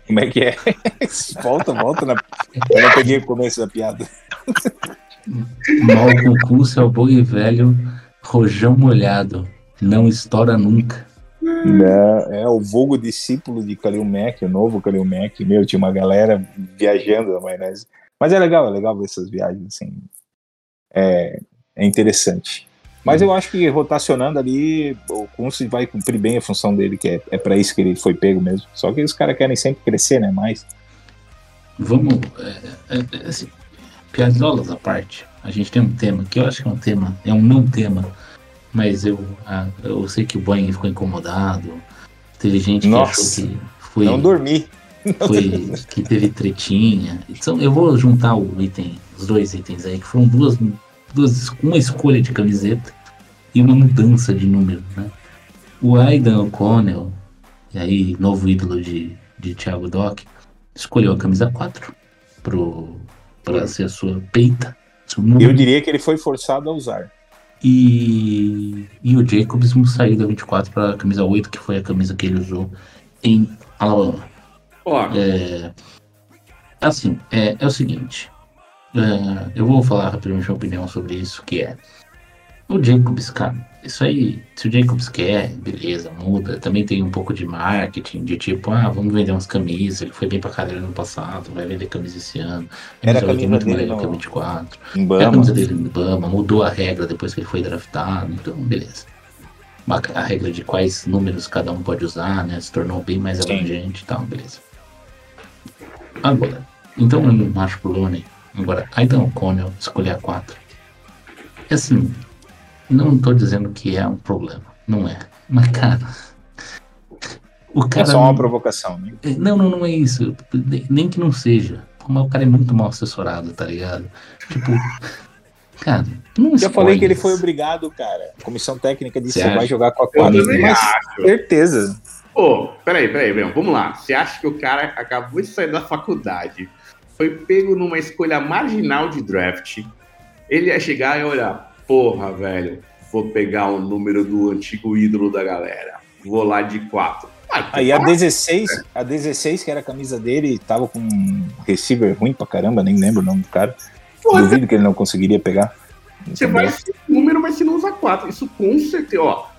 Como é que é? volta, volta. Na... Eu não peguei o começo da piada. Mal concurso é o bom e velho rojão molhado. Não estoura nunca. É, é o vulgo discípulo de Kalil Mack, o novo Kalil Mack. Meu, tinha uma galera viajando na maionese. Mas é legal, é legal ver essas viagens, assim. É, é interessante. Mas eu acho que rotacionando ali, o Kunze vai cumprir bem a função dele, que é, é para isso que ele foi pego mesmo. Só que os caras querem sempre crescer, né? Mais. Vamos. É, é, é, assim, piadolas à parte. A gente tem um tema que eu acho que é um tema, é um não tema. Mas eu, ah, eu sei que o Boeing ficou incomodado. Teve gente que Nossa, achou que foi, Não dormi. foi que teve tretinha. Então, eu vou juntar o item, os dois itens aí, que foram duas, duas uma escolha de camiseta e uma mudança de número, né? O Aidan O'Connell, e aí, novo ídolo de, de Thiago Doc, escolheu a camisa 4 pro, pra ser a sua peita. Eu diria que ele foi forçado a usar. E, e o Jacobs saiu da 24 para a camisa 8, que foi a camisa que ele usou em Alabama. Ó, É, assim, é, é o seguinte. é, eu vou falar rapidamente minha opinião sobre isso, que é o Jacobs, cara, isso aí, se o Jacobs quer, beleza, muda. Também tem um pouco de marketing, de tipo, ah, vamos vender umas camisas, ele foi bem pra caralho no passado, vai vender camisa esse ano. Era a Camisa muito dele no- 24. Em É a camisa dele no Bama, mudou a regra depois que ele foi draftado, então beleza. A regra de quais números cada um pode usar, né? Se tornou bem mais Sim. abrangente e tal, beleza. Agora, então eu não acho problema nenhum. Agora, Aidan O'Connell escolher a 4. É assim, não tô dizendo que é um problema, não é. Mas, cara. O É cara. só uma não- provocação, né? não, não, não é isso. Nem- que não seja. Mas o cara é muito mal assessorado, tá ligado? Tipo, cara, não Já falei que ele foi obrigado, cara. A comissão técnica disse que vai jogar com a eu 4. também Mas certeza. Ô, peraí, peraí, Leão, vamos lá. Você acha que o cara acabou de sair da faculdade, foi pego numa escolha marginal de draft, ele ia chegar e olhar, porra, velho, vou pegar o número do antigo ídolo da galera, vou lá de 4. Aí a 16, a 16, que era a camisa dele, tava com um receiver ruim pra caramba, nem lembro o nome do cara. Duvido que ele não conseguiria pegar. Você vai número, mas você não usa 4. Isso com certeza, ó.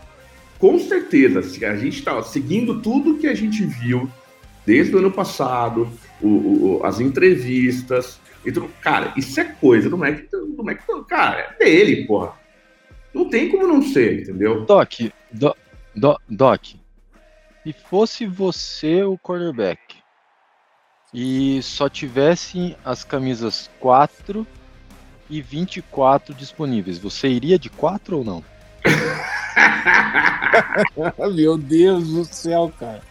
Com certeza, se a gente está seguindo tudo que a gente viu desde o ano passado, o- o- as entrevistas, e tudo, cara, isso é coisa do Mac, do Mac, cara, é dele, porra. Não tem como não ser, entendeu? Doc, Do- Do- Doc, se fosse você o quarterback e só tivessem as camisas 4 e 24 disponíveis, você iria de 4 ou não? Meu Deus do céu, cara.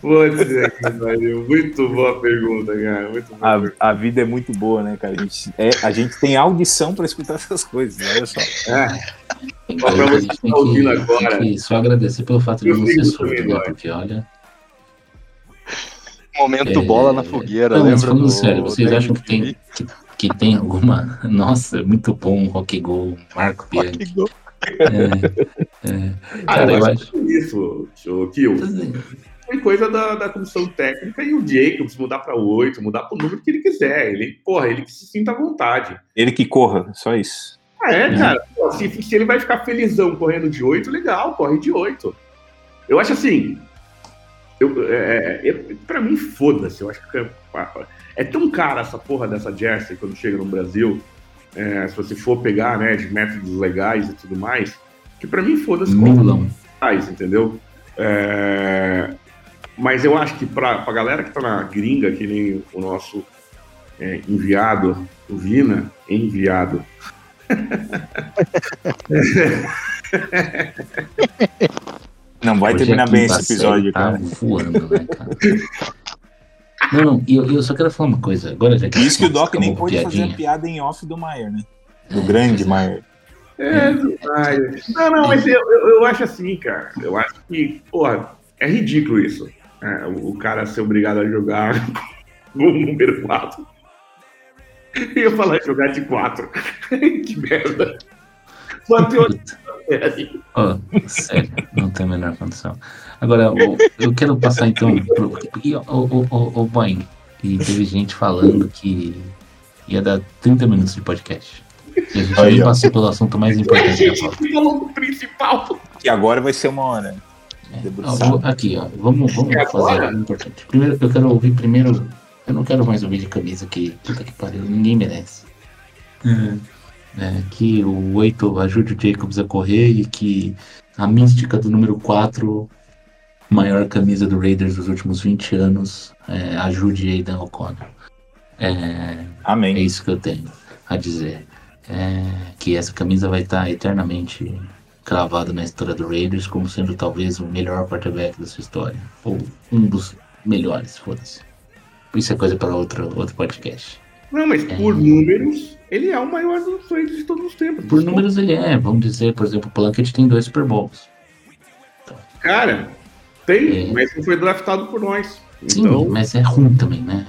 Putz, muito boa pergunta, cara. Muito boa pergunta. A, a vida é muito boa, né, cara? A gente, é, a gente tem audição pra escutar essas coisas, olha só. É, pra a você que tá ouvindo que, agora. só agradecer pelo fato de ser surdo, né? Porque olha. Momento É, bola na fogueira, Não, lembra falando do sério, vocês da acham que tem, que, que tem alguma. Nossa, é muito bom Rock Go, Marco Bianchi. gol. É, é. Ah, Cara, eu eu acho é isso, ô, Kill. Foi coisa da, da comissão técnica e o Jacobs mudar para 8, mudar para o número que ele quiser. Ele, porra, ele que se sinta à vontade. Ele que corra, só isso. Ah, é, É. cara. Pô, se, se ele vai ficar felizão correndo de 8, legal, corre de 8. Eu acho assim. Eu, é, é, pra mim, foda-se. Eu acho que é, é tão cara essa porra dessa jersey quando chega no Brasil. É, se você for pegar, né, de métodos legais e tudo mais, que pra mim, foda-se como faz, entendeu? É, mas eu acho que pra, pra galera que tá na gringa, que nem o nosso é, enviado, o Vina, enviado. Não vai Hoje terminar bem tá esse episódio, tá cara. voando, né, cara? Não, não, e eu, eu só quero falar uma coisa. Agora já que Isso que o Doc acabou nem pôde fazer a piada em off do Maier, né? Do grande Maier. É, ai, não, não, mas eu, eu, eu acho assim, cara. Eu acho que, porra, é ridículo isso. É, o, o cara ser obrigado a jogar o número 4. E eu falar jogar de 4. que merda. Bateu sério, não tem a menor condição. Agora, o- eu quero passar então pro. E, o, o, o, o Boeing, e teve gente falando que ia dar 30 minutos de podcast. E a gente Aí, nem ó. passou pelo assunto mais importante da gente pauta. principal. E agora vai ser uma hora. Ó, Debruçado. vou- aqui, ó, vamos, vamos E fazer algo importante. Primeiro, eu quero ouvir primeiro. Eu não quero mais ouvir de camisa que puta que pariu, ninguém merece. É, que o 8 ajude o Jacobs a correr e que a mística do número 4, maior camisa do Raiders dos últimos 20 anos, é, ajude Aidan O'Connor. É, é Amém. isso que eu tenho a dizer. É que essa camisa vai estar eternamente cravada na história do Raiders como sendo talvez o melhor quarterback da sua história. Ou um dos melhores, foda-se. Isso é coisa para outro, outro podcast. Não, mas por números, ele é o maior dos Raiders de todos os tempos. Por números ele é, vamos dizer, por exemplo, o Plunkett tem dois Super Bowls. Cara, tem, É. mas não foi draftado por nós. Sim, Então, mas é ruim também, né?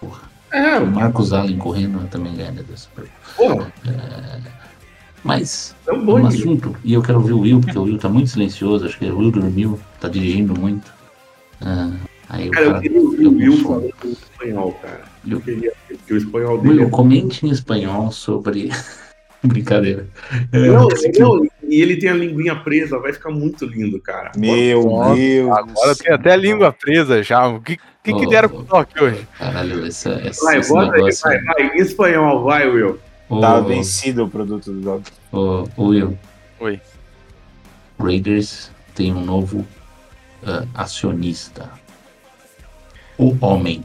Porra. é, O Marcos Allen correndo também ganha Bowls. porra, Mas é um um bom nível. assunto, e eu quero ouvir o Will, porque o Will tá muito silencioso, acho que o Will dormiu, tá dirigindo muito. Ah, aí o Cara, eu cara queria ouvir o Will falando em espanhol, cara. Eu Will, queria que o espanhol dele Will, é comente em espanhol sobre. Brincadeira. É, Não, não, e ele tem a linguinha presa, vai ficar muito lindo, cara. Meu Nossa, Deus. Agora tem até a língua presa já. O que, que, que Oh, deram com o Doc hoje? Caralho, essa, essa, Vai, esse bota aí, negócio. vai, vai, em espanhol, vai, Will. Ô, Tá vencido o produto do Doc. ô, ô, Will, Oi. Raiders tem um novo ah, acionista. O homem.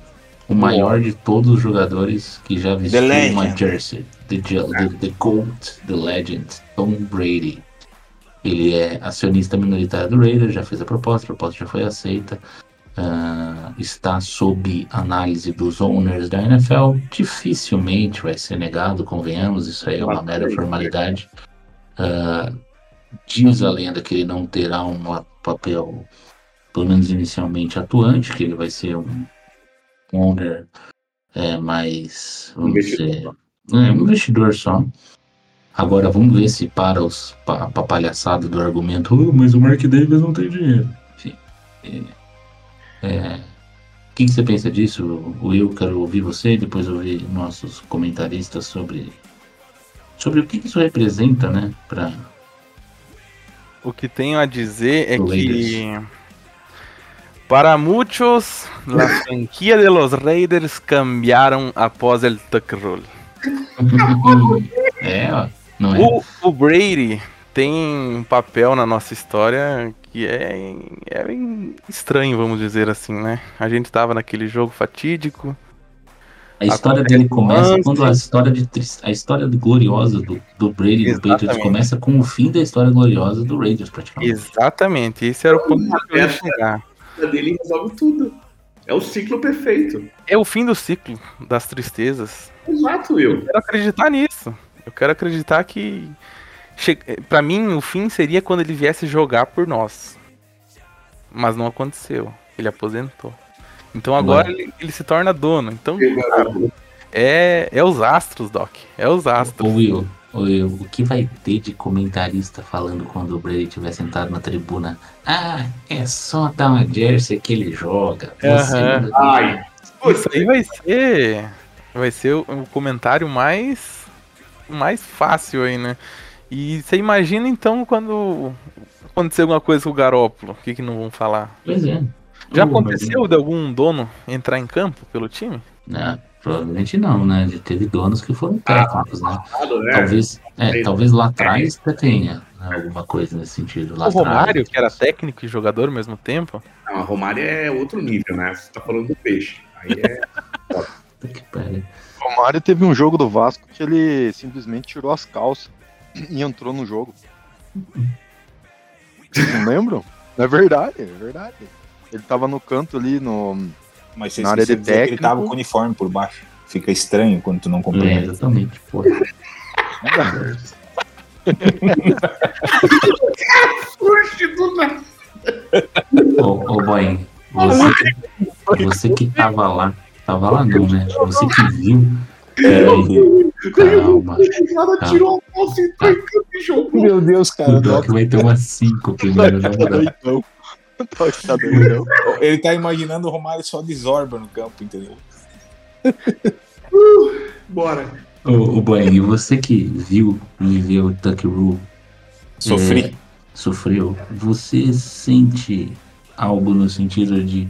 O maior de todos os jogadores que já vestiu uma jersey. The, the, the GOAT, The Legend, Tom Brady. Ele é acionista minoritário do Raiders, já fez a proposta, a proposta já foi aceita. Ah, está sob análise dos owners da NFL. Dificilmente vai ser negado, convenhamos, isso aí é uma mera formalidade. Ah, diz a lenda que ele não terá um papel, pelo menos inicialmente, atuante, que ele vai ser um owner é, mais, vamos Investidor. dizer, é, um investidor só. Agora vamos ver se para os pa, pra palhaçada do argumento, "Oh, mas o Mark Davis não tem dinheiro. Enfim. é, é, o que, que você pensa disso, Will? Quero ouvir você, depois ouvir nossos comentaristas sobre, sobre o que, que isso representa, né? Para o que tenho a dizer é Do que para muitos la franquia de los Raiders cambiaram após el tuck rule. é, ó. Não é? O, o Brady tem um papel na nossa história que é, é bem estranho, vamos dizer assim, né? A gente tava naquele jogo fatídico. A história dele começa antes. quando a história de a história gloriosa do, do Brady e do Patriots começa com o fim da história gloriosa do Raiders, praticamente. Exatamente, esse era o ponto que eu ia chegar. A dele resolve tudo. É o ciclo perfeito. É o fim do ciclo das tristezas. Exato, Will. Eu quero acreditar nisso. Eu quero acreditar que. Che... Pra mim, o fim seria quando ele viesse jogar por nós. Mas não aconteceu. Ele aposentou. Então agora ele, ele se torna dono. Então, é, é os astros, Doc. É os Ô astros. Will, ô Will, o que vai ter de comentarista falando quando o Brady estiver sentado na tribuna? Ah, é só dar uma jersey que ele joga. Você- Aham. Ai, Isso aí vai ser. Vai ser o, o comentário mais. Mais fácil aí, né? E você imagina então quando acontecer alguma coisa com o Garópolo, o que, que não vão falar? Pois é. Já aconteceu de algum dono entrar em campo pelo time? Não, provavelmente não, né? Já teve donos que foram técnicos, né? né? Talvez, é, talvez lá atrás até tenha né, alguma coisa nesse sentido. Lá o Romário, atrás. que era técnico e jogador ao mesmo tempo. Não, a Romário é outro nível, né? Você tá falando do peixe. Aí é. Que pariu. O Romário teve um jogo do Vasco que ele simplesmente tirou as calças e entrou no jogo. Vocês não lembram? É verdade, é verdade. Ele tava no canto ali no. Mas você Na área de dizer que ele técnico- tava com o uniforme por baixo. Fica estranho quando tu não É, cumprimenta. exatamente, pô. Surge do nada. Ô, ô Boing, você, você que tava lá, tava lá não, né? Você que viu. Peraí, calma. E e jogou. Meu Deus, cara. O Doc vai ter umas 5 primeiro, na moral. doidão. Toque tá. Ele tá imaginando o Romário só de Zorba no campo, entendeu? Bora. Ô, ô Boing, e você que viu, viveu o Tuck Rule, Sofri. É, sofreu, você sente algo no sentido de,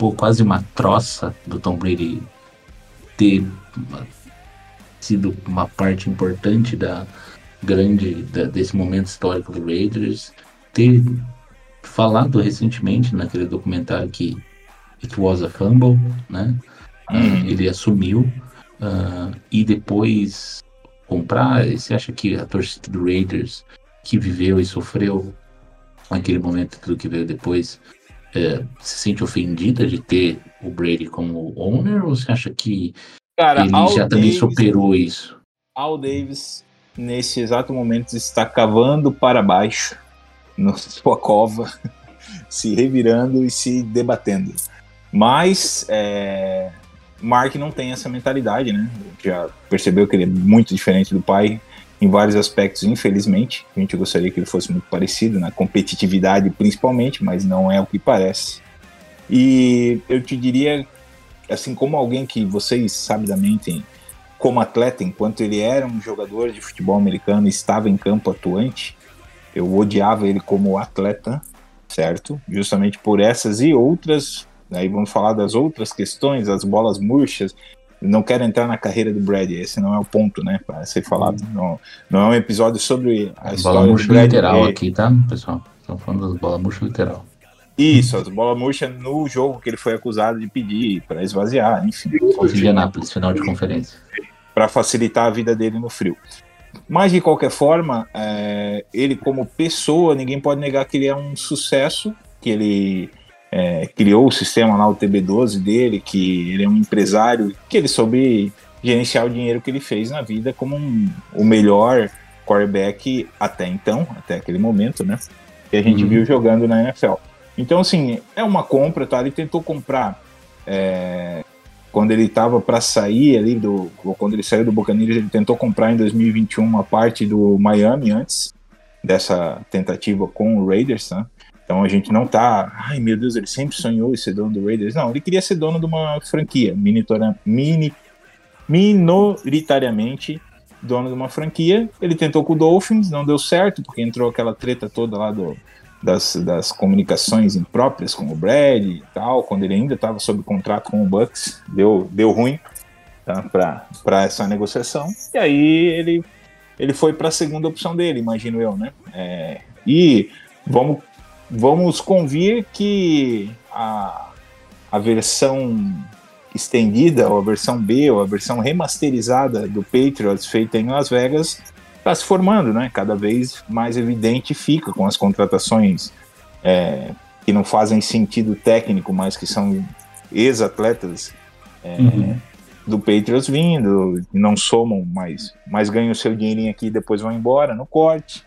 pô, quase uma troça do Tom Brady ter uma- sido uma parte importante da grande, da- desse momento histórico do Raiders, ter falado recentemente naquele documentário que It Was a Fumble, né? Ah, Uhum. ele assumiu ah, e depois comprar. Você acha que a torcida do Raiders que viveu e sofreu naquele momento tudo que veio depois eh, se sente ofendida de ter o Brady como owner ou você acha que Cara, ele Al já também Davis- superou isso? Al Davis, nesse exato momento, está cavando para baixo na sua cova, se revirando e se debatendo. Mas é, Mark não tem essa mentalidade, né? Já percebeu que ele é muito diferente do pai em vários aspectos, infelizmente. A gente gostaria que ele fosse muito parecido, na competitividade principalmente, mas não é o que parece. E eu te diria, assim como alguém que vocês sabidamente como atleta, enquanto ele era um jogador de futebol americano e estava em campo atuante, eu odiava ele como atleta, certo? Justamente por essas e outras. Aí vamos falar das outras questões, as bolas murchas. Não quero entrar na carreira do Brady, esse não é o ponto, né? Para ser falado. Não, não é um episódio sobre a Bola história do murcha Brady. literal é- aqui, tá, pessoal? Estamos falando das bolas murcha literal. Isso, as bolas murchas no jogo que ele foi acusado de pedir para esvaziar, enfim. Indianápolis, final de conferência. para facilitar a vida dele no frio. Mas de qualquer forma, é, ele como pessoa, ninguém pode negar que ele é um sucesso, que ele é, criou o sistema lá, o TB12 dele, que ele é um empresário, que ele soube gerenciar o dinheiro que ele fez na vida como um- o melhor quarterback até então, até aquele momento, né? Que a gente Uhum. viu jogando na NFL. Então, assim, é uma compra, tá? Ele tentou comprar é, quando ele estava para sair ali do, ou quando ele saiu do Buccaneers, ele tentou comprar em 2021 uma parte do Miami antes dessa tentativa com o Raiders, né? Então a gente não tá, ai meu Deus, ele sempre sonhou em ser dono do Raiders. Não, ele queria ser dono de uma franquia, mini, minoritariamente dono de uma franquia. Ele tentou com o Dolphins, não deu certo, porque entrou aquela treta toda lá do, das, das comunicações impróprias com o Brad e tal, quando ele ainda estava sob contrato com o Bucks, deu, deu ruim tá, para essa negociação. E aí ele, ele foi para a segunda opção dele, imagino eu, né? É, e vamos, vamos convir que a, a versão estendida, ou a versão B, ou a versão remasterizada do Patriots feita em Las Vegas está se formando, né? Cada vez mais evidente fica com as contratações é, que não fazem sentido técnico, mas que são ex-atletas é, Uhum. do Patriots vindo, não somam, mas, mas ganham seu dinheirinho aqui e depois vão embora no corte.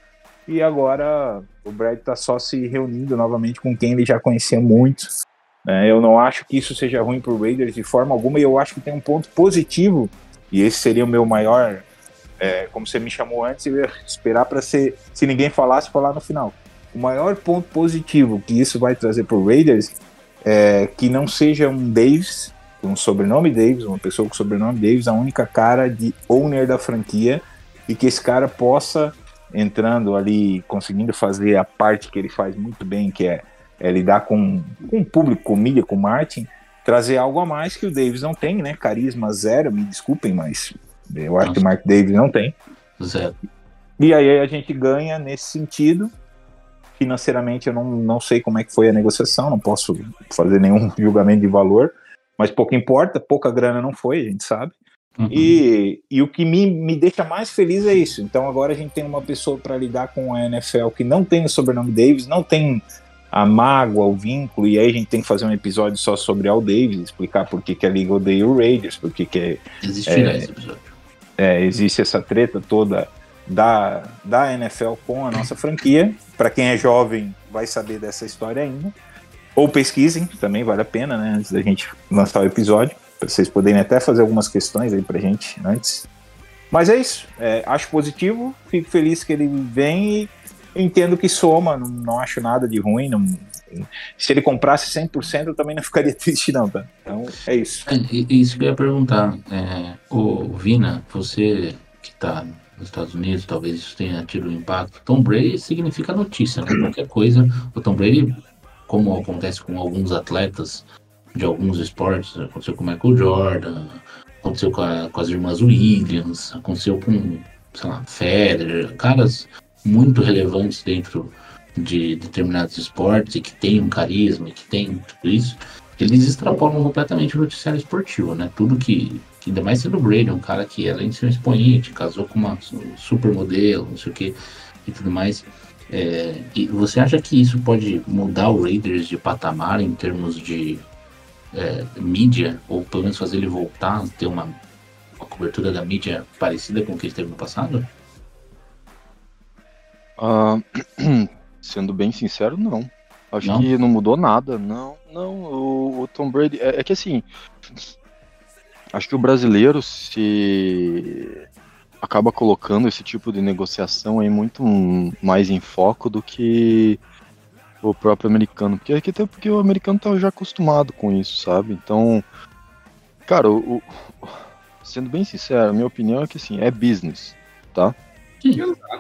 E agora o Brad está só se reunindo novamente com quem ele já conhecia muito. né? eu não acho que isso seja ruim para o Raiders de forma alguma, e eu acho que tem um ponto positivo, e esse seria o meu maior é, como você me chamou antes, eu ia esperar para ser, se ninguém falasse, falar no final. O maior ponto positivo que isso vai trazer para o Raiders é que não seja um Davis, um sobrenome Davis, uma pessoa com sobrenome Davis, a única cara de owner da franquia, e que esse cara possa, entrando ali, conseguindo fazer a parte que ele faz muito bem, que é, é lidar com, com o público, com mídia, com marketing, trazer algo a mais que o Davis não tem, né? Carisma zero, me desculpem, mas eu acho que o Mark Davis não tem. Zero. E aí a gente ganha nesse sentido. Financeiramente eu não, não sei como é que foi a negociação, não posso fazer nenhum julgamento de valor, mas pouco importa, pouca grana não foi, a gente sabe. Uhum. E, e o que me, me deixa mais feliz é isso. Então agora a gente tem uma pessoa para lidar com a NFL que não tem o sobrenome Davis, não tem a mágoa, o vínculo, e aí a gente tem que fazer um episódio só sobre Al Davis, explicar por que, que a Liga odeia o Raiders, por que, que é, Existirá É. esse episódio. é, existe essa treta toda da, da NFL com a nossa franquia. Para quem é jovem, vai saber dessa história ainda. Ou pesquisem, também vale a pena, né? Antes da gente lançar o episódio, para vocês poderem até fazer algumas questões aí pra gente antes. Mas é isso. é, acho positivo, fico feliz que ele vem e entendo que soma, não, não acho nada de ruim. Não, se ele comprasse 100%, eu também não ficaria triste, não, tá? Então é isso. É, isso que eu ia perguntar. É, Vina, você que está nos Estados Unidos, talvez isso tenha tido um impacto. Tom Brady significa notícia, né? Qualquer coisa. O Tom Brady, como acontece com alguns atletas de alguns esportes, aconteceu com o Michael Jordan, aconteceu com, a- com as irmãs Williams, aconteceu com, sei lá, Federer, caras muito relevantes dentro de determinados esportes e que tem um carisma e que tem tudo isso eles extrapolam completamente o noticiário esportivo, né? Tudo que, que ainda mais sendo o Brady, um cara que além de ser um expoente, casou com uma su- supermodelo, não sei o que e tudo mais. É, e você acha que isso pode mudar o Raiders de patamar em termos de é, mídia, ou pelo menos fazer ele voltar a ter uma, uma cobertura da mídia parecida com o que ele teve no passado? Ah, sendo bem sincero, não. Acho Não? que não mudou nada. Não, não. O, o Tom Brady. É, é que assim. Acho que o brasileiro se acaba colocando esse tipo de negociação aí muito mais em foco do que o próprio americano. Porque, até porque o americano tá já acostumado com isso, sabe? Então, cara, o, o- sendo bem sincero, a minha opinião é que assim, é business, tá?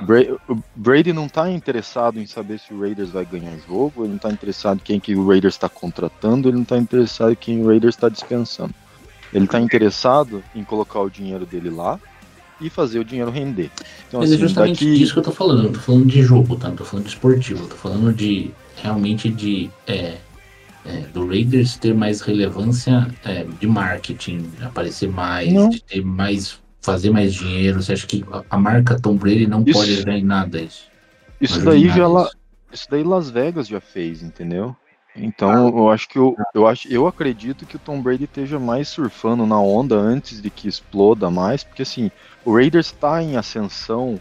Bra- o Brady não tá interessado em saber se o Raiders vai ganhar jogo, ele não tá interessado em quem que o Raiders está contratando, ele não tá interessado em quem o Raiders está dispensando. Ele tá interessado em colocar o dinheiro dele lá e fazer o dinheiro render. Então, Mas é assim, justamente daqui- disso que eu tô falando. Eu não tô falando de jogo, tá? Não tô falando de esportivo. Eu tô falando de realmente de é, é, do Raiders ter mais relevância é, de marketing, aparecer mais, Não. de ter mais, fazer mais dinheiro. Você acha que a, a marca Tom Brady não Isso- pode ajudar em nada isso? Isso daí já lá, isso. daí Las Vegas já fez, entendeu? Então eu acho que eu, eu acho, eu acredito que o Tom Brady esteja mais surfando na onda antes de que exploda mais, porque assim, o Raiders está em ascensão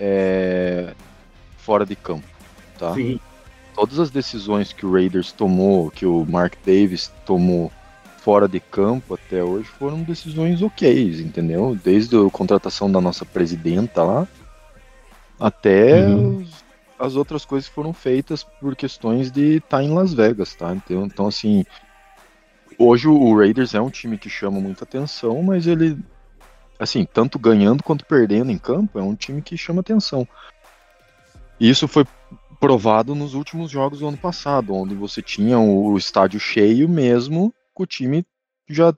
é, fora de campo, tá? Sim. Todas as decisões que o Raiders tomou, que o Mark Davis tomou fora de campo até hoje foram decisões ok, entendeu? Desde a contratação da nossa presidenta lá até Uhum. as outras coisas foram feitas por questões de estar em Las Vegas, tá? Então, então assim, hoje o Raiders é um time que chama muita atenção, mas ele assim, tanto ganhando quanto perdendo em campo, é um time que chama atenção. E isso foi provado nos últimos jogos do ano passado, onde você tinha o estádio cheio mesmo, com o time já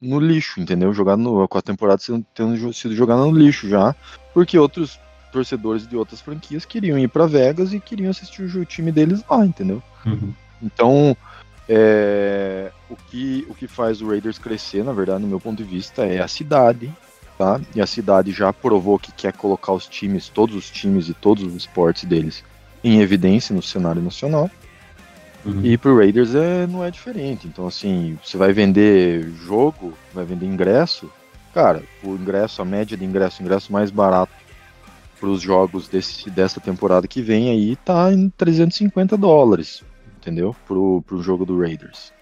no lixo, entendeu? Jogado no, com a temporada sendo, tendo sido jogada no lixo já, porque outros torcedores de outras franquias queriam ir para Vegas e queriam assistir o time deles lá, entendeu? Uhum. Então, é, o, que, o que faz o Raiders crescer, na verdade, no meu ponto de vista, é a cidade, tá? E a cidade já provou que quer colocar os times, todos os times e todos os esportes deles em evidência no cenário nacional. Uhum. E pro Raiders é, não é diferente. Então, assim, você vai vender jogo, vai vender ingresso, cara, o ingresso, a média de ingresso, o ingresso mais barato para os jogos desse, dessa temporada que vem aí tá em 350 dólares, entendeu? Pro, pro jogo do Raiders.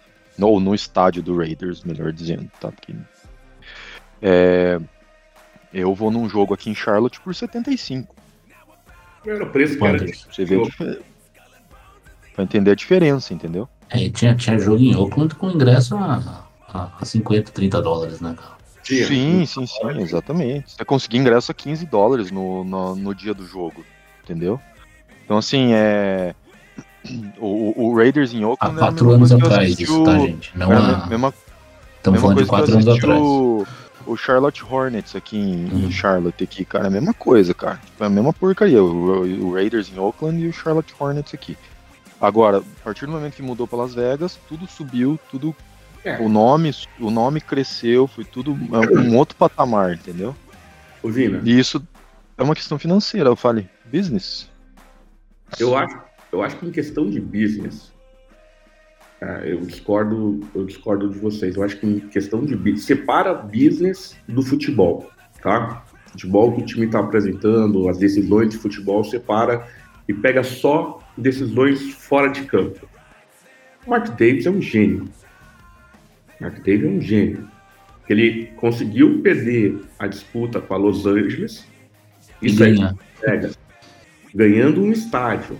Ou no estádio do Raiders, melhor dizendo, tá? Porque, é, eu vou num jogo aqui em Charlotte por 75. Era o preço que era. Você difer- Pra entender a diferença, entendeu? É, tinha, tinha jogo em Oakland com ingresso a, a, a 50, 30 dólares, né, cara? Sim, sim, sim, exatamente. Você conseguir ingresso a 15 dólares no, no, no dia do jogo, entendeu? Então, assim, é. O, o- Raiders em Há Oakland a quatro anos atrás, isso, tá, gente? Não é há. mesma, Estamos mesma falando de quatro anos atrás. o, o Charlotte Hornets aqui em, em Uhum. Charlotte, aqui, cara, é a mesma coisa, cara. Tipo, é a mesma porcaria. O, o Raiders em Oakland e o Charlotte Hornets aqui. Agora, a partir do momento que mudou para Las Vegas, tudo subiu, tudo. É. O nome, o nome cresceu, foi tudo é um outro patamar, entendeu? Ô, Vina, E isso é uma questão financeira, eu falei, business. eu acho, eu acho que em questão de business, ah, eu discordo, eu discordo de vocês. Eu acho que em questão de business, separa business do futebol, tá? Futebol que o time está apresentando, as decisões de futebol, separa e pega só decisões fora de campo. O Mark Davis é um gênio. Mark Davis é um gênio. Ele conseguiu perder a disputa com a Los Angeles. E aí ganhar. pega, ganhando um estádio.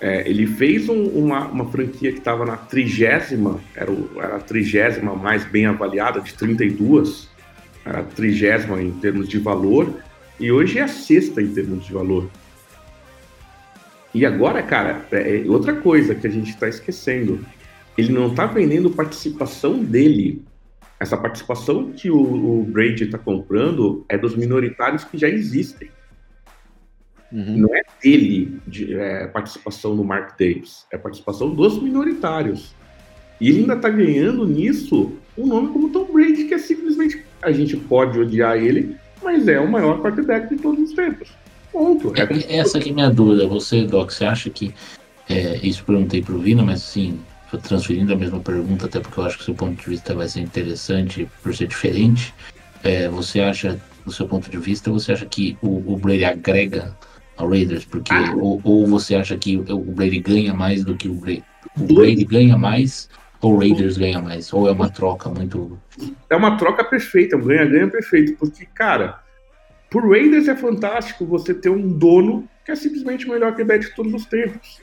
É, ele fez um- uma, uma franquia que estava na trigésima, era, era a trigésima mais bem avaliada, de 32, era a trigésima em termos de valor, e hoje é a sexta em termos de valor. E agora, cara, é é outra coisa que a gente está esquecendo. Ele não está vendendo participação dele. Essa participação que o, o Brady está comprando é dos minoritários que já existem. Uhum. Não é dele de é, participação no Mark Davis, é participação dos minoritários. E ele ainda está ganhando nisso um nome como Tom Brady, que é simplesmente. A gente pode odiar ele, mas é o maior quarterback de todos os tempos. Ponto. É como- Essa aqui é a minha dúvida. Você, Doc, você acha que. É, isso eu perguntei pro Vina, mas assim, transferindo a mesma pergunta, até porque eu acho que o seu ponto de vista vai ser interessante por ser diferente. É, você acha, do seu ponto de vista, você acha que o, o Brady agrega ao Raiders? Porque, ou, ou você acha que o Brady ganha mais do que o Brady? O Brady ganha mais ou o Raiders ganha mais? Ou é uma troca muito. é uma troca perfeita, um ganha-ganha perfeito, porque, cara, por Raiders é fantástico você ter um dono que é simplesmente o melhor quarterback de todos os tempos.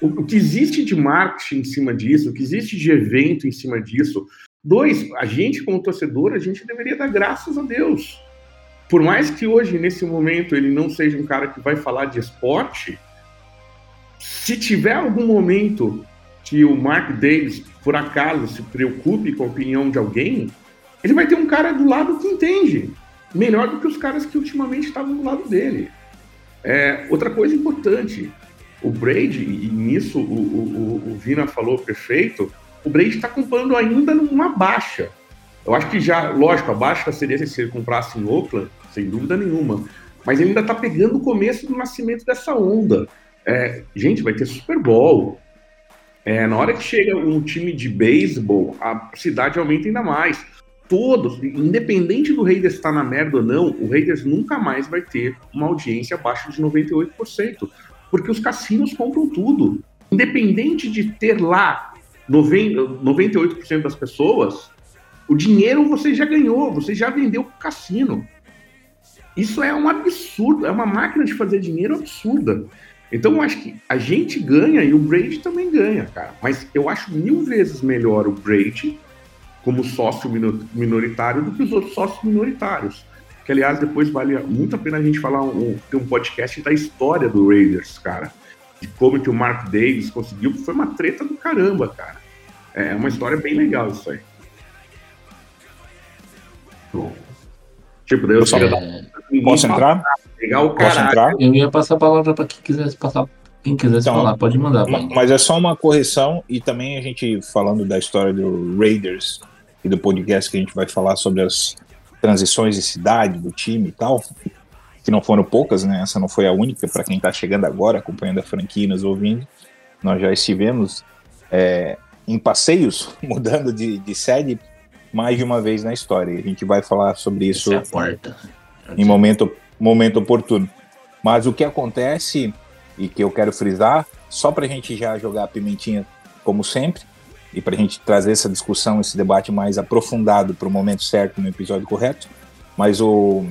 O, o que existe de marketing em cima disso, o que existe de evento em cima disso. Dois, a gente, como torcedor, a gente deveria dar graças a Deus. Por mais que hoje, nesse momento, ele não seja um cara que vai falar de esporte, se tiver algum momento que o Mark Davis, por acaso, se preocupe com a opinião de alguém, ele vai ter um cara do lado que entende. Melhor do que os caras que ultimamente estavam do lado dele. É, outra coisa importante, o Brady, e nisso o, o, o- Vina falou perfeito, o Brady está comprando ainda numa baixa. Eu acho que já, lógico, a baixa seria se ele comprasse em Oakland, sem dúvida nenhuma. Mas ele ainda está pegando o começo do nascimento dessa onda. É, gente, vai ter Super Bowl. É, na hora que chega um time de beisebol, a cidade aumenta ainda mais. Todos, independente do Raiders estar na merda ou não, o Raiders nunca mais vai ter uma audiência abaixo de 98%. Porque os cassinos compram tudo. Independente de ter lá 90 98% das pessoas, o dinheiro você já ganhou, você já vendeu pro cassino. Isso é um absurdo, é uma máquina de fazer dinheiro absurda. Então eu acho que a gente ganha e o Brady também ganha, cara. Mas eu acho mil vezes melhor o Brady como sócio mino- minoritário do que os outros sócios minoritários. Que, aliás, depois vale muito a pena a gente falar, um, ter um podcast da história do Raiders, cara. De como que o Mark Davis conseguiu, porque foi uma treta do caramba, cara. É uma história bem legal isso aí. Tipo, daí eu só Posso entrar? Legal o Posso entrar? eu ia passar a palavra para quem quisesse passar. Quem quisesse Então, falar, pode mandar. Ma- pai. Mas é só uma correção e também a gente falando da história do Raiders e do podcast que a gente vai falar sobre as transições de cidade do time e tal, que não foram poucas, né? Essa não foi a única para quem está chegando agora, acompanhando a franquia e nos ouvindo. Nós já estivemos é, em passeios, mudando de, de sede mais de uma vez na história. E a gente vai falar sobre isso é em momento, momento oportuno. Mas o que acontece, e que eu quero frisar, só para a gente já jogar a pimentinha como sempre, e para a gente trazer essa discussão, esse debate mais aprofundado para o momento certo, no episódio correto, mas o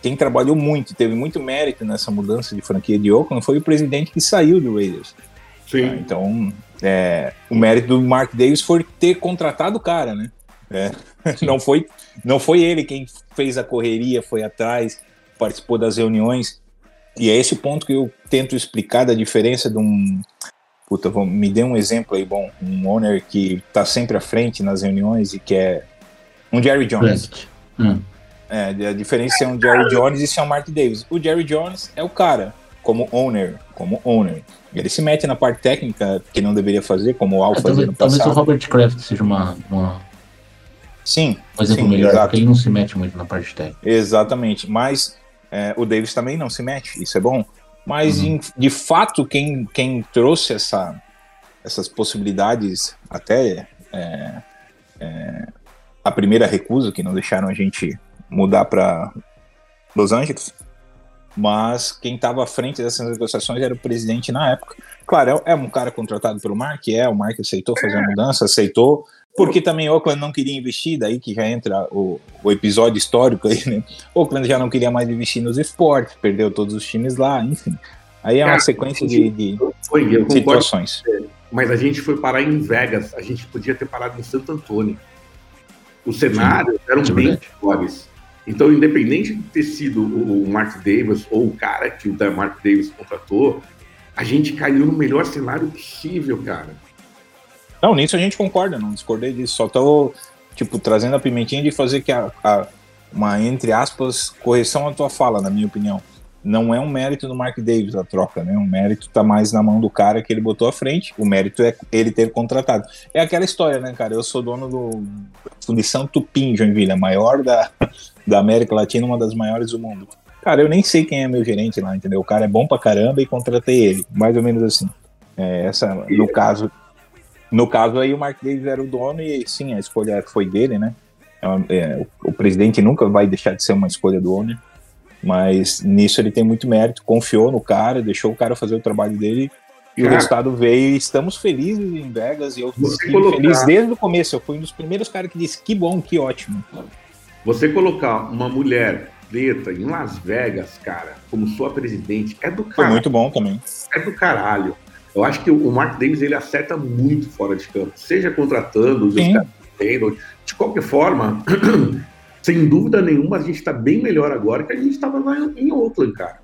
quem trabalhou muito, teve muito mérito nessa mudança de franquia de Oakland foi o presidente que saiu do Raiders. Sim. Então, é, o mérito do Mark Davis foi ter contratado o cara, né? É, não, foi, não foi ele quem fez a correria, foi atrás, participou das reuniões. E é esse ponto que eu tento explicar da diferença de um. Puta, vamos- me dê um exemplo aí, bom. Um owner que tá sempre à frente nas reuniões e que é um Jerry Jones. Hum. É, a diferença é um Jerry Jones e se é um Mark Davis. O Jerry Jones é o cara, como owner, como owner. Ele se mete na parte técnica que não deveria fazer, como o Al É, fazia talvez, no talvez o passado. Robert Kraft seja uma, uma, Sim, exemplo sim, melhor, exato. porque ele não se mete muito na parte técnica. Exatamente. Mas é, o Davis também não se mete, isso é bom. Mas Uhum. em- de fato, quem, quem trouxe essa, essas possibilidades, até é, é, a primeira recusa, que não deixaram a gente mudar para Los Angeles, mas quem estava à frente dessas negociações era o presidente na época. Claro, é, é um cara contratado pelo Mark, é, o Mark aceitou fazer a mudança, aceitou, porque também Oakland não queria investir, daí que já entra o, o episódio histórico aí, né? Oakland já não queria mais investir nos esportes, perdeu todos os times lá, enfim. Aí é uma Cara, sequência de, de Foi, concordo, situações. mas a gente foi parar em Vegas, a gente podia ter parado em Santo Antônio. Os cenários eram isso é bem piores. Então, independente de ter sido o Mark Davis ou o cara que o Mark Davis contratou, a gente caiu no melhor cenário possível, cara. Não, nisso a gente concorda, não discordei disso. Só tô, tipo, trazendo a pimentinha de fazer que a, a- uma, entre aspas, correção à tua fala, na minha opinião. Não é um mérito do Mark Davis a troca, né? O mérito tá mais na mão do cara que ele botou à frente. O mérito é ele ter contratado. É aquela história, né, cara? Eu sou dono do Fundição Tupim, Joinville, a maior da, da América Latina, uma das maiores do mundo. Cara, eu nem sei quem é meu gerente lá, entendeu? O cara é bom pra caramba e contratei ele. Mais ou menos assim. É, essa, no caso, no caso aí, o Mark Davis era o dono e sim, a escolha foi dele, né? É é, o, o presidente nunca vai deixar de ser uma escolha do owner, mas nisso ele tem muito mérito, confiou no cara, deixou o cara fazer o trabalho dele e o Cara. resultado veio. E estamos felizes em Vegas e eu colocar- feliz desde o começo. Eu fui um dos primeiros caras que disse que bom, que ótimo. Você colocar uma mulher preta em Las Vegas, cara, como sua presidente, é do Foi caralho. muito bom também. é do caralho. Eu acho que o Mark Davis ele acerta muito fora de campo, seja contratando os caras. De qualquer forma, sem dúvida nenhuma, a gente está bem melhor agora que a gente estava lá em Oakland, cara.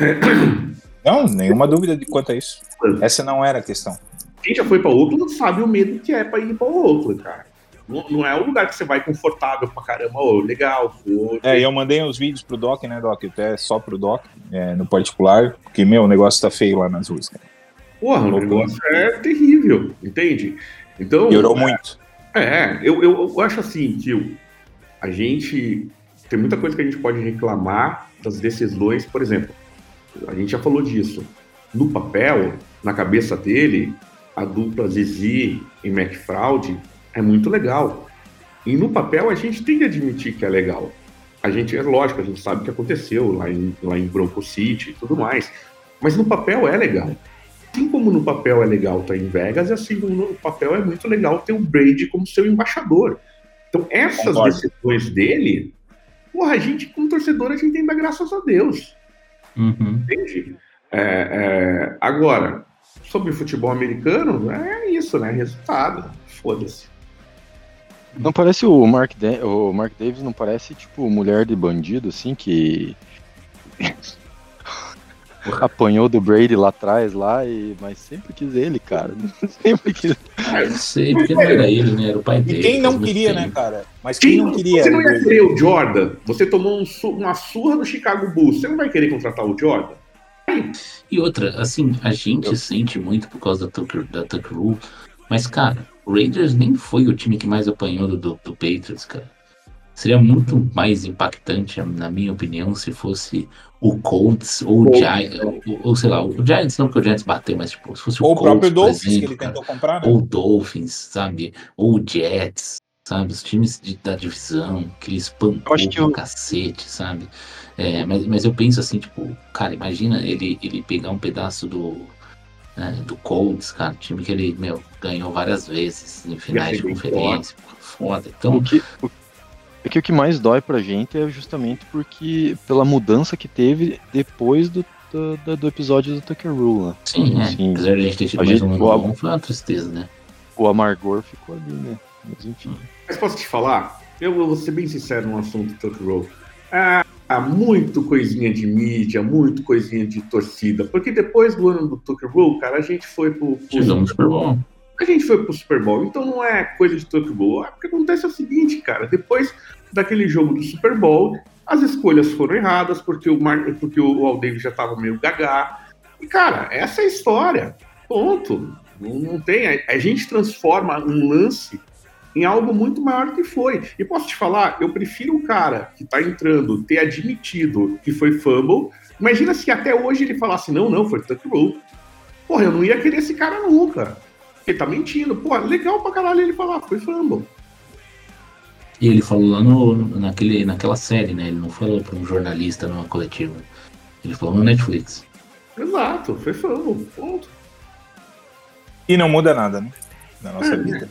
Não, nenhuma dúvida de quanto a isso. Essa não era a questão. Quem já foi para Oakland sabe o medo que é para ir para Oakland, cara. Não, não é um lugar que você vai confortável pra caramba, ô, legal, foi. É, eu mandei os vídeos pro Doc, né, Doc? Até só pro Doc, é, no particular, porque, meu, o negócio tá feio lá nas ruas. Cara. Porra, o negócio é terrível, entende? Então. Piorou muito. É, eu, eu, eu acho assim, que a gente tem muita coisa que a gente pode reclamar das decisões, por exemplo, a gente já falou disso. No papel, na cabeça dele, a dupla Zizi e McFraud é muito legal. E no papel a gente tem que admitir que é legal. A gente, é lógico, a gente sabe o que aconteceu lá em, lá em Bronco City e tudo mais. Mas no papel é legal. Assim como no papel é legal estar em Vegas, e assim como no papel é muito legal ter o Brady como seu embaixador. Então, essas Concordo. decisões dele, porra, a gente, como torcedor, a gente tem que dar graças a Deus. Uhum. Entende? É, é, agora, sobre futebol americano, é isso, né? Resultado. Foda-se. Não parece o Mark, Da- o Mark Davis, não parece tipo mulher de bandido, assim, que apanhou do Brady lá atrás, lá, e... mas sempre quis ele, cara. sempre quis. Não sei, porque não era ele, né? Era o pai E dele. quem faz não queria, né, cara? Mas quem Quem não queria? Você não ia querer o Jordan. Você tomou um su- uma surra do Chicago Bulls. Você não vai querer contratar o Jordan? E outra, assim, a gente sente muito por causa da Tucker, da Tucker Rule, mas, cara, o Raiders nem foi o time que mais apanhou do, do Patriots, cara. Seria muito mais impactante, na minha opinião, se fosse o Colts ou o Colts, Giants, ou, ou sei lá, o Giants não porque o Giants bateu, mas tipo, se fosse Ou o o Colts, próprio Dolphins, que exemplo, ele cara, tentou comprar, né? ou Dolphins, sabe? Ou o Jets, sabe? Os times de- da divisão que ele espancou Eu que o- cacete, sabe? É, mas, mas eu penso assim, tipo, cara, imagina ele, ele pegar um pedaço do, né, do Colts, cara, time que ele, meu, ganhou várias vezes em finais de conferência, foda. Então, O que, o, é que o que mais dói pra gente é justamente porque pela mudança que teve depois do, do, do- do episódio do Tucker Rule, né? sim, é, Sim. apesar de a gente ter tido A mais gente- um bom, foi uma tristeza, né? O amargor ficou ali, né? Mas enfim. Mas posso te falar? Eu vou ser bem sincero no assunto do Tucker Roll. Ah, há muito coisinha de mídia, muito coisinha de torcida. Porque depois do ano do Tucker Roll, cara, a gente foi pro, pro Tivemos um Super Bowl. a gente foi pro Super Bowl, então não é coisa de Tucker Bowl. O que acontece é o seguinte, cara, depois daquele jogo do Super Bowl, as escolhas foram erradas, porque o, Mar... porque o já tava meio gagá. E, cara, essa é a história. Ponto. Não, não tem. A, gente transforma um lance em algo muito maior que foi. E posso te falar, eu prefiro o cara que tá entrando ter admitido que foi fumble. Imagina se até hoje ele falasse, não, não, foi Tucker Roll. Porra, eu não ia querer esse cara nunca. Ele tá mentindo. Pô, legal pra caralho ele falar, foi fumble. E ele falou lá no, naquele, naquela série, né? Ele não falou pra um jornalista numa coletiva. Ele falou no Netflix. Exato, foi fumble. Ponto. E não muda nada, né? Na nossa Hum. vida.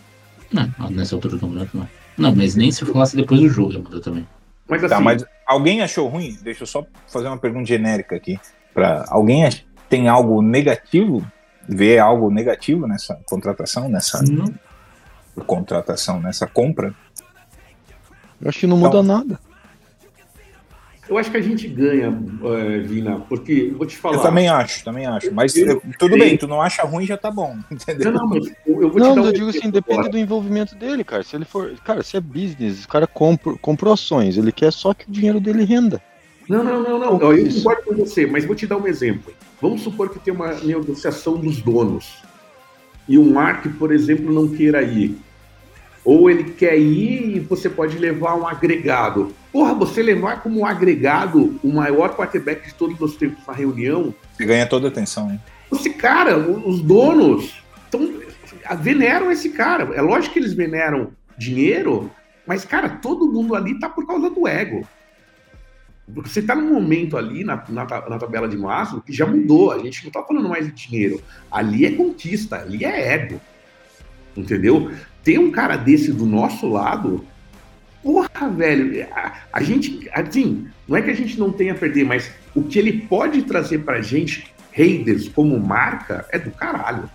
Não, nessa altura do campeonato não. Não, mas nem se falasse depois do jogo, ia mudar também. Mas assim, Tá, mas alguém achou ruim? Deixa eu só fazer uma pergunta genérica aqui. Pra... Alguém ach- tem algo negativo? Vê algo negativo nessa contratação, nessa Não. contratação, nessa compra? Eu acho que não muda Então- nada. eu acho que a gente ganha, eh, Vina, porque, vou te falar. Eu também acho, também acho. Mas Eu- eu- tudo bem, tu não acha ruim, já tá bom, entendeu? Não, não, mas eu, vou Não, te dar mas um eu digo assim, depende agora. do envolvimento dele, cara. Se ele for. Cara, se é business, o cara compra, comprou ações, ele quer só que o dinheiro dele renda. Não, não, não, não. Eu Isso. concordo com você, mas vou te dar um exemplo. Vamos supor que tem uma negociação dos donos. E o Mark, por exemplo, não queira ir. Ou ele quer ir e você pode levar um agregado. Porra, você levar como agregado o maior quarterback de todos os tempos na reunião, Você ganha toda a atenção, né? esse cara, os donos, tão, veneram esse cara. É lógico que eles veneram dinheiro, mas, cara, todo mundo ali tá por causa do ego. Você tá num momento ali na, na, na tabela de Maslow que já mudou. A gente não tá falando mais de dinheiro. Ali é conquista, ali é ego. Entendeu? Ter um cara desse do nosso lado, porra, velho, a, a gente, assim, não é que a gente não tenha a perder, mas o que ele pode trazer pra gente, Raiders, como marca, é do caralho.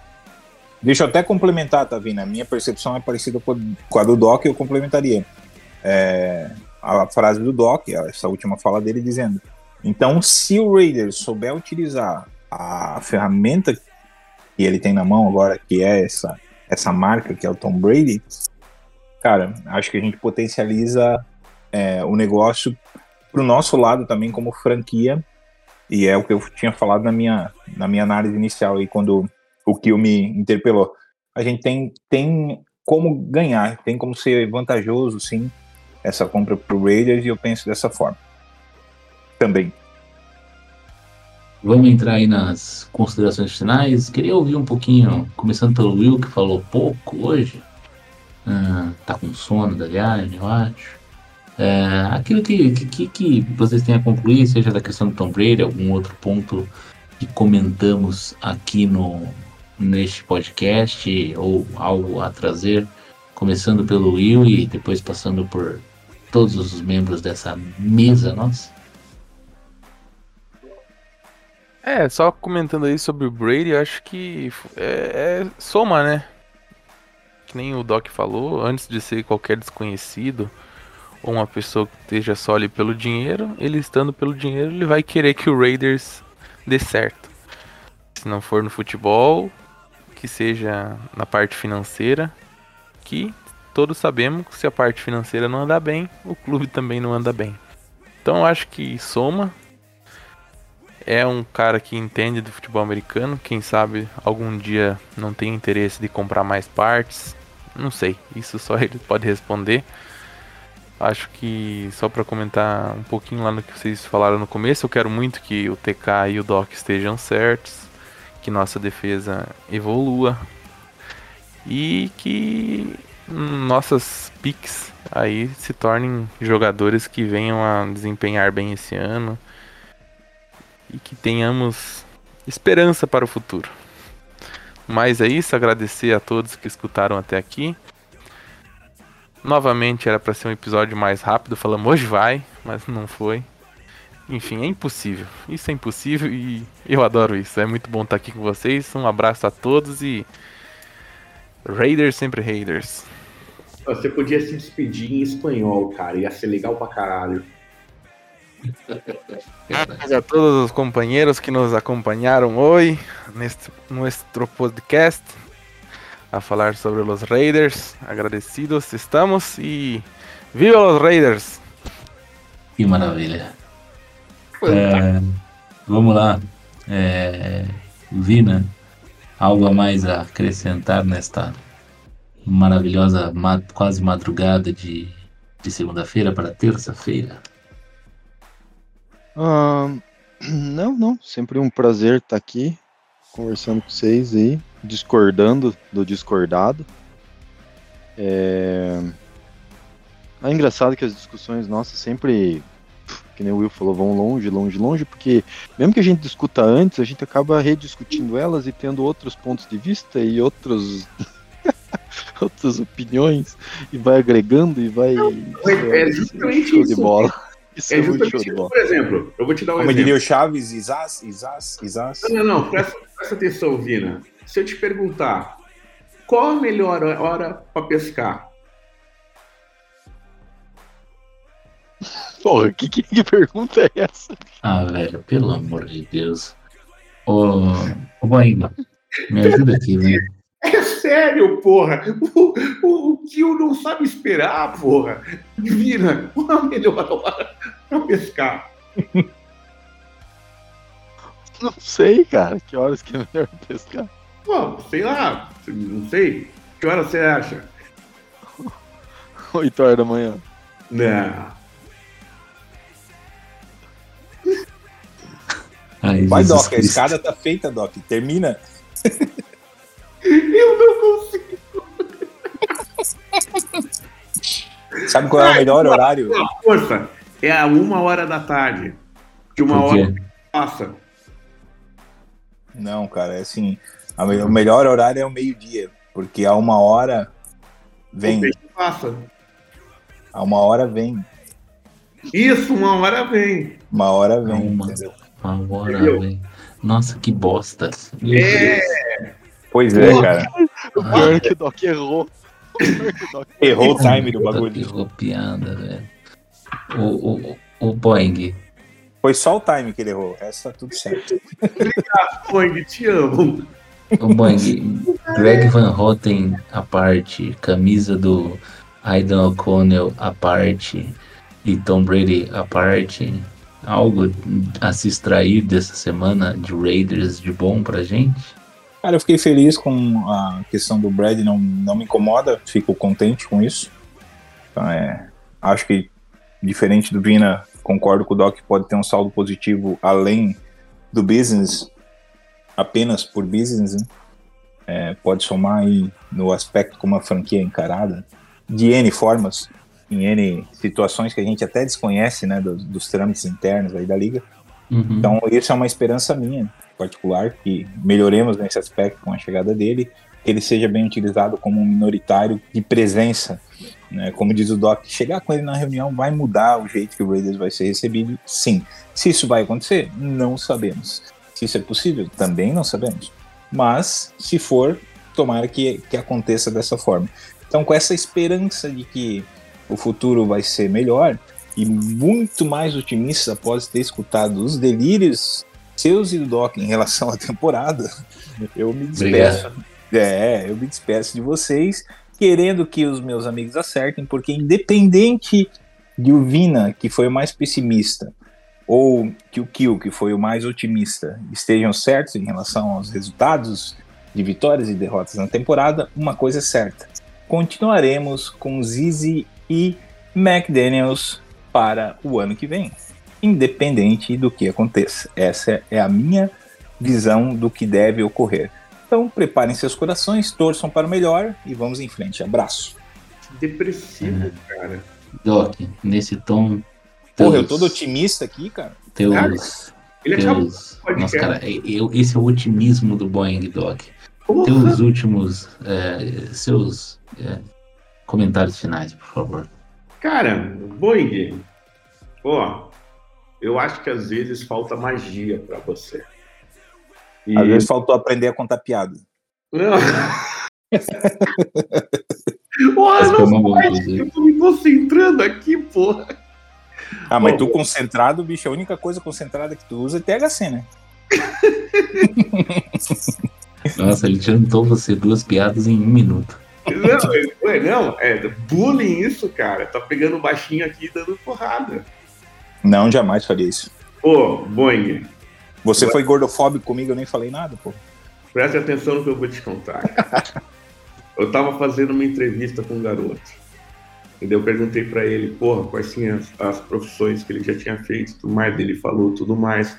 Deixa eu até complementar, Tavina. A minha percepção é parecida com com a do Doc, eu complementaria. É, a frase do Doc, essa última fala dele, dizendo: então, se o Raiders souber utilizar a ferramenta que ele tem na mão agora, que é essa, essa marca, que é o Tom Brady, cara, acho que a gente potencializa é, o negócio pro nosso lado também como franquia, e é o que eu tinha falado na minha, na minha análise inicial aí, quando o que me interpelou. A gente tem, tem como ganhar, tem como ser vantajoso, sim, essa compra pro Raiders, e eu penso dessa forma. Também. Vamos entrar aí nas considerações finais. Queria ouvir um pouquinho, começando pelo Will, que falou pouco hoje. Ah, tá com sono da viagem, eu acho. É, aquilo que, que, que- vocês têm a concluir, seja da questão do Tom Brady, algum outro ponto que comentamos aqui no neste podcast, ou algo a trazer, começando pelo Will e depois passando por todos os membros dessa mesa nossa. É, só comentando aí sobre o Brady, acho que é, é soma, né? que nem o Doc falou, antes de ser qualquer desconhecido ou uma pessoa que esteja só ali pelo dinheiro, ele estando pelo dinheiro, ele vai querer que o Raiders dê certo. Se não for no futebol, que seja na parte financeira, que todos sabemos que se a parte financeira não andar bem, o clube também não anda bem. Então acho que soma. É um cara que entende do futebol americano. Quem sabe algum dia não tem interesse de comprar mais partes. Não sei, isso só ele pode responder. Acho que só para comentar um pouquinho lá no que vocês falaram no começo, eu quero muito que o TK e o Doc estejam certos, que nossa defesa evolua e que nossas picks aí se tornem jogadores que venham a desempenhar bem esse ano e que tenhamos esperança para o futuro. Mas é isso, agradecer a todos que escutaram até aqui. Novamente era para ser um episódio mais rápido, falamos hoje vai, mas não foi. Enfim, é impossível. Isso é impossível e eu adoro isso. É muito bom estar aqui com vocês. Um abraço a todos e Raiders sempre Raiders. Você podia se despedir em espanhol, cara. Ia ser legal pra caralho. Gracias a todos os companheiros que nos acompanharam hoje neste nuestro podcast a falar sobre os Raiders. Agradecidos estamos e viva os Raiders! Que maravilha. É, vamos lá. É, Vina, algo a mais a acrescentar nesta maravilhosa ma- quase madrugada de, de segunda-feira para terça-feira? Ah, não, não. Sempre um prazer estar aqui conversando com vocês aí, discordando do discordado. É, é engraçado que as discussões nossas sempre, que nem o Will falou, vão longe, longe, longe, porque mesmo que a gente discuta antes, a gente acaba rediscutindo elas e tendo outros pontos de vista e outros. outras opiniões e vai agregando e vai. é justamente show de isso. bola. Isso é, É muito show justamente de isso. bola. Por exemplo, eu vou te dar um Como exemplo. diria o Chaves, Isas, Isas, Isas. Não, não, não, presta, presta atenção, Vina. Se eu te perguntar qual a melhor hora para pescar? Porra, que, que, que pergunta é essa? Ah, velho, pelo amor de Deus. Ô, ô Boingo, me ajuda aqui, velho. É sério, porra. O, o, o Kill não sabe esperar, porra. Vina, qual a melhor hora para pescar? Não sei, cara. Que horas que é melhor pescar? Pô, sei lá, não sei. Que hora você acha? 8 horas da manhã. Não. Ai, Vai, Jesus Doc, a escada tá feita, Doc. Termina. Eu não consigo. Sabe qual é o melhor horário? Força, é a uma hora da tarde. De uma hora passa. Não, cara, é assim. a me- O melhor horário é o meio-dia. Porque a uma hora O vem. peixe passa. A uma hora vem. Isso, uma hora vem. Uma hora vem. Uma. entendeu? Agora, Entendeu? velho. Nossa, que bosta. Meu É. Deus. Pois é, cara. O pior é que o Doc errou. O pior é que o Doc Errou o time do bagulho. errou piada, velho. O, o, o Boeing, Foi só o time que ele errou. O resto tá tudo certo. Boing, te amo. o Boeing, Greg Van Houten à parte, camisa do Aidan O'Connell à parte e Tom Brady à parte. Algo a se extrair dessa semana de Raiders de bom pra gente? Cara, eu fiquei feliz com a questão do Brad, não, não me incomoda, fico contente com isso. Então, é, acho que, diferente do Vina, concordo com o Doc, pode ter um saldo positivo além do business, apenas por business, né? É, pode somar aí no aspecto como a franquia é encarada, de N formas, em N situações que a gente até desconhece, né, dos, dos trâmites internos aí da liga. Uhum. Então, isso é uma esperança minha, particular, que melhoremos nesse aspecto com a chegada dele, que ele seja bem utilizado como um minoritário de presença. Né? Como diz o Doc, chegar com ele na reunião vai mudar o jeito que o Raiders vai ser recebido? Sim. Se isso vai acontecer, não sabemos. Se isso é possível, também não sabemos. Mas, se for, tomara que, que aconteça dessa forma. Então, com essa esperança de que o futuro vai ser melhor e muito mais otimista após ter escutado os delírios seus e do Doc em relação à temporada, eu me despeço. É, eu me despeço de vocês, querendo que os meus amigos acertem, porque independente de o Vina, que foi o mais pessimista, ou que o Kill, que foi o mais otimista, estejam certos em relação aos resultados de vitórias e derrotas na temporada, uma coisa é certa: continuaremos com Zizi e McDaniels para o ano que vem, independente do que aconteça. Essa é a minha visão do que deve ocorrer. Então, preparem seus corações, torçam para o melhor e vamos em frente. Abraço. Depressivo, cara. Doc, nesse tom. Porra, eu teus- tô todo otimista aqui, cara. Teus. Ele acabou teus nossa, cara, eu, esse é o otimismo do Boeing, Doc. Porra. Teus últimos. é, seus é, comentários finais, por favor. Cara, Boing, ó, eu acho que às vezes falta magia pra você. E... Às vezes faltou aprender a contar piada. Não. Porra, não faz, eu tô me concentrando aqui, porra. Ah, mas tu concentrado, bicho, a única coisa concentrada que tu usa é THC, né? Nossa, ele jantou você duas piadas em um minuto. Não, é- não, é bullying isso, cara. Tá pegando baixinho aqui e dando porrada. Não, jamais faria isso. Ô, Boing, Você foi gordofóbico comigo, eu nem falei nada, pô. preste atenção no que eu vou te contar. eu tava fazendo uma entrevista com um garoto. E daí eu perguntei pra ele, porra, quais são as, as profissões que ele já tinha feito, tudo mais, ele falou tudo mais.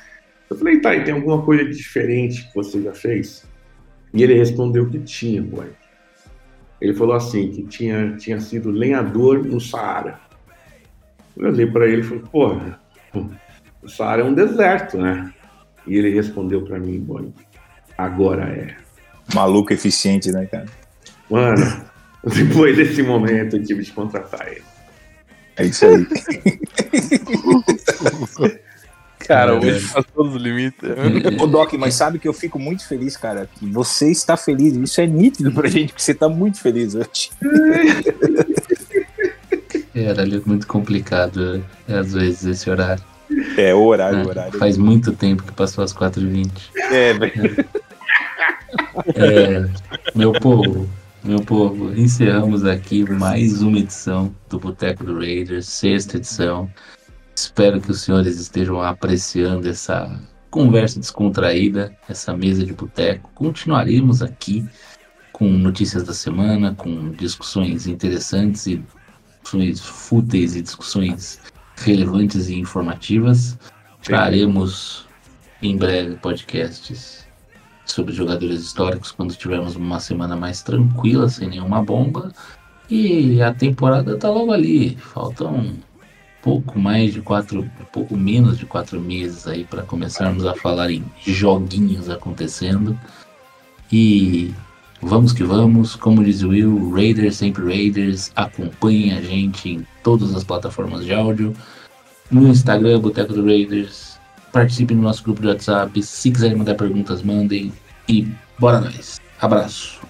Eu falei, tá, e tem alguma coisa diferente que você já fez? E ele respondeu que tinha, boy. Ele falou assim, que tinha, tinha sido lenhador no Saara. Eu olhei pra ele e falei, porra, o Saara é um deserto, né? E ele respondeu pra mim, boy, agora é. Maluco eficiente, né, cara? Mano, depois desse momento eu tive de contratar ele. É isso aí. Cara, hoje passou dos limites. Ô, Doc, mas sabe que eu fico muito feliz, cara, que você está feliz. Isso é nítido pra gente, que você tá muito feliz hoje. Era ali muito complicado, é, às vezes, esse horário. É, o horário, né? o horário. Faz muito tempo que passou as 4h20. É, velho. É, meu povo, meu povo, encerramos aqui mais uma edição do Boteco do Raiders, sexta edição. Espero que os senhores estejam apreciando essa conversa descontraída, essa mesa de boteco. Continuaremos aqui com notícias da semana, com discussões interessantes e discussões fúteis e discussões relevantes e informativas. Traremos em breve podcasts sobre jogadores históricos quando tivermos uma semana mais tranquila, sem nenhuma bomba. E a temporada tá logo ali. Faltam pouco mais de quatro, pouco menos de quatro meses aí para começarmos a falar em joguinhos acontecendo. E vamos que vamos, como diz o Will, Raiders sempre Raiders, acompanhem a gente em todas as plataformas de áudio, no Instagram, Boteco do Raiders, participe no nosso grupo de WhatsApp, se quiserem mandar perguntas, mandem e bora nós. Abraço.